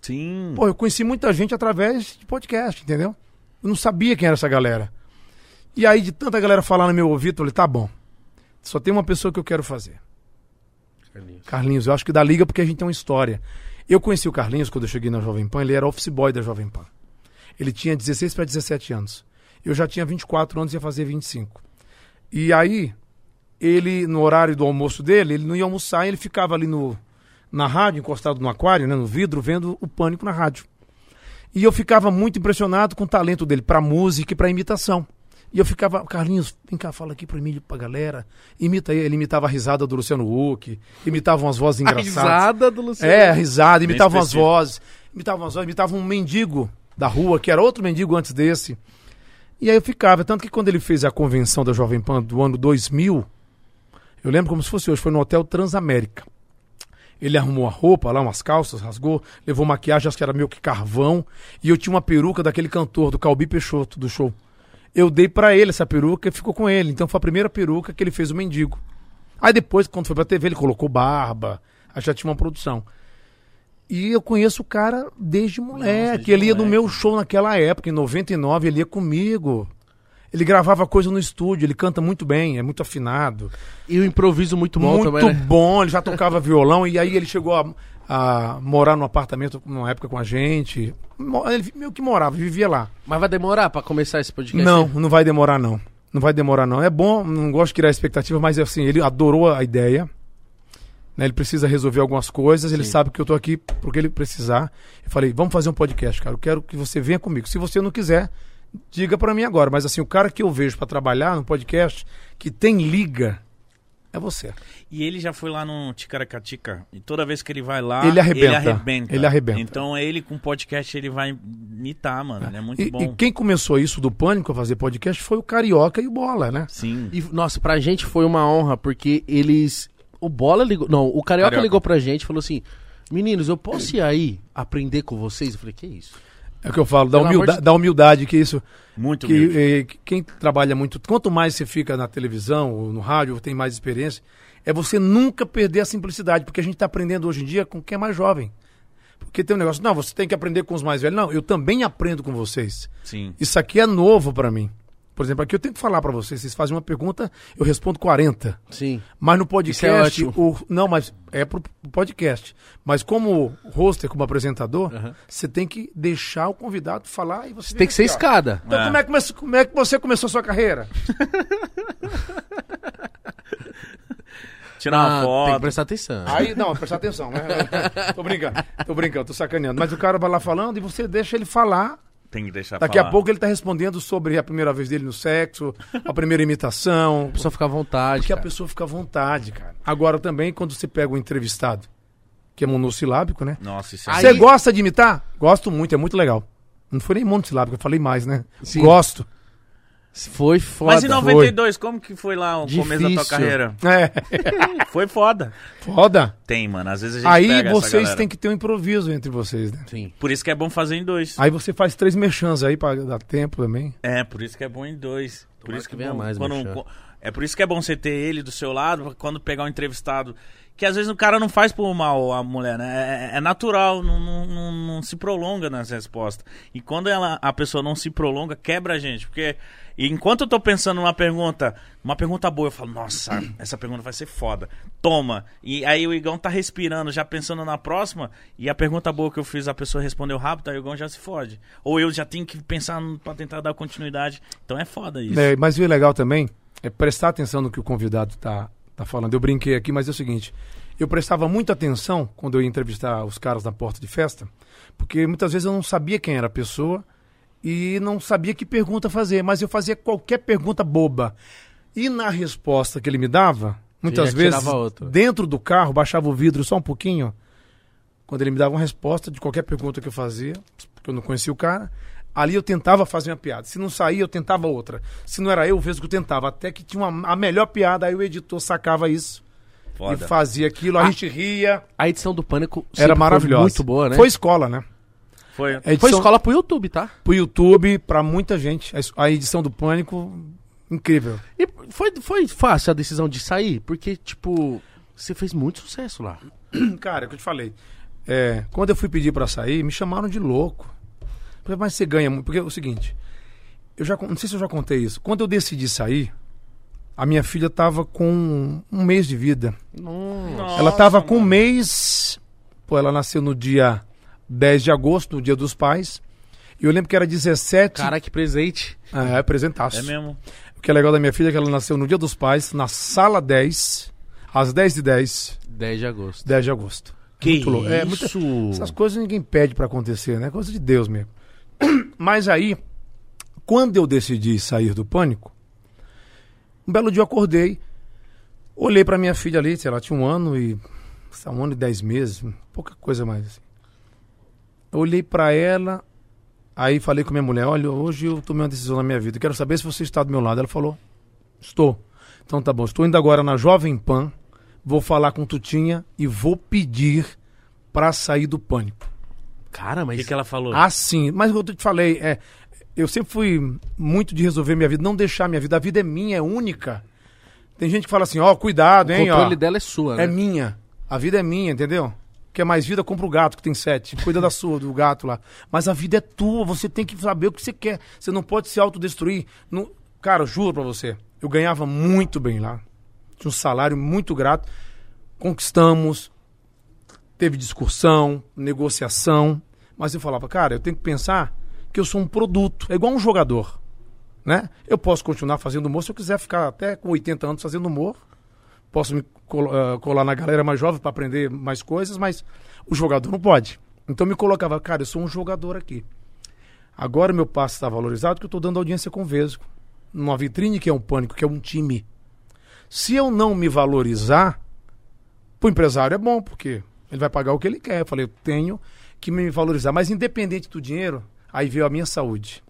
Sim. pô, eu conheci muita gente através de podcast, entendeu? Eu não sabia quem era essa galera. E aí, de tanta galera falar no meu ouvido, eu falei, tá bom. Só tem uma pessoa que eu quero fazer. Carlinhos, eu acho que dá liga porque a gente tem uma história. Eu conheci o Carlinhos quando eu cheguei na Jovem Pan, ele era office boy da Jovem Pan. Ele tinha 16 para 17 anos. Eu já tinha 24 anos e ia fazer 25. E aí, ele, no horário do almoço dele, ele não ia almoçar, ele ficava ali no, na rádio, encostado no aquário, né, no vidro, vendo o pânico na rádio. E eu ficava muito impressionado com o talento dele para música e para imitação. E eu ficava, Carlinhos, vem cá, fala aqui pra mim, pra galera. Imita ele, ele imitava a risada do Luciano Huck, imitava umas vozes a engraçadas. risada do Luciano. É, a risada, imitava umas específico. vozes, imitava umas vozes, imitava um mendigo da rua, que era outro mendigo antes desse. E aí eu ficava, tanto que quando ele fez a convenção da Jovem Pan do ano 2000, eu lembro como se fosse hoje, foi no Hotel Transamérica. Ele arrumou a roupa lá, umas calças, rasgou, levou maquiagem, acho que era meio que carvão, e eu tinha uma peruca daquele cantor, do Calbi Peixoto, do show. Eu dei pra ele essa peruca e ficou com ele. Então foi a primeira peruca que ele fez o mendigo. Aí depois, quando foi pra TV, ele colocou barba, aí já tinha uma produção. E eu conheço o cara desde moleque. desde ele ia no moleque. meu show naquela época, em 99, ele ia comigo. Ele gravava coisa no estúdio, ele canta muito bem, é muito afinado. E o improviso muito bom muito também, né? bom, ele já tocava <laughs> violão e aí ele chegou a, a morar no apartamento numa época com a gente. Ele meio que morava, vivia lá. Mas vai demorar pra começar esse podcast? Não, não vai demorar não. Não vai demorar não. É bom, não gosto de criar expectativa, mas assim, ele adorou a ideia. né? Ele precisa resolver algumas coisas, ele sabe que eu tô aqui porque ele precisar. Eu falei, vamos fazer um podcast, cara. Eu quero que você venha comigo. Se você não quiser, diga pra mim agora. Mas assim, o cara que eu vejo pra trabalhar no podcast, que tem liga, é você. E ele já foi lá no Ticaracatica. E toda vez que ele vai lá, Ele arrebenta. Ele arrebenta. Ele arrebenta. Então ele com podcast ele vai imitar, mano. Ele é muito E, bom. e quem começou isso do Pânico a fazer podcast foi o Carioca e o Bola, né? Sim. E, nossa, pra gente foi uma honra, porque eles. O Bola ligou. Não, o Carioca, Carioca. ligou pra gente e falou assim: Meninos, eu posso ir aí aprender com vocês? Eu falei: Que isso? É o que eu falo, da, Pelo amor humilda- de- da humildade que isso. Muito que, eh, que quem trabalha muito, quanto mais você fica na televisão ou no rádio, tem mais experiência, é você nunca perder a simplicidade, porque a gente está aprendendo hoje em dia com quem é mais jovem. Porque tem um negócio, não, você tem que aprender com os mais velhos. Não, eu também aprendo com vocês. Sim. Isso aqui é novo para mim. Por exemplo, aqui eu tenho que falar para vocês, vocês fazem uma pergunta, eu respondo 40. Sim. Mas no é podcast, ótimo. o, não, mas é pro podcast. Mas como hoster, como apresentador, Aham. você tem que deixar o convidado falar e você Tem que ser ó. escada. Então, É. como, é que come- como é que você começou a sua carreira? <laughs> Tirar uma Ah, Tem que foto. prestar atenção. Aí, não, presta atenção, né? <laughs> tô brincando, tô brincando, tô sacaneando. Mas o cara vai lá falando e você deixa ele falar. Tem que deixar Daqui a falar. pouco ele tá respondendo sobre a primeira vez dele no sexo, a primeira imitação. <laughs> A pessoa fica à vontade. Porque a cara. pessoa fica à vontade, cara. Agora também, quando você pega um entrevistado, que é monossilábico, né? Nossa, isso é... Aí- Você gosta de imitar? Gosto muito, é muito legal. Não foi nem monossilábico, eu falei mais, né? Sim. Gosto. Foi foda. Mas em 92, como que foi lá o começo da tua Difícil. carreira? É, <laughs> Foi foda. foda. Tem, mano. Às vezes a gente Aí vocês têm que ter um improviso entre vocês, né? Sim. Por isso que é bom fazer em dois. Aí você faz três merchans aí pra dar tempo também. É, por isso que é bom em dois. Por Tomara isso que que, venha bom, mais, quando, É por isso que é bom você ter ele do seu lado, pra quando pegar um entrevistado. Que às vezes o cara não faz por mal a mulher, né? É, é natural, não, não, não- se prolonga nas respostas. E quando ela, a pessoa não se prolonga, quebra a gente. Porque enquanto eu tô pensando numa pergunta, uma pergunta boa, eu falo, nossa, <clears throat> essa pergunta vai ser foda. Toma. E aí o Igão tá respirando, já pensando na próxima, e a pergunta boa que eu fiz, a pessoa respondeu rápido, aí o Igão já se fode. Ou eu já tenho que pensar pra tentar dar continuidade. Então é foda isso. É, mas o legal também é prestar atenção no que o convidado tá, tá falando. Eu brinquei aqui, mas é o seguinte: eu prestava muita atenção quando eu ia entrevistar os caras na porta de festa, porque muitas vezes eu não sabia quem era a pessoa e não sabia que pergunta fazer, mas eu fazia qualquer pergunta boba. E na resposta que ele me dava, muitas vezes, dentro do carro, baixava o vidro só um pouquinho, quando ele me dava uma resposta de qualquer pergunta que eu fazia, porque eu não conhecia o cara, ali eu tentava fazer uma piada. Se não saía, eu tentava outra. Se não era eu, vezes que eu tentava. Até que tinha uma, a melhor piada, aí o editor sacava isso Foda. e fazia aquilo, a Ah, gente ria. A edição do Pânico Era maravilhosa. muito boa, né? Foi escola, né? Foi. A edição Foi escola pro YouTube, tá? pro YouTube, pra muita gente. A A edição do Pânico, incrível. E foi, foi fácil a decisão de sair? Porque, tipo, você fez muito sucesso lá. <clears throat> Cara, é o que eu te falei. É, quando eu fui pedir pra sair, me chamaram de louco. Mas você ganha muito. Porque é o seguinte, eu já, não sei se eu já contei isso. Quando eu decidi sair, a minha filha tava com um mês de vida. Nossa. ela tava com um mês. Pô, ela nasceu no dia 10 de agosto, no dia dos pais. E eu lembro que era 17. Cara, que presente. É, é apresentaço. É mesmo. O que é legal da minha filha é que ela nasceu no dia dos pais, na sala 10, às 10 e 10, 10 de agosto. 10 de agosto. Que Muito louco. É, muita- isso? Essas coisas ninguém pede pra acontecer, né? Coisa de Deus mesmo. <coughs> Mas aí, quando eu decidi sair do pânico, um belo dia eu acordei, olhei pra minha filha ali, sei lá, tinha um ano e. Um ano e dez meses, pouca coisa mais. Assim. Eu olhei pra ela, aí falei com minha mulher: olha, hoje eu tomei uma decisão na minha vida, quero saber se você está do meu lado. Ela falou: estou. Então tá bom, estou indo agora na Jovem Pan, vou falar com Tutinha e vou pedir pra sair do pânico. Cara, O mas. que, que ela falou? Assim, mas o que eu te falei, é, eu sempre fui muito de resolver minha vida, não deixar minha vida. A vida é minha, é única. Tem gente que fala assim, ó, cuidado, o hein, ó. controle dela é sua, né? É minha. A vida é minha, entendeu? Quer mais vida, compra o gato que tem sete. Cuida da sua, do gato lá. Mas a vida é tua, você tem que saber o que você quer. Você não pode se autodestruir. Não... Cara, eu juro pra você, eu ganhava muito bem lá. Tinha um salário muito grato. Conquistamos, teve discussão, negociação. Mas eu falava, cara, eu tenho que pensar que eu sou um produto. É igual um jogador. Né? Eu posso continuar fazendo humor se eu quiser ficar até com 80 anos fazendo humor. posso me ah, colar na galera mais jovem para aprender mais coisas, mas o jogador não pode. Então eu me colocava, cara, eu sou um jogador aqui. Agora meu passe está valorizado porque eu estou dando audiência com o Vesgo. Numa vitrine que é um pânico, que é um time. Se eu não me valorizar, pro empresário é bom, porque ele vai pagar o que ele quer. Eu falei, eu tenho que me valorizar. Mas independente do dinheiro, aí veio a minha saúde.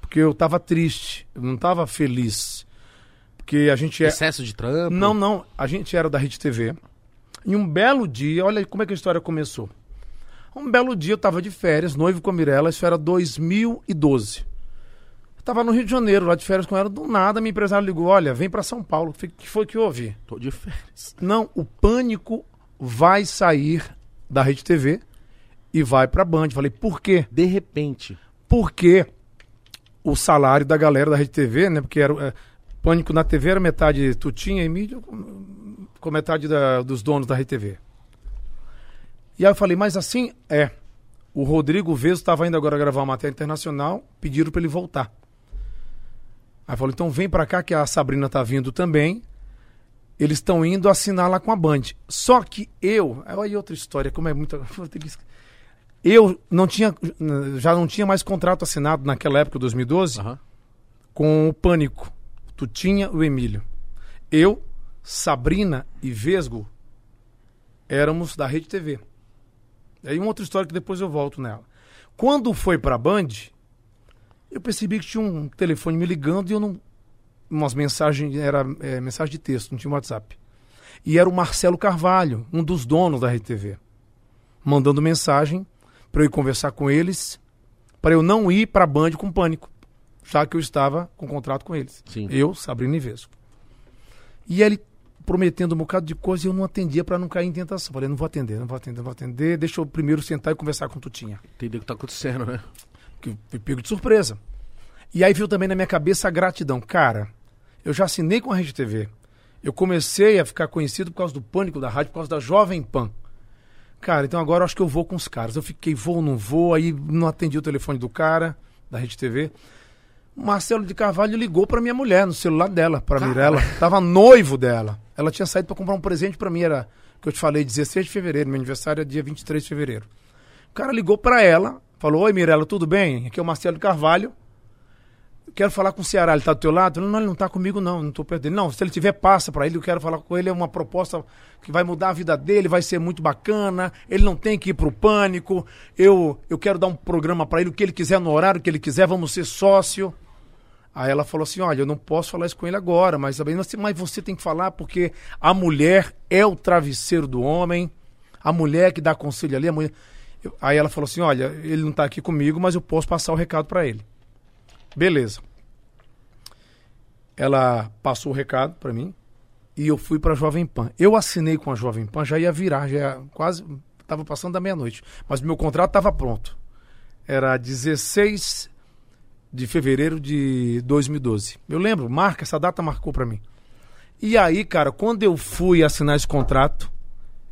Porque eu estava triste, eu não estava feliz. Porque a gente é. Excesso de trampo. Não, não. A gente era da Rede TV. E um belo dia, olha como é que a história começou. Um belo dia eu estava de férias, noivo com a Mirella, isso era 2012. Eu tava no Rio de Janeiro, lá de férias com ela, do nada minha empresária ligou, olha, vem para São Paulo. O que foi que houve? Tô de férias. Não, o Pânico vai sair da Rede TV e vai pra Band. Falei, por quê? De repente. Porque o salário da galera da Rede TV, né? Porque era, é, Pânico na TV era metade Tutinha e mídia, com, com metade da- dos donos da Rede TV. E aí eu falei, mas assim é. O Rodrigo Veso estava indo agora gravar uma matéria internacional, pediram para ele voltar. Aí falou, então vem para cá que a Sabrina tá vindo também. Eles estão indo assinar lá com a Band. Só que eu, aí outra história, como é muita, <laughs> vou ter que es- eu não tinha, já não tinha mais contrato assinado naquela época, 2012, Aham. com o Pânico. Tu tinha o Emílio. Eu, Sabrina e Vesgo éramos da Rede TV. Aí uma outra história que depois eu volto nela. Quando foi pra Band, eu percebi que tinha um telefone me ligando e eu não. Umas mensagens, era é, mensagem de texto, não tinha WhatsApp. E era o Marcelo Carvalho, um dos donos da Rede TV, mandando mensagem para eu ir conversar com eles, para eu não ir pra Band com pânico, já que eu estava com contrato com eles. Sim. Eu, Sabrina Vesco. E ele prometendo um bocado de coisa e eu não atendia para não cair em tentação. Falei, não vou atender, não vou atender, não vou atender. Deixa eu primeiro sentar e conversar com o Tutinha. Entendeu o que tá acontecendo, né? Que fui pego de surpresa. E aí veio também na minha cabeça a gratidão. Cara, eu já assinei com a Rede TV. Eu comecei a ficar conhecido por causa do pânico da rádio, por causa da Jovem Pan. Cara, então agora eu acho que eu vou com os caras. Eu fiquei, vou ou não vou, aí não atendi o telefone do cara, da Rede TV. O Marcelo de Carvalho ligou pra minha mulher no celular dela, pra Mirella. Tava noivo dela. Ela tinha saído pra comprar um presente pra mim, era que eu te falei, 16 de fevereiro. Meu aniversário é dia 23 de fevereiro. O cara ligou pra ela, falou: Oi, Mirella, tudo bem? Aqui é o Marcelo de Carvalho. Quero falar com o Ceará, ele tá do teu lado? Não, ele não tá comigo, não, não perto dele. Não, se ele tiver, passa pra ele, eu quero falar com ele, é uma proposta que vai mudar a vida dele, vai ser muito bacana, ele não tem que ir pro pânico, eu, eu quero dar um programa pra ele, o que ele quiser, no horário que ele quiser, vamos ser sócio. Aí ela falou assim, olha, eu não posso falar isso com ele agora, mas, mas você tem que falar porque a mulher é o travesseiro do homem, a mulher que dá conselho ali, a mulher... Aí ela falou assim, olha, ele não tá aqui comigo, mas eu posso passar o recado pra ele. Beleza. Ela passou o recado pra mim e eu fui pra Jovem Pan. Eu assinei com a Jovem Pan, já ia virar, já ia quase tava passando da meia-noite, mas meu contrato estava pronto. Era 16 de fevereiro de 2012. Eu lembro, marca, essa data marcou pra mim. E aí, cara, quando eu fui assinar esse contrato,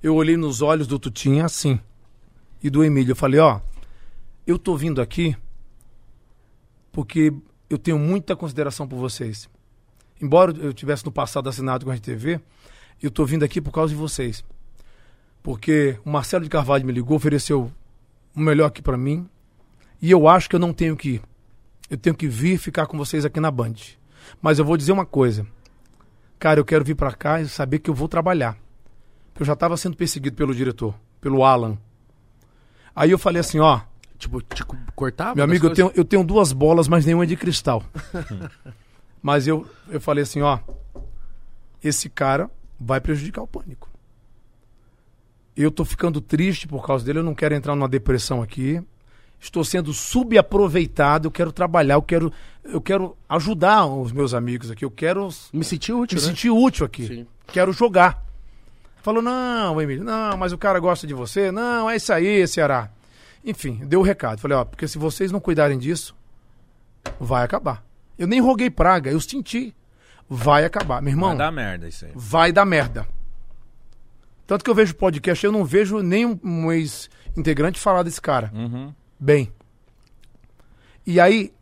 eu olhei nos olhos do Tutinha assim e do Emílio. Eu falei, ó, eu tô vindo aqui porque eu tenho muita consideração por vocês. Embora eu tivesse no passado assinado com a RTV, eu tô vindo aqui por causa de vocês. Porque o Marcelo de Carvalho me ligou, ofereceu o melhor aqui pra mim, e eu acho que eu não tenho que ir. Eu tenho que vir ficar com vocês aqui na Band. Mas eu vou dizer uma coisa. Cara, eu quero vir pra cá e saber que eu vou trabalhar. Eu já estava sendo perseguido pelo diretor, pelo Alan. Aí eu falei assim, ó, Tipo, te cortava? meu amigo, eu tenho, eu tenho duas bolas, mas nenhuma é de cristal. <laughs> mas eu, eu falei assim, ó, esse cara vai prejudicar o pânico. Eu tô ficando triste por causa dele, eu não quero entrar numa depressão aqui. Estou sendo subaproveitado, eu quero trabalhar, eu quero, eu quero ajudar os meus amigos aqui, eu quero Me senti útil, me né? sentir útil aqui. Sim. Quero jogar. Falou, não, Emílio, não, mas o cara gosta de você. Não, é isso aí, Ceará. Enfim, deu o recado. Falei, ó, porque se vocês não cuidarem disso, vai acabar. Eu nem roguei praga, eu senti. Vai acabar. Meu irmão, Vai dar merda isso aí. vai dar merda. Tanto que eu vejo podcast, eu não vejo nenhum um ex-integrante falar desse cara. Uhum. Bem. E aí,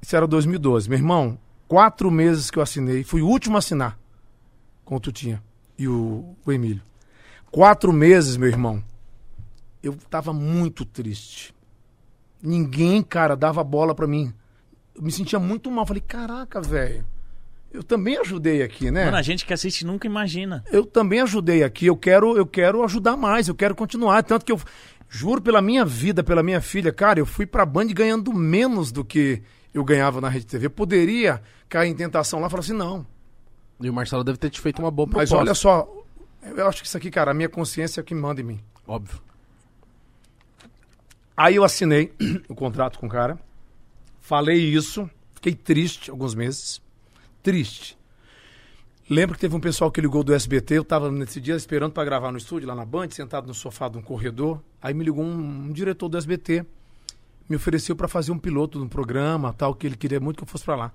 isso era 2012. Meu irmão, quatro meses que eu assinei, fui o último a assinar. com o Tutinha e o, o Emílio. Quatro meses, meu irmão. Eu tava muito triste. Ninguém, cara, dava bola pra mim. Eu me sentia muito mal. Falei, caraca, velho. Eu também ajudei aqui, né? Mano, a gente que assiste nunca imagina. eu também ajudei aqui. Eu quero, eu quero ajudar mais, eu quero continuar. Tanto que eu juro pela minha vida, pela minha filha, cara, eu fui pra Band ganhando menos do que eu ganhava na Rede TV. Eu poderia cair em tentação lá e falar assim, não. E o Marcelo deve ter te feito uma boa Mas proposta. olha só, eu acho que isso aqui, cara, a minha consciência é que manda em mim. Óbvio. Aí eu assinei <clears throat> o contrato com o cara. Falei isso. Fiquei triste alguns meses. Triste. Lembro que teve um pessoal que ligou do SBT. Eu tava nesse dia esperando para gravar no estúdio, lá na Band, sentado no sofá de um corredor. Aí me ligou um, um diretor do SBT. Me ofereceu para fazer um piloto de um programa, tal, que ele queria muito que eu fosse para lá.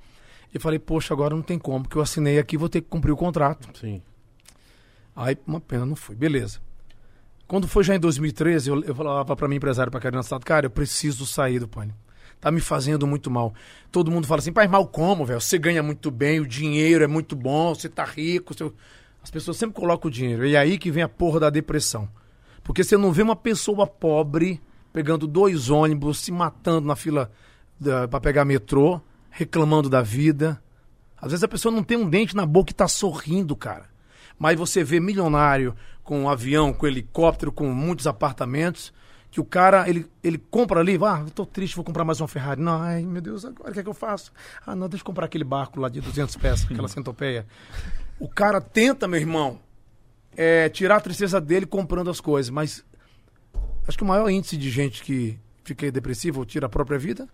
Eu falei, poxa, agora não tem como, porque eu assinei aqui vou ter que cumprir o contrato. Sim. Aí, uma pena, não fui. Beleza. Quando foi já em 2013, eu, eu falava pra minha empresária, pra Karina Sato, cara, eu preciso sair do pânico. Tá me fazendo muito mal. Todo mundo fala assim, pai, mal como, velho? Você ganha muito bem, o dinheiro é muito bom, você tá rico. seu-" As pessoas sempre colocam o dinheiro. E é aí que vem a porra da depressão. Porque você não vê uma pessoa pobre pegando dois ônibus, se matando na fila da, pra pegar metrô, reclamando da vida. Às vezes a pessoa não tem um dente na boca e tá sorrindo, cara. Mas você vê milionário com um avião, com helicóptero, com muitos apartamentos, que o cara, ele, ele compra ali, ah, tô triste, vou comprar mais uma Ferrari. Não, ai, meu Deus, agora o que é que eu faço? Ah, não, deixa eu comprar aquele barco lá de 200 pés, aquela centopeia. O cara tenta, meu irmão, é, tirar a tristeza dele comprando as coisas, mas acho que o maior índice de gente que fica depressiva ou tira a própria vida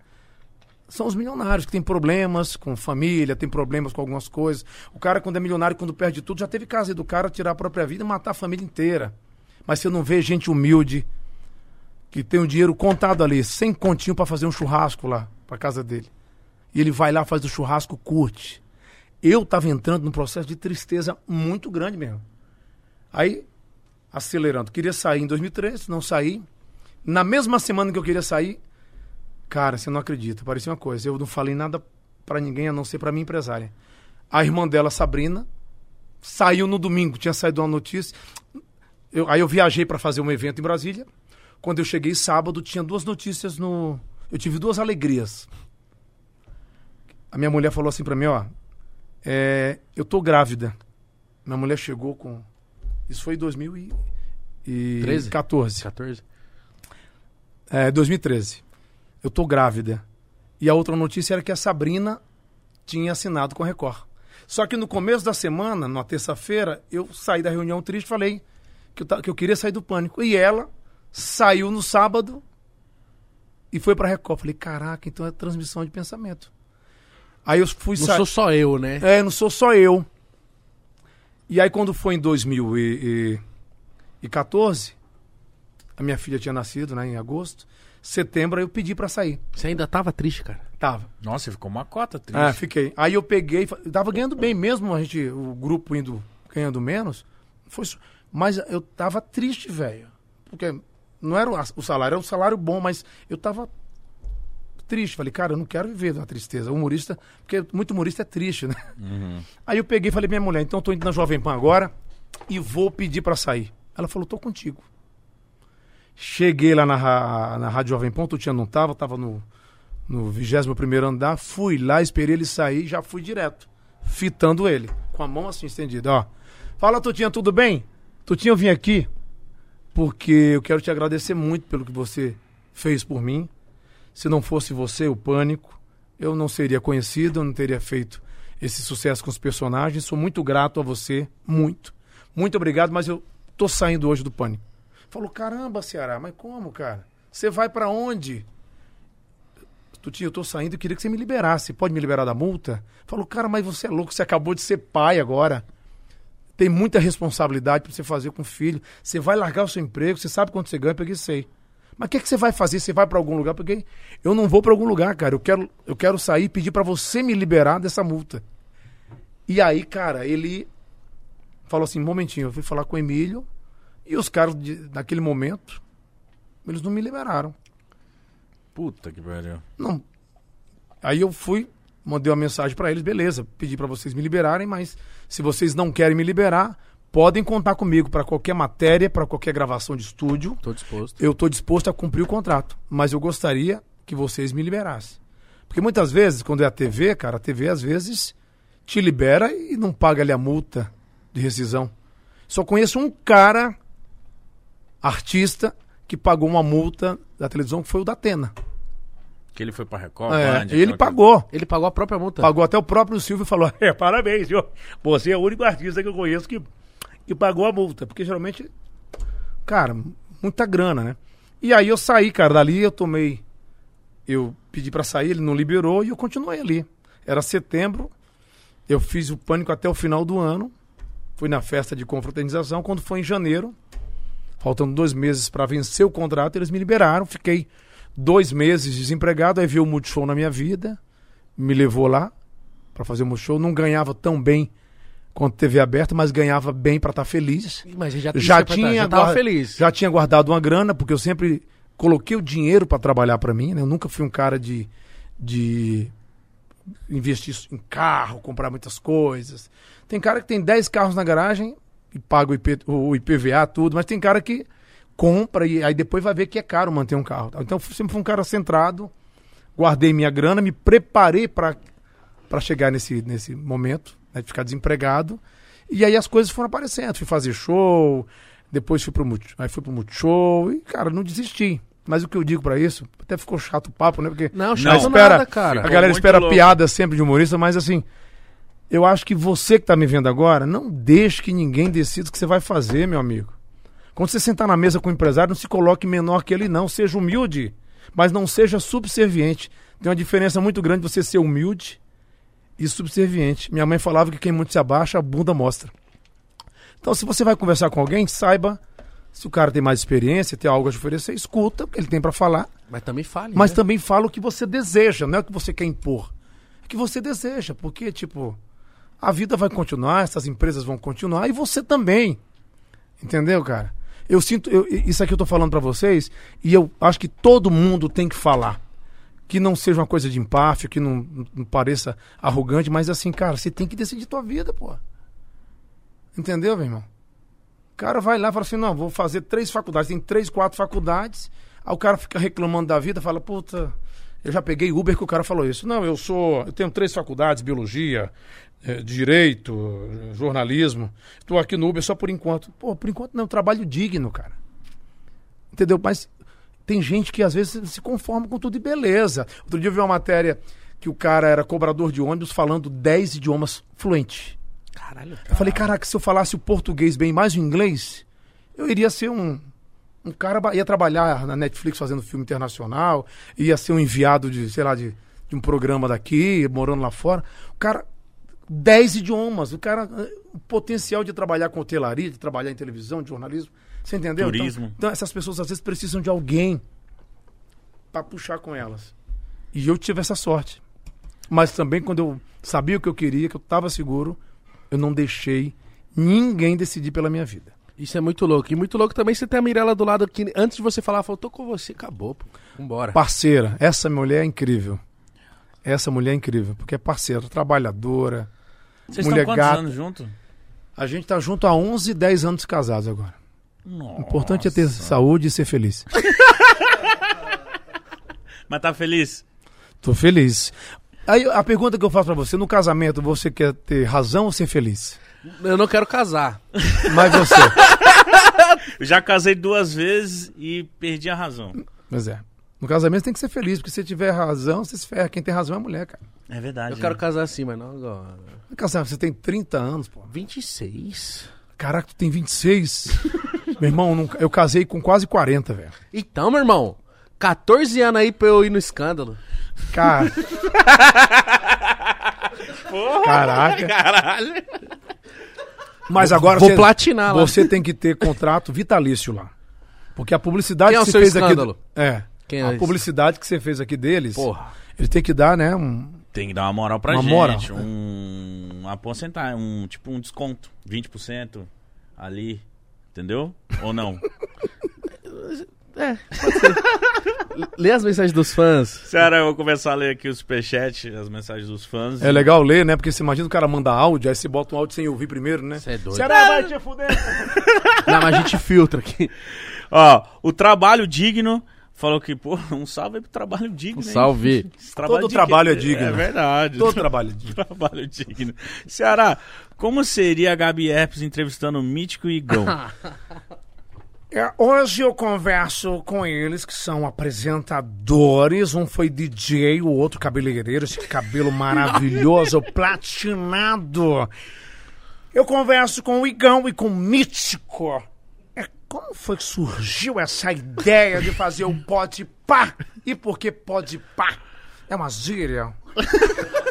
são os milionários que têm problemas com família, tem problemas com algumas coisas. O cara, quando é milionário, quando perde tudo, já teve caso aí do cara tirar a própria vida e matar a família inteira. Mas você não vê gente humilde que tem o dinheiro contado ali, sem continho para fazer um churrasco lá, para casa dele. E ele vai lá, faz o churrasco, curte. Eu tava entrando num processo de tristeza muito grande mesmo. Aí, acelerando, queria sair em 2013, não saí. Na mesma semana que eu queria sair, Cara, você não acredita. Parecia uma coisa. Eu não falei nada pra ninguém a não ser pra minha empresária. A irmã dela, Sabrina, saiu no domingo. Tinha saído uma notícia. Eu- aí eu viajei pra fazer um evento em Brasília. Quando eu cheguei sábado, tinha duas notícias no. Eu tive duas alegrias. A minha mulher falou assim pra mim, ó. é, eu tô grávida. Minha mulher chegou com. Isso foi em 2014. 14? É, 2013. Eu tô grávida. E a outra notícia era que a Sabrina tinha assinado com a Record. Só que no começo da semana, na terça-feira, eu saí da reunião triste e falei que eu, que eu queria sair do pânico. E ela saiu no sábado e foi pra Record. Falei, caraca, então é transmissão de pensamento. Aí eu fui Não sou só eu, né? É, não sou só eu. E aí quando foi em 2014, a minha filha tinha nascido, né, em agosto. Setembro aí eu pedi pra sair. Você ainda tava triste, cara. Tava. Nossa, ficou uma cota triste. Ah, fiquei. Aí eu peguei, eu tava ganhando bem mesmo, a gente, o grupo indo ganhando menos. Foi, isso. mas eu tava triste, velho. Porque não era o salário, era um salário bom, mas eu tava triste. Falei, cara, eu não quero viver da tristeza. O humorista, porque muito humorista é triste, né? Aí eu peguei e falei, minha mulher, então eu tô indo na Jovem Pan agora e vou pedir pra sair. Ela falou, tô contigo. Cheguei lá na, na Rádio Jovem Pan, o não tava, tava no, no 21 andar, fui lá, esperei ele sair já fui direto, fitando ele, com a mão assim estendida, ó. Fala, Tutinha, tudo bem? Tutinha, eu vim aqui porque eu quero te agradecer muito pelo que você fez por mim. Se não fosse você, o Pânico, eu não seria conhecido, eu não teria feito esse sucesso com os personagens. Sou muito grato a você, muito. Muito obrigado, mas eu tô saindo hoje do Pânico. Falou, caramba, Ceará, mas como, cara? Você vai pra onde? Tutinho, eu tô saindo e queria que você me liberasse. Pode me liberar da multa? Falou, cara, mas você é louco, você acabou de ser pai agora. Tem muita responsabilidade pra você fazer com o filho. Você vai largar o seu emprego, você sabe quanto você ganha, eu peguei sei. Mas o que, que você vai fazer? Você vai pra algum lugar? Porque eu não vou pra algum lugar, cara. Eu quero, eu quero sair e pedir pra você me liberar dessa multa. E aí, cara, ele falou assim: momentinho, eu fui falar com o Emílio e os caras, de, naquele momento, eles não me liberaram. Puta que pariu. Não. Aí eu fui, Mandei uma mensagem pra eles, beleza, pedi pra vocês me liberarem, mas se vocês não querem me liberar, podem contar comigo pra qualquer matéria, pra qualquer gravação de estúdio. Tô disposto. Eu tô disposto a cumprir o contrato, mas eu gostaria que vocês me liberassem. Porque muitas vezes, quando é a TV, cara, a TV às vezes te libera e não paga ali a multa de rescisão. Só conheço um cara, artista, que pagou uma multa da televisão, que foi o da Atena. Que ele foi pra Record, É, Band, ele aquela pagou. Ele pagou a própria multa. Pagou até o próprio Silvio e falou: é, parabéns, senhor. Você é o único artista que eu conheço que, que pagou a multa. Porque geralmente, cara, muita grana, né? E aí eu saí, cara, dali eu tomei. Eu pedi pra sair, ele não liberou e eu continuei ali. Era setembro, eu fiz o pânico até o final do ano. Fui na festa de confraternização. Quando foi em janeiro, faltando dois meses pra vencer o contrato, eles me liberaram. Fiquei dois meses desempregado. Aí veio o Multishow na minha vida, me levou lá pra fazer o Multishow. Não ganhava tão bem quanto TV aberta, mas ganhava bem pra estar feliz. Mas já, Já tinha já guarda- feliz. Já tinha guardado uma grana, porque eu sempre coloquei o dinheiro pra trabalhar pra mim, né? Eu nunca fui um cara de, de investir em carro, comprar muitas coisas. Tem cara que tem 10 carros na garagem e paga o, IP, o IPVA, tudo, mas tem cara que compra e aí depois vai ver que é caro manter um carro. Então sempre fui um cara centrado, guardei minha grana, me preparei para chegar nesse, nesse momento, né, de ficar desempregado. E aí as coisas foram aparecendo. Fui fazer show, depois fui pro, aí fui pro Multishow e, cara, não desisti. Mas o que eu digo pra isso, até ficou chato o papo, né? Porque Não, Não, chato espera, nada, cara. a galera espera louco. piada sempre de humorista, mas assim, eu acho que você que tá me vendo agora, não deixe que ninguém decida o que você vai fazer, meu amigo. Quando você sentar na mesa com o empresário, não se coloque menor que ele, não. Seja humilde, mas não seja subserviente. Tem uma diferença muito grande você ser humilde e subserviente. Minha mãe falava que quem muito se abaixa, a bunda mostra. Então, se você vai conversar com alguém, saiba se o cara tem mais experiência, tem algo a oferecer, escuta o que ele tem pra falar, Mas também fale. mas né? também fala o que você deseja, não é o que você quer impor. É o que você deseja, porque, tipo, a vida vai continuar, essas empresas vão continuar e você também. Entendeu, cara? Eu sinto, eu- isso aqui eu tô falando pra vocês e eu acho que todo mundo tem que falar. Que não seja uma coisa de empáfia, que não, não pareça arrogante, mas assim, cara, você tem que decidir tua vida, pô. Entendeu, meu irmão? O cara vai lá e fala assim: não, vou fazer três faculdades. Tem três, quatro faculdades. Aí o cara fica reclamando da vida, fala: puta, eu já peguei Uber que o cara falou isso. Não, eu sou. Eu tenho três faculdades: biologia, eh, direito, jornalismo. Estou aqui no Uber só por enquanto. Pô, por enquanto não, trabalho digno, cara. Entendeu? Mas tem gente que às vezes se conforma com tudo e beleza. Outro dia eu vi uma matéria que o cara era cobrador de ônibus falando 10 idiomas fluente. Caralho. Eu falei, caraca, se eu falasse o português bem mais o inglês, eu iria ser um, um cara, ia trabalhar na Netflix fazendo filme internacional, ia ser um enviado de, sei lá, de, de um programa daqui, morando lá fora. O cara, 10 idiomas, o cara, eh, o potencial de trabalhar com hotelaria, de trabalhar em televisão, de jornalismo, você entendeu? Então- Turismo. Então, essas pessoas às vezes precisam de alguém para puxar com elas. E eu tive essa sorte. Mas também quando eu sabia o que eu queria, que eu estava seguro, eu não deixei ninguém decidir pela minha vida. Isso é muito louco. E muito louco também você ter a Mirella do lado que antes de você falar, falou, tô com você, acabou, pô. Vambora. Parceira, essa mulher é incrível. Essa mulher é incrível, porque é parceira, trabalhadora. Vocês Mulher estão quantos gata. anos juntos? A gente tá junto há 11, 10 anos casados agora. Nossa. O importante é ter saúde e ser feliz. <laughs> Mas tá feliz? Tô feliz. Aí a pergunta que eu faço pra você, no casamento, você quer ter razão ou ser feliz? Eu não quero casar. Mas você. Eu <laughs> já casei duas vezes e perdi a razão. Mas é. No casamento tem que ser feliz, porque se tiver razão, você se ferra. Quem tem razão é a mulher, cara. É verdade. Eu quero né? casar assim, mas não agora. Casar, você tem 30 anos, pô. 26? Caraca, tu tem 26. <laughs> Meu irmão, não- eu casei com quase 40, velho. Então, meu irmão, 14 anos aí pra eu ir no escândalo. Cara. <laughs> Caraca. Caralho. Mas agora Vou você, platinar lá. você tem que ter contrato vitalício lá. Porque a publicidade Quem é que você seu fez escândalo? aqui. É. Quem é a esse? publicidade que você fez aqui deles. Porra. Ele tem que dar, né? Um, Tem que dar uma moral pra Uma gente. moral. Um, uma porcentagem, um, tipo um desconto. 20% ali. Entendeu? Ou não? <laughs> É, pode <laughs> ser. Lê as mensagens dos fãs. Senhora, eu vou começar a ler aqui o superchat, as mensagens dos fãs. É legal ler, né? Porque você imagina o cara manda áudio, aí você bota um áudio sem ouvir primeiro, né? Você é doido. Ceará vai te fuder. <laughs> Não, mas a gente filtra aqui. Ó, o Trabalho Digno falou que, pô, um salve aí pro Trabalho Digno. Um hein? salve. Esse Todo trabalho é digno. É verdade. Todo trabalho é digno. <laughs> trabalho digno. Ceará, como seria a Gabi Herpes entrevistando o mítico Igão? É, hoje eu converso com eles que são apresentadores. Um foi DJ, o outro cabeleireiro, esse cabelo maravilhoso, <laughs> platinado. Eu converso com o Igão e com o Mítico. É, como foi que surgiu essa ideia de fazer o pode pá? E por que pode pá? É uma gíria? <laughs>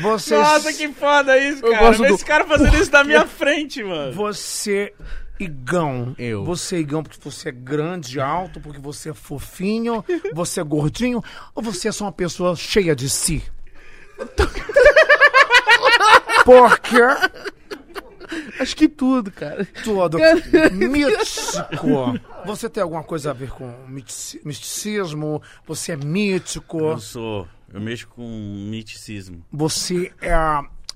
Vocês... Nossa, que foda isso, Eu cara. gosto Vê do- Esse cara fazendo isso na minha <laughs> frente, mano. Você, Igão. Eu. Você, Igão, porque você é grande, alto, porque você é fofinho, <laughs> você é gordinho, ou você é só uma pessoa cheia de si? <laughs> Porque Acho que tudo, cara. todo mítico. Você tem alguma coisa a ver com mitici- misticismo? Você é mítico? Eu sou. Eu mexo com miticismo. Você é,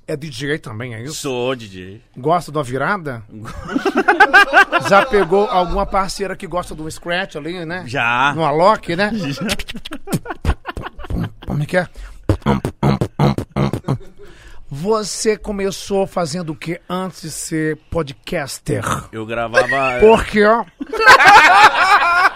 é DJ também, é isso? Sou DJ. Gosta de uma virada? <laughs> Já pegou alguma parceira que gosta de um scratch ali, né? Já. No Alok, né? Como é que é? Você começou fazendo o que antes de ser podcaster? Eu gravava. Porque, ó, <laughs>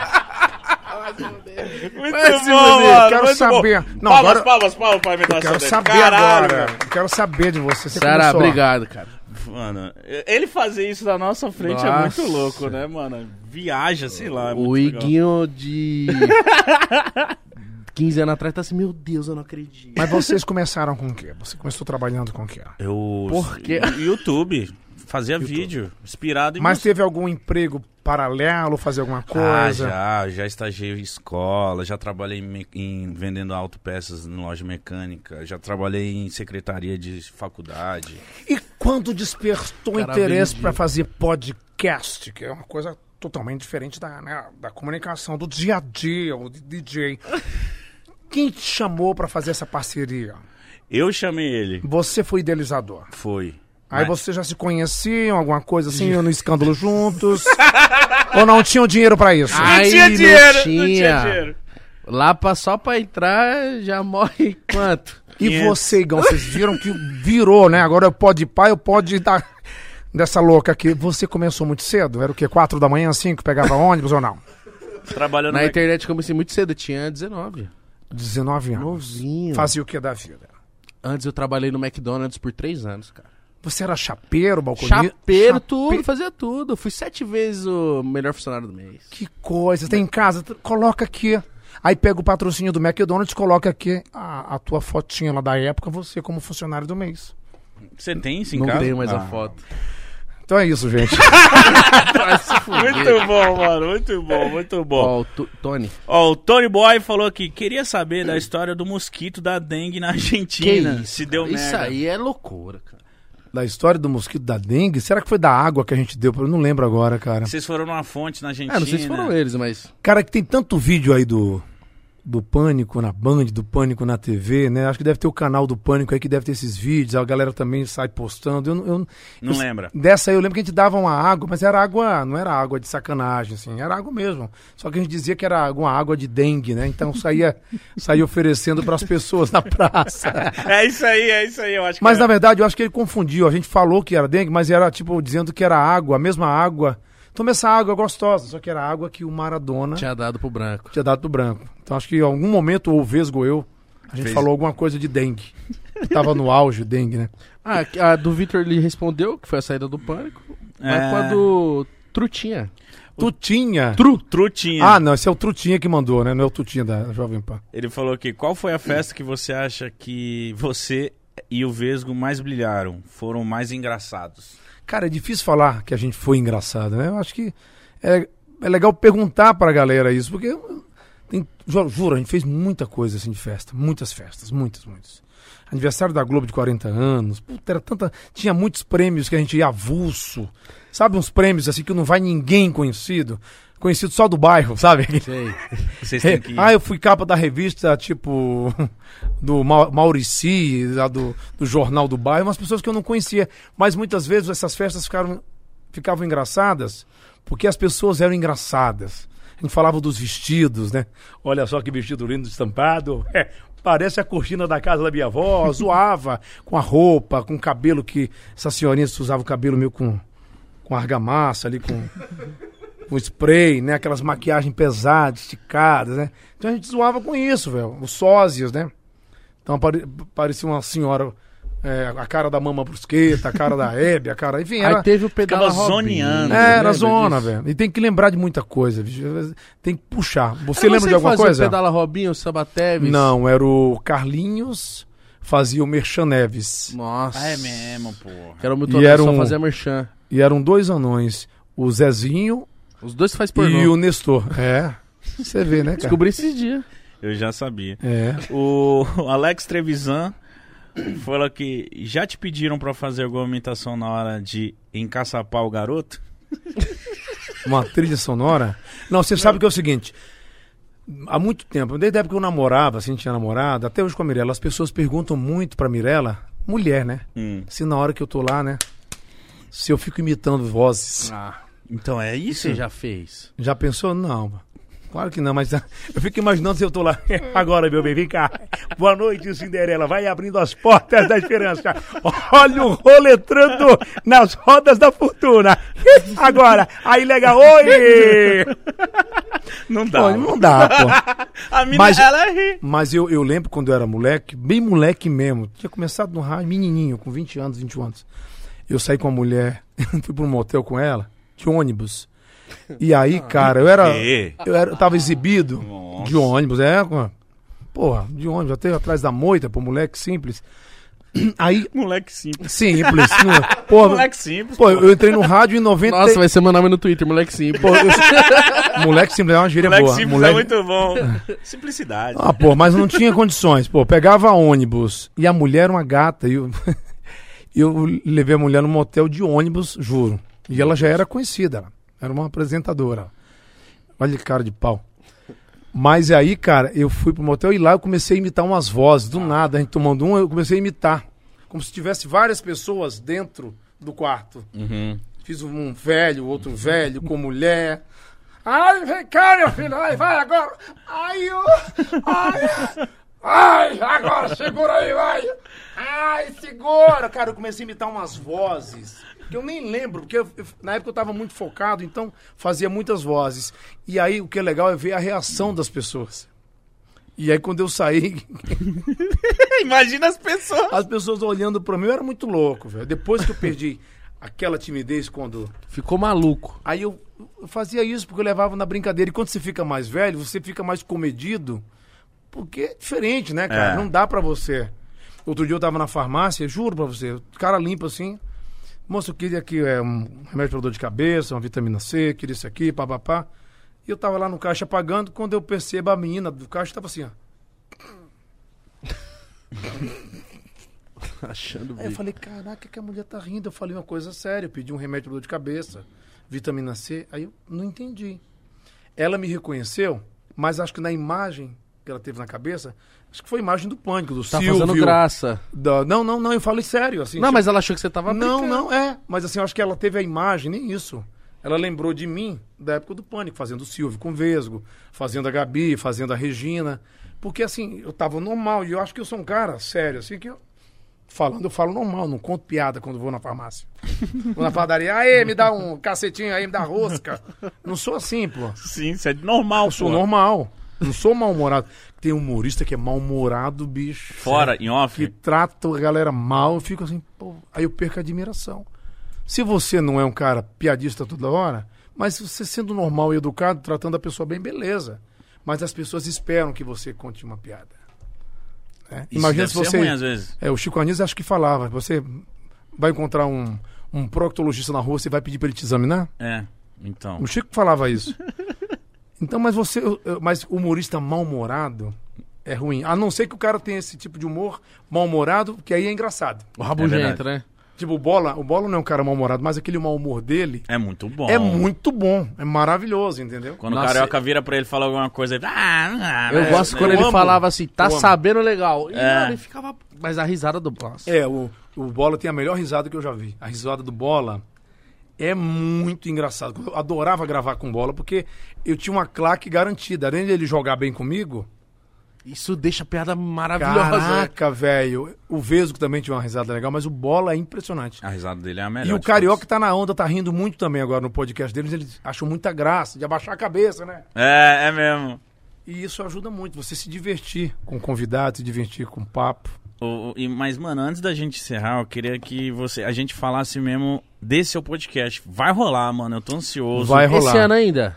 Muito se bom, mano. quero muito saber. Bom. Não, palmas, agora- palmas, palmas pra imitação quero dele. saber Caralho, agora. mano. Quero saber de você. Você começou- obrigado, cara. Mano, ele fazer isso na nossa frente é Nossa. muito louco, né, mano? Viaja, sei lá. é O legal. Iguinho de <laughs> 15 anos atrás tá assim, meu Deus, eu não acredito. Mas vocês começaram com o quê? Você começou trabalhando com o quê? Eu. Por quê? <laughs> YouTube. Fazia vídeo. Inspirado em Mas música. teve algum emprego paralelo, fazer alguma Ah, coisa? já, já estagiei em escola, já trabalhei em, em vendendo autopeças em loja mecânica, já trabalhei em secretaria de faculdade. E quando despertou Cara interesse para fazer podcast, que é uma coisa totalmente diferente da, né, da comunicação, do dia a dia, o DJ. Quem te chamou para fazer essa parceria? Eu chamei ele, Você foi idealizador. foi. Aí Mas- vocês já se conheciam, alguma coisa assim, no escândalo juntos? <laughs> ou não tinham dinheiro para isso? Ah, Aí tinha não dinheiro, não tinha. tinha dinheiro. Lá pra, só pra entrar, já morre quanto? E 500. você, Igão, vocês viram que virou, né? Agora eu pode pai, eu pode dar dessa louca aqui. Você começou muito cedo? Era o quê? Quatro da manhã, cinco? Pegava ônibus ou não? Trabalhando Na na internet eu comecei muito cedo, eu tinha 19. 19 anos. Novinho. Fazia o que da vida? Antes eu trabalhei no McDonald's por 3 anos, cara. Você era chapeiro, balconista? Chapeiro, Chape- tudo, fazia tudo. Fui sete vezes o melhor funcionário do mês. Que coisa. Tem em casa? Coloca aqui. Aí pega o patrocínio do McDonald's, coloca aqui a, a tua fotinha lá da época, você como funcionário do mês. Você tem isso em Não casa? tenho mais Ah. a foto. Então é isso, gente. <laughs> Muito bom, mano. Muito bom, muito bom. Ó, o Tony. Ó, o Tony Boy falou aqui, queria saber da história do mosquito da dengue na Que Argentina. isso? Se deu cara? Isso merda. aí é loucura, cara. Da história do mosquito da dengue, será que foi da água que a gente deu? Eu não lembro agora, cara. Vocês foram numa fonte na Argentina. Ah, não sei se foram eles, mas. Cara, que tem tanto vídeo aí do, do Pânico na Band, do Pânico na TV, né? Acho que deve ter o canal do Pânico aí que deve ter esses vídeos, a galera também sai postando. Eu, não- eu, Não eu- lembra? Dessa aí eu lembro que a gente dava uma água, mas era água, não era água de sacanagem, assim, era água mesmo. Só que a gente dizia que era alguma água de dengue, né? Então saía, <laughs> saía oferecendo para as pessoas na praça. <laughs> É isso aí, é isso aí. Eu acho que Mas é. na verdade eu acho que ele confundiu. A gente falou que era dengue, mas era tipo dizendo que era água, a mesma água. Toma essa água gostosa, só que era água que o Maradona tinha, Tinha dado pro branco. dado pro branco. Então acho que em algum momento, ou Vesgo eu, a gente Fez. falou alguma coisa de dengue. Tava no auge, dengue, né? Ah, a do Victor ele respondeu, que foi a saída do pânico. Mas É. com a do Trutinha. Tutinha. Tru, trutinha. Ah, não, esse é o Trutinha que mandou, né? Não é o Tutinha da Jovem Pan. Ele falou aqui, qual foi a festa que você acha que você e o Vesgo mais brilharam? Foram mais engraçados? Cara, é difícil falar que a gente foi engraçado, né? Eu acho que é, é legal perguntar pra galera isso, porque Tem, ju- juro, a gente fez muita coisa assim de festa. Muitas festas, muitas, muitas. Aniversário da Globo de 40 anos. Puta, era tanta. Tinha muitos prêmios que a gente ia avulso. Sabe, uns prêmios assim que não vai ninguém conhecido. Conhecido só do bairro, sabe? Sei. Vocês têm que ir. Ah, eu fui capa da revista, tipo, <laughs> do Ma- Maurici, do, do jornal do bairro, umas pessoas que eu não conhecia. Mas muitas vezes essas festas ficaram, ficavam engraçadas porque as pessoas eram engraçadas. A gente falava dos vestidos, né? Olha só que vestido lindo estampado. É, parece a cortina da casa da minha avó. <laughs> Zoava com a roupa, com o cabelo que essas senhorinhas usavam o cabelo meio com, com argamassa ali, com com spray, né? Aquelas maquiagens pesadas, esticadas, né? Então a gente zoava com isso, velho. Os sósias, né? Então apare- parecia uma senhora, é, a cara da Mama Brusqueta, a cara da <laughs> Hebe, a cara... Enfim, era... Aí teve o pedala zoneando. É, era Lembra zona, disso? velho. E tem que lembrar de muita coisa. bicho. Tem que puxar. Você Era lembra de que alguma coisa? O pedala Robinho, o Samba Teves? Não, era o Carlinhos, fazia o Merchan Neves. Nossa. Ah, é mesmo, pô. Que era o E era só um- fazia merchan. E eram dois anões, o Zezinho Os dois faz pornô. e o Nestor. É, você vê, né, cara? Descobri esses dias. Eu já sabia. É. O <laughs> Alex Trevisan falou que já te pediram pra fazer alguma imitação na hora de encaçapar o garoto? <laughs> Uma trilha sonora? Não, você sabe que é o seguinte. Há muito tempo, desde a época que eu namorava, assim, tinha namorado, até hoje com a Mirella, as pessoas perguntam muito pra Mirella, mulher, né? Hum. Se na hora que eu tô lá, né? Se eu fico imitando vozes. Ah, Então é isso? você já fez. Já pensou? Não. Claro que não, mas eu fico imaginando se eu tô lá. <laughs> Agora, meu bem, vem cá. Boa noite, Cinderela. Vai abrindo as portas da esperança. Olha o roletrando nas rodas da fortuna. <laughs> Agora, aí legal. Oi! Não dá. Pô, não dá, pô. <laughs> A mina, Mas- ela ri. Mas eu, eu lembro quando eu era moleque, bem moleque mesmo. Tinha começado no rádio, menininho, com 20 anos, 21 anos. Eu saí com uma mulher, fui pra um motel com ela, de ônibus. E aí, cara, eu era. Eu, era, eu tava exibido Nossa. de ônibus, é, porra, de ônibus, até atrás da moita, pô, moleque simples. <clears throat> Aí, Moleque simples. simples, <laughs> não- porra, Moleque simples. pô, eu, entrei no rádio em 90. Nossa, vai ser meu nome no Twitter, moleque simples. Pô, eu- <laughs> moleque simples é uma gíria Moleque boa. simples moleque... é muito bom. Simplicidade. Ah, pô, mas não tinha condições. Pô, pegava ônibus e a mulher era uma gata. E eu, <laughs> eu levei a mulher no motel de ônibus, juro. E ela já era conhecida. Era uma apresentadora. Olha que cara de pau. Mas aí, cara, eu fui pro motel e lá eu comecei a imitar umas vozes. Do nada, a gente tomando um, eu comecei a imitar. Como se tivesse várias pessoas dentro do quarto. Uhum. Fiz um velho, outro velho, com mulher. Ai, vem cá, meu filho. Ai, vai agora. Ai, eu... Ai, ai, agora segura aí, vai. Ai, segura. Cara, eu comecei a imitar umas vozes que eu nem lembro, porque eu- eu- na época eu tava muito focado, então fazia muitas vozes. E aí o que é legal é ver a reação das pessoas. E aí quando eu saí, <laughs> Imagina as pessoas. as pessoas olhando pra mim, eu era muito louco, velho. Depois que eu perdi aquela timidez quando Ficou maluco. Aí eu, eu fazia isso porque eu levava na brincadeira. E quando você fica mais velho, você fica mais comedido. Porque é diferente, né, cara? É. Não dá pra você. Outro dia eu tava na farmácia, juro pra você, o cara limpa assim. Moço, eu queria aqui é, um remédio pra dor de cabeça, uma vitamina C, queria isso aqui, papapá. E eu tava lá no caixa pagando, quando eu percebo a menina do caixa tava assim, ó. <laughs> Achando Aí eu falei, caraca, que a mulher tá rindo. Eu falei uma coisa séria, eu pedi um remédio pra dor de cabeça, vitamina C. Aí eu não entendi. Ela me reconheceu, mas acho que na imagem que ela teve na cabeça, acho que foi a imagem do pânico, do Tá Silvio. fazendo graça. da- Não, não, não, eu falei sério, assim. Não, tipo, mas ela achou que você tava Não, brincando. não, é. Mas assim, eu acho que ela teve a imagem, nem isso. Ela lembrou de mim da época do Pânico, fazendo o Silvio com Vesgo, fazendo a Gabi, fazendo a Regina. Porque assim, eu tava normal e eu acho que eu sou um cara sério, assim, que eu. Falando, eu falo normal, não conto piada quando vou na farmácia. <laughs> vou na padaria, aê, me dá um cacetinho aí, me dá rosca. Não sou assim, pô. Sim, isso é normal, Eu sou pô. normal. Não sou mal-humorado. Tem humorista que é mal-humorado, bicho. Fora, em off. Que trata a galera mal, eu fico assim, pô, aí eu perco a admiração. Se você não é um cara piadista toda hora, mas você sendo normal e educado, tratando a pessoa bem, beleza. Mas as pessoas esperam que você conte uma piada. né? Imagina se você. ruim às vezes. É, o Chico Anísio acho que falava, você vai encontrar um, um proctologista na rua, você vai pedir para ele te examinar? É, então. O Chico falava isso. <laughs> Então, mas você. Mas humorista mal-humorado é ruim. A não ser que o cara tenha esse tipo de humor mal-humorado, que aí é engraçado. O rabugento, verdade. né? Tipo, o Bola, o Bola não é um cara mal-humorado, mas aquele mau humor dele É muito bom. é muito bom. É maravilhoso, entendeu? Quando Nossa, o carioca vira pra ele e fala alguma coisa, ele. Ah, ah, Eu é, gosto é, quando eu ele amo. falava assim, tá Eu amo. sabendo legal. E, É. mano, ele ficava. Mas a risada do. Nossa. É, o, o Bola tem a melhor risada que eu já vi. A risada do Bola é muito engraçado. Eu adorava gravar com Bola, porque eu tinha uma claque garantida. Além de ele jogar bem comigo, Isso deixa a piada maravilhosa. caraca, velho. O Vesgo também tinha uma risada legal, mas o Bola é impressionante. A risada dele é a melhor. E o Carioca todas. tá na onda, tá rindo muito também agora no podcast deles. Eles acham muita graça de abaixar a cabeça, né? É, é mesmo. E isso ajuda muito, você se divertir com convidados, se divertir com papo. O- o- e, mas, mano, antes da gente encerrar, eu queria que você, a gente falasse mesmo desse seu podcast. Vai rolar, mano. Eu tô ansioso. Vai rolar. Esse ano ainda.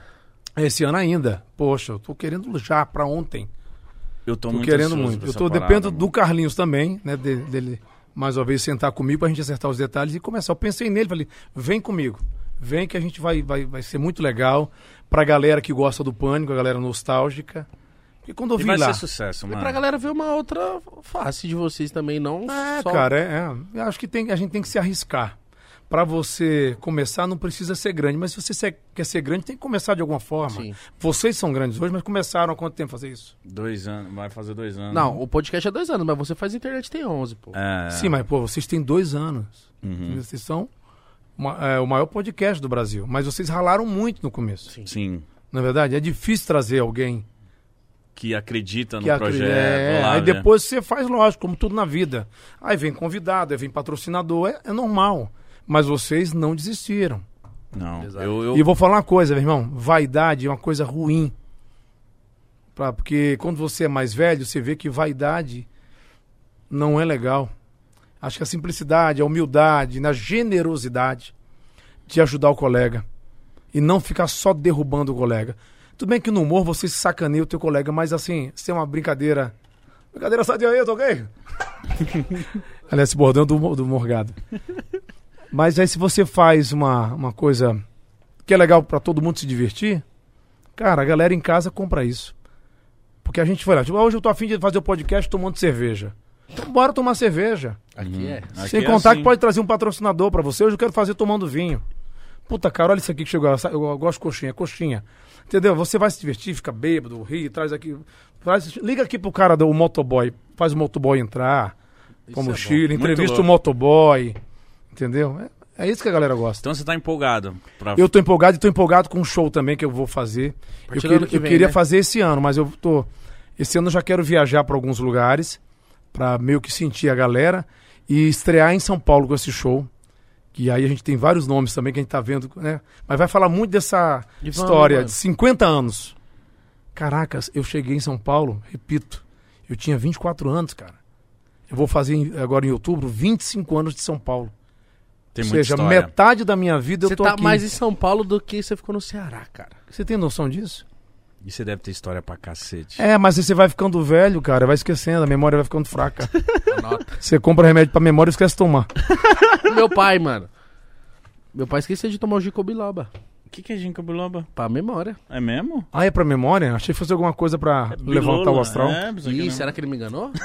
Esse ano ainda. Poxa, eu tô querendo já pra ontem. Eu tô, Tô, muito querendo ansioso muito. Eu tô parada, dependo mano. do Carlinhos também, né? de- dele mais uma vez sentar comigo pra gente acertar os detalhes e começar. Eu pensei nele, falei, vem comigo. Vem que a gente vai, vai, vai ser muito legal pra galera que gosta do pânico, a galera nostálgica. E quando eu E vi vai lá. ser sucesso, E mano. pra galera ver uma outra face de vocês também, não É, só... cara, é, é. Eu acho que tem, a gente tem que se arriscar. Pra você começar, não precisa ser grande. Mas se você quer ser grande, tem que começar de alguma forma. Sim. Vocês são grandes hoje, mas começaram há quanto tempo fazer isso? Dois anos, vai fazer dois anos. Não, o podcast é dois anos, mas você faz internet tem 11, pô. É. Sim, mas, pô, vocês têm dois anos. Uhum. Vocês são uma- é, o maior podcast do Brasil. Mas vocês ralaram muito no começo. Sim. Sim. Na verdade, é difícil trazer alguém Que acredita no que projeto. é, lá, aí ver. depois você faz, lógico, como tudo na vida. Aí vem convidado, aí vem patrocinador, é, é normal. Mas vocês não desistiram. Não, eu, eu, E eu vou falar uma coisa, meu irmão. Vaidade é uma coisa ruim. Pra- porque quando você é mais velho, você vê que vaidade não é legal. Acho que a simplicidade, a humildade, a generosidade de ajudar o colega. E não ficar só derrubando o colega. Tudo bem que no humor você sacaneia o teu colega, mas assim, se é uma brincadeira. Brincadeira sadia aí, ok? Aliás, esse bordão do, do Morgado. Mas aí se você faz uma, uma coisa que é legal pra todo mundo se divertir, cara, a galera em casa compra isso. Porque a gente foi lá, tipo, "Ah, hoje eu tô afim de fazer o podcast tomando cerveja. Então bora tomar cerveja. Aqui é. Aqui Sem é contar assim. que pode trazer um patrocinador pra você. Hoje eu quero fazer tomando vinho. Puta, cara, olha isso aqui que chegou. Eu gosto de coxinha, coxinha. Entendeu? Você vai se divertir, fica bêbado, ri, traz aqui. Traz, liga aqui pro cara do motoboy. Faz o motoboy entrar. Isso Como é bom. Chile, Muito entrevista o motoboy. Entendeu? É, é isso que a galera gosta. Então você tá empolgado. Pra... Eu tô empolgado e tô empolgado com um show também que eu vou fazer. Eu, que eu vem, queria né? fazer esse ano, mas eu tô. Esse ano eu já quero viajar para alguns lugares para meio que sentir a galera e estrear em São Paulo com esse show. Que aí a gente tem vários nomes também que a gente tá vendo, né? Mas vai falar muito dessa E história de 50 anos. Caracas, eu cheguei em São Paulo, repito, eu tinha 24 anos, cara. Eu vou fazer agora em outubro 25 anos de São Paulo. Tem Ou seja, história. metade da minha vida Você eu tô tá aqui. mais em São Paulo do que você ficou no Ceará, cara. Você tem noção disso? E você deve ter história pra cacete. É, mas aí você vai ficando velho, cara, vai esquecendo, a memória vai ficando fraca. Você compra remédio pra memória e esquece de tomar. <laughs> Meu pai, mano. Meu pai esqueceu de tomar o Ginkgo biloba. O que, que é ginkgo biloba? Pra memória. É mesmo? Ah, é pra memória? Achei que fosse alguma coisa pra levantar o astral. É, que Ih, não. será que ele me enganou? <laughs>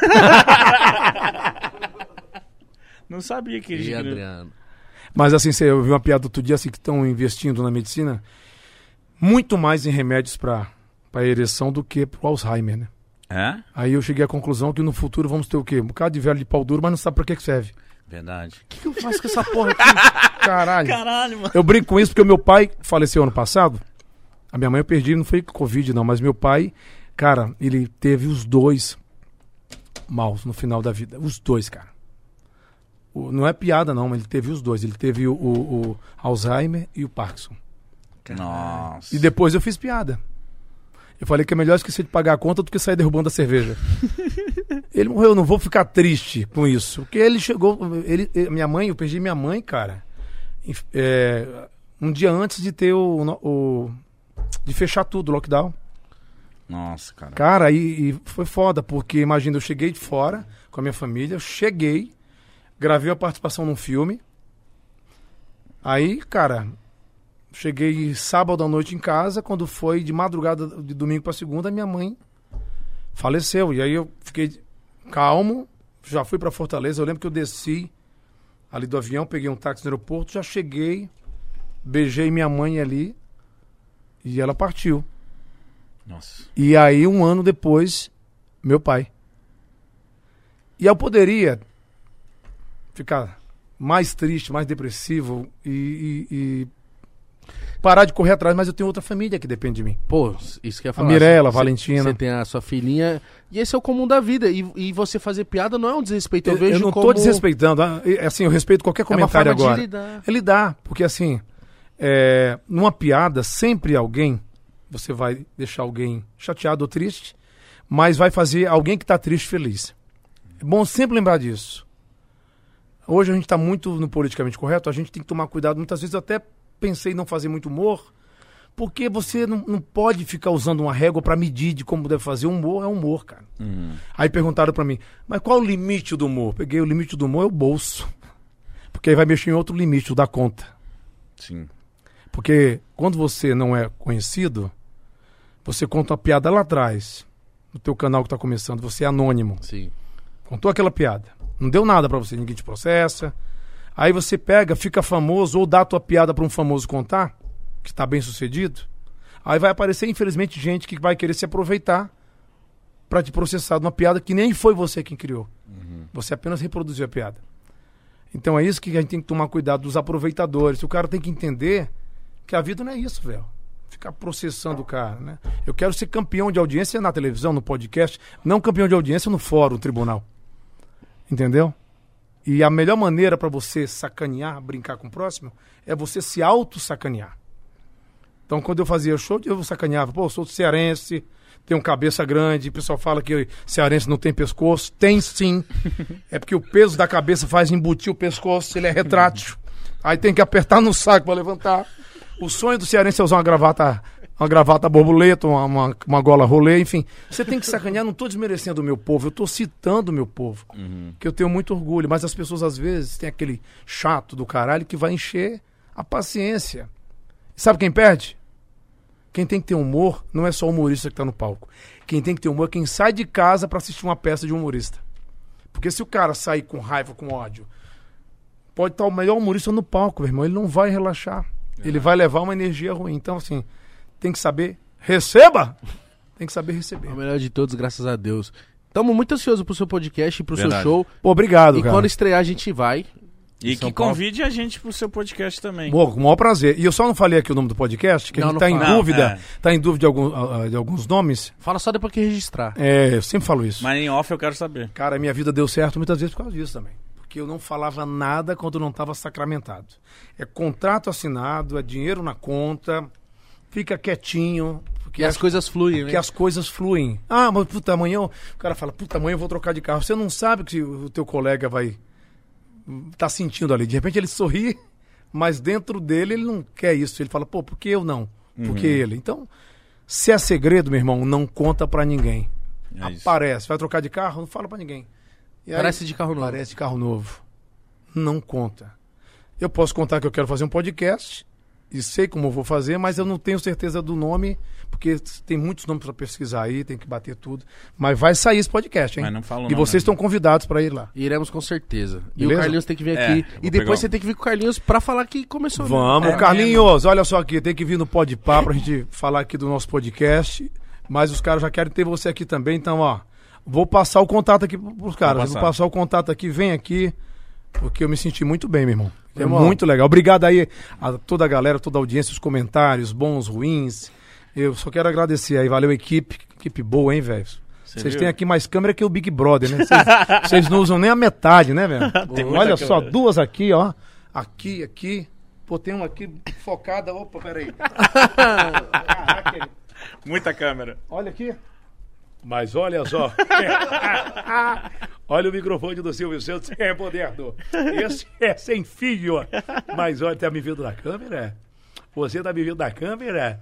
Não sabia que ginkgo- Adriano. Mas assim, eu vi uma piada outro dia assim, que estão investindo na medicina muito mais em remédios pra, pra ereção do que pro Alzheimer, né? É? Aí eu cheguei à conclusão que no futuro vamos ter o quê? Um bocado de velho de pau duro, mas não sabe pra que que serve. Verdade. O que, que eu faço com essa porra aqui? <laughs> Caralho. Caralho, mano. Eu brinco com isso porque o meu pai faleceu ano passado. A minha mãe eu perdi, não foi Covid não, mas meu pai, cara, ele teve os dois maus no final da vida. Os dois, cara. O- não é piada não, mas ele teve os dois. Ele teve o, o- o Alzheimer e o Parkinson. Nossa. E depois eu fiz piada. Eu falei que é melhor esquecer de pagar a conta do que sair derrubando a cerveja. <laughs> ele morreu, eu não vou ficar triste com isso. Porque ele chegou. Ele, eh, minha mãe, eu perdi minha mãe, cara. é, um dia antes de ter o, no- o- de fechar tudo, o lockdown. Nossa, cara. Cara, e, e foi foda, porque imagina, eu cheguei de fora com a minha família, eu cheguei, gravei a participação num filme. Aí, cara, Cheguei sábado à noite em casa, quando foi de madrugada de domingo para segunda, minha mãe faleceu. E aí eu fiquei calmo, já fui para Fortaleza. Eu lembro que eu desci ali do avião, peguei um táxi no aeroporto, já cheguei, beijei minha mãe ali e ela partiu. Nossa. E aí, um ano depois, meu pai. E eu poderia ficar mais triste, mais depressivo e, e- e parar de correr atrás, mas eu tenho outra família que depende de mim. Pô, isso que eu ia A falar. Mirella, a Valentina. Você tem a sua filhinha. E esse é o comum da vida. E, e você fazer piada não é um desrespeito. Eu, Eu, vejo eu não como... tô desrespeitando. ah, Assim, eu respeito qualquer É uma comentário forma agora. de lidar. É lidar, porque assim, é, numa piada, sempre alguém, você vai deixar alguém chateado ou triste, mas vai fazer alguém que tá triste feliz. É bom sempre lembrar disso. Hoje a gente tá muito no politicamente correto, a gente tem que tomar cuidado. Muitas vezes eu até pensei em não fazer muito humor, porque você não, não pode ficar usando uma régua para medir de como deve fazer. Humor é humor, cara. Aí perguntaram pra mim, mas qual o limite do humor? Peguei o limite do humor é o bolso. <laughs> Porque aí vai mexer em outro limite, o da conta. Sim. Porque quando você não é conhecido, você conta uma piada lá atrás, no teu canal que tá começando, você é anônimo. Sim. Contou aquela piada. Não deu nada pra você, ninguém te processa. Aí você pega, fica famoso ou dá a tua piada pra um famoso contar, que tá bem sucedido. Aí vai aparecer, infelizmente, gente que vai querer se aproveitar pra te processar de uma piada que nem foi você quem criou. Você apenas reproduziu a piada. Então é isso que a gente tem que tomar cuidado dos aproveitadores. O cara tem que entender que a vida não é isso, velho. Ficar processando o cara, né? Eu quero ser campeão de audiência na televisão, no podcast, não campeão de audiência no fórum, no tribunal. Entendeu? E a melhor maneira pra você sacanear, brincar com o próximo, é você se auto-sacanear. Então, quando eu fazia show, eu sacaneava. Pô, eu sou cearense, tenho cabeça grande. O pessoal fala que cearense não tem pescoço. Tem sim. <laughs> É porque o peso da cabeça faz embutir o pescoço, ele é retrátil. Aí tem que apertar no saco para levantar. O sonho do cearense é usar uma gravata, uma gravata borboleta, uma, uma, uma gola rolê, enfim. Você tem que sacanear, não tô desmerecendo o meu povo, eu tô citando o meu povo. Que eu tenho muito orgulho, mas as pessoas às vezes têm aquele chato do caralho que vai encher a paciência. Sabe quem perde? Quem tem que ter humor não é só o humorista que tá no palco. Quem tem que ter humor é quem sai de casa para assistir uma peça de um humorista. Porque se o cara sair com raiva, com ódio, pode estar o melhor humorista no palco, meu irmão. Ele não vai relaxar. Ele vai levar uma energia ruim. Então, assim, tem que saber. Receba! Tem que saber receber. É o melhor de todos, graças a Deus. Estamos muito ansiosos pro seu podcast, pro Verdade. seu show. Pô, obrigado, E cara. quando estrear, a gente vai. E São que Paulo. convide a gente pro seu podcast também. Pô, com o maior prazer. E eu só não falei aqui o nome do podcast, que Não, a gente não tá em fala. dúvida. Não, é. Tá em dúvida de, algum- ah, ah, de alguns nomes. Fala só depois que registrar. É, eu sempre falo isso. Mas em off eu quero saber. Cara, minha vida deu certo muitas vezes por causa disso também. Porque eu não falava nada quando não estava sacramentado. É contrato assinado, é dinheiro na conta, fica quietinho. Porque E as acho coisas fluem, né? que as coisas fluem. Ah, mas puta, amanhã o cara fala, puta, amanhã eu vou trocar de carro. Você não sabe que o teu colega vai tá sentindo ali. De repente ele sorri, <laughs> mas dentro dele ele não quer isso. Ele fala, pô, por que eu não? Por que ele? Então, se é segredo, meu irmão, não conta pra ninguém. É isso. Aparece, vai trocar de carro, não fala pra ninguém. E aí- Parece de carro novo. Parece de carro novo. Não conta. Eu posso contar que eu quero fazer um podcast e sei como eu vou fazer, mas eu não tenho certeza do nome, porque tem muitos nomes para pesquisar aí, tem que bater tudo. Mas vai sair esse podcast, hein? Mas não fala o e vocês estão convidados para ir lá. Iremos com certeza. E Beleza? o Carlinhos tem que vir É, aqui. e depois pegar você tem que vir com o Carlinhos pra falar que começou. né? Vamos, É Carlinhos, olha só aqui, tem que vir no Podpah pra gente falar aqui do nosso podcast, mas os caras já querem ter você aqui também, então, ó, vou passar o contato aqui pros caras, Vou vou passar o contato aqui, vem aqui, porque eu me senti muito bem, meu irmão. É muito legal. Obrigado aí a toda a galera, toda a audiência, os comentários, bons, ruins. Eu só quero agradecer aí, valeu equipe, equipe boa, hein, velho. Vocês têm aqui mais câmera que o Big Brother, né? Vocês- <laughs> não usam nem a metade, né, velho? <laughs> Olha só, câmera. duas aqui, ó. Aqui, aqui. Pô, tem uma aqui focada. Opa, peraí. <laughs> Caraca, Muita câmera. olha aqui. Mas olha só. <laughs> olha o microfone do Silvio Santos. É moderno. Esse é sem fio. Mas olha, tá me vendo na câmera? Você tá me vendo na câmera?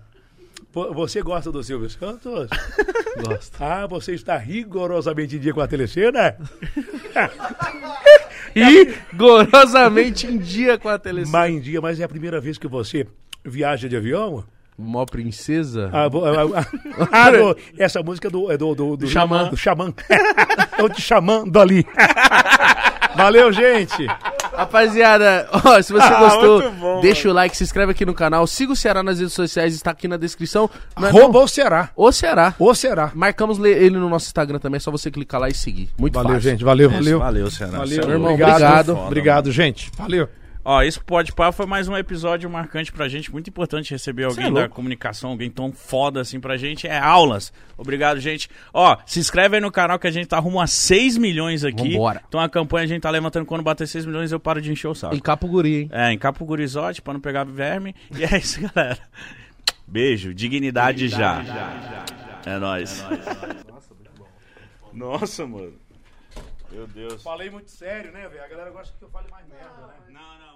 Você gosta do Silvio Santos? Gosto. Ah, você está rigorosamente em dia com a telecena? <laughs> Rigorosamente em dia com a telecena. Mas em dia, mas é a primeira vez que você Viagem de avião? Mó princesa. Ah, bo- ah, ah, <laughs> do- essa música é do, é do, do, do Xamã. Do Xamã. <laughs> é o de Xamã dali. <laughs> Valeu, gente. Rapaziada, ó, se você Ah, gostou, bom, deixa o like, se inscreve aqui no canal, siga o Ceará nas redes sociais, está aqui na descrição. É Arroba o Ceará. O Ceará. O Ceará. Marcamos le- ele no nosso Instagram também, é só você clicar lá e seguir. Muito Valeu, fácil. gente. Valeu, Isso, valeu. Valeu, Ceará. Valeu, é irmão, louco. obrigado. Foda, Obrigado, gente. Valeu. Ó, esse Pode Pá foi mais um episódio marcante pra gente. Muito importante receber alguém é da comunicação, alguém tão foda assim pra gente. É aulas. Obrigado, gente. Ó, se inscreve aí no canal que a gente tá rumo a 6 milhões aqui. Vambora. Então a campanha a gente tá levantando quando bater 6 milhões eu paro de encher o saco. Em Capo Guri, hein? É, em Capo Gurizote pra não pegar verme. E é isso, galera. Beijo. Dignidade, já. É nóis. Nossa, mano. Meu Deus. Falei muito sério, né, velho? A galera gosta que eu fale mais merda, né? Não, não.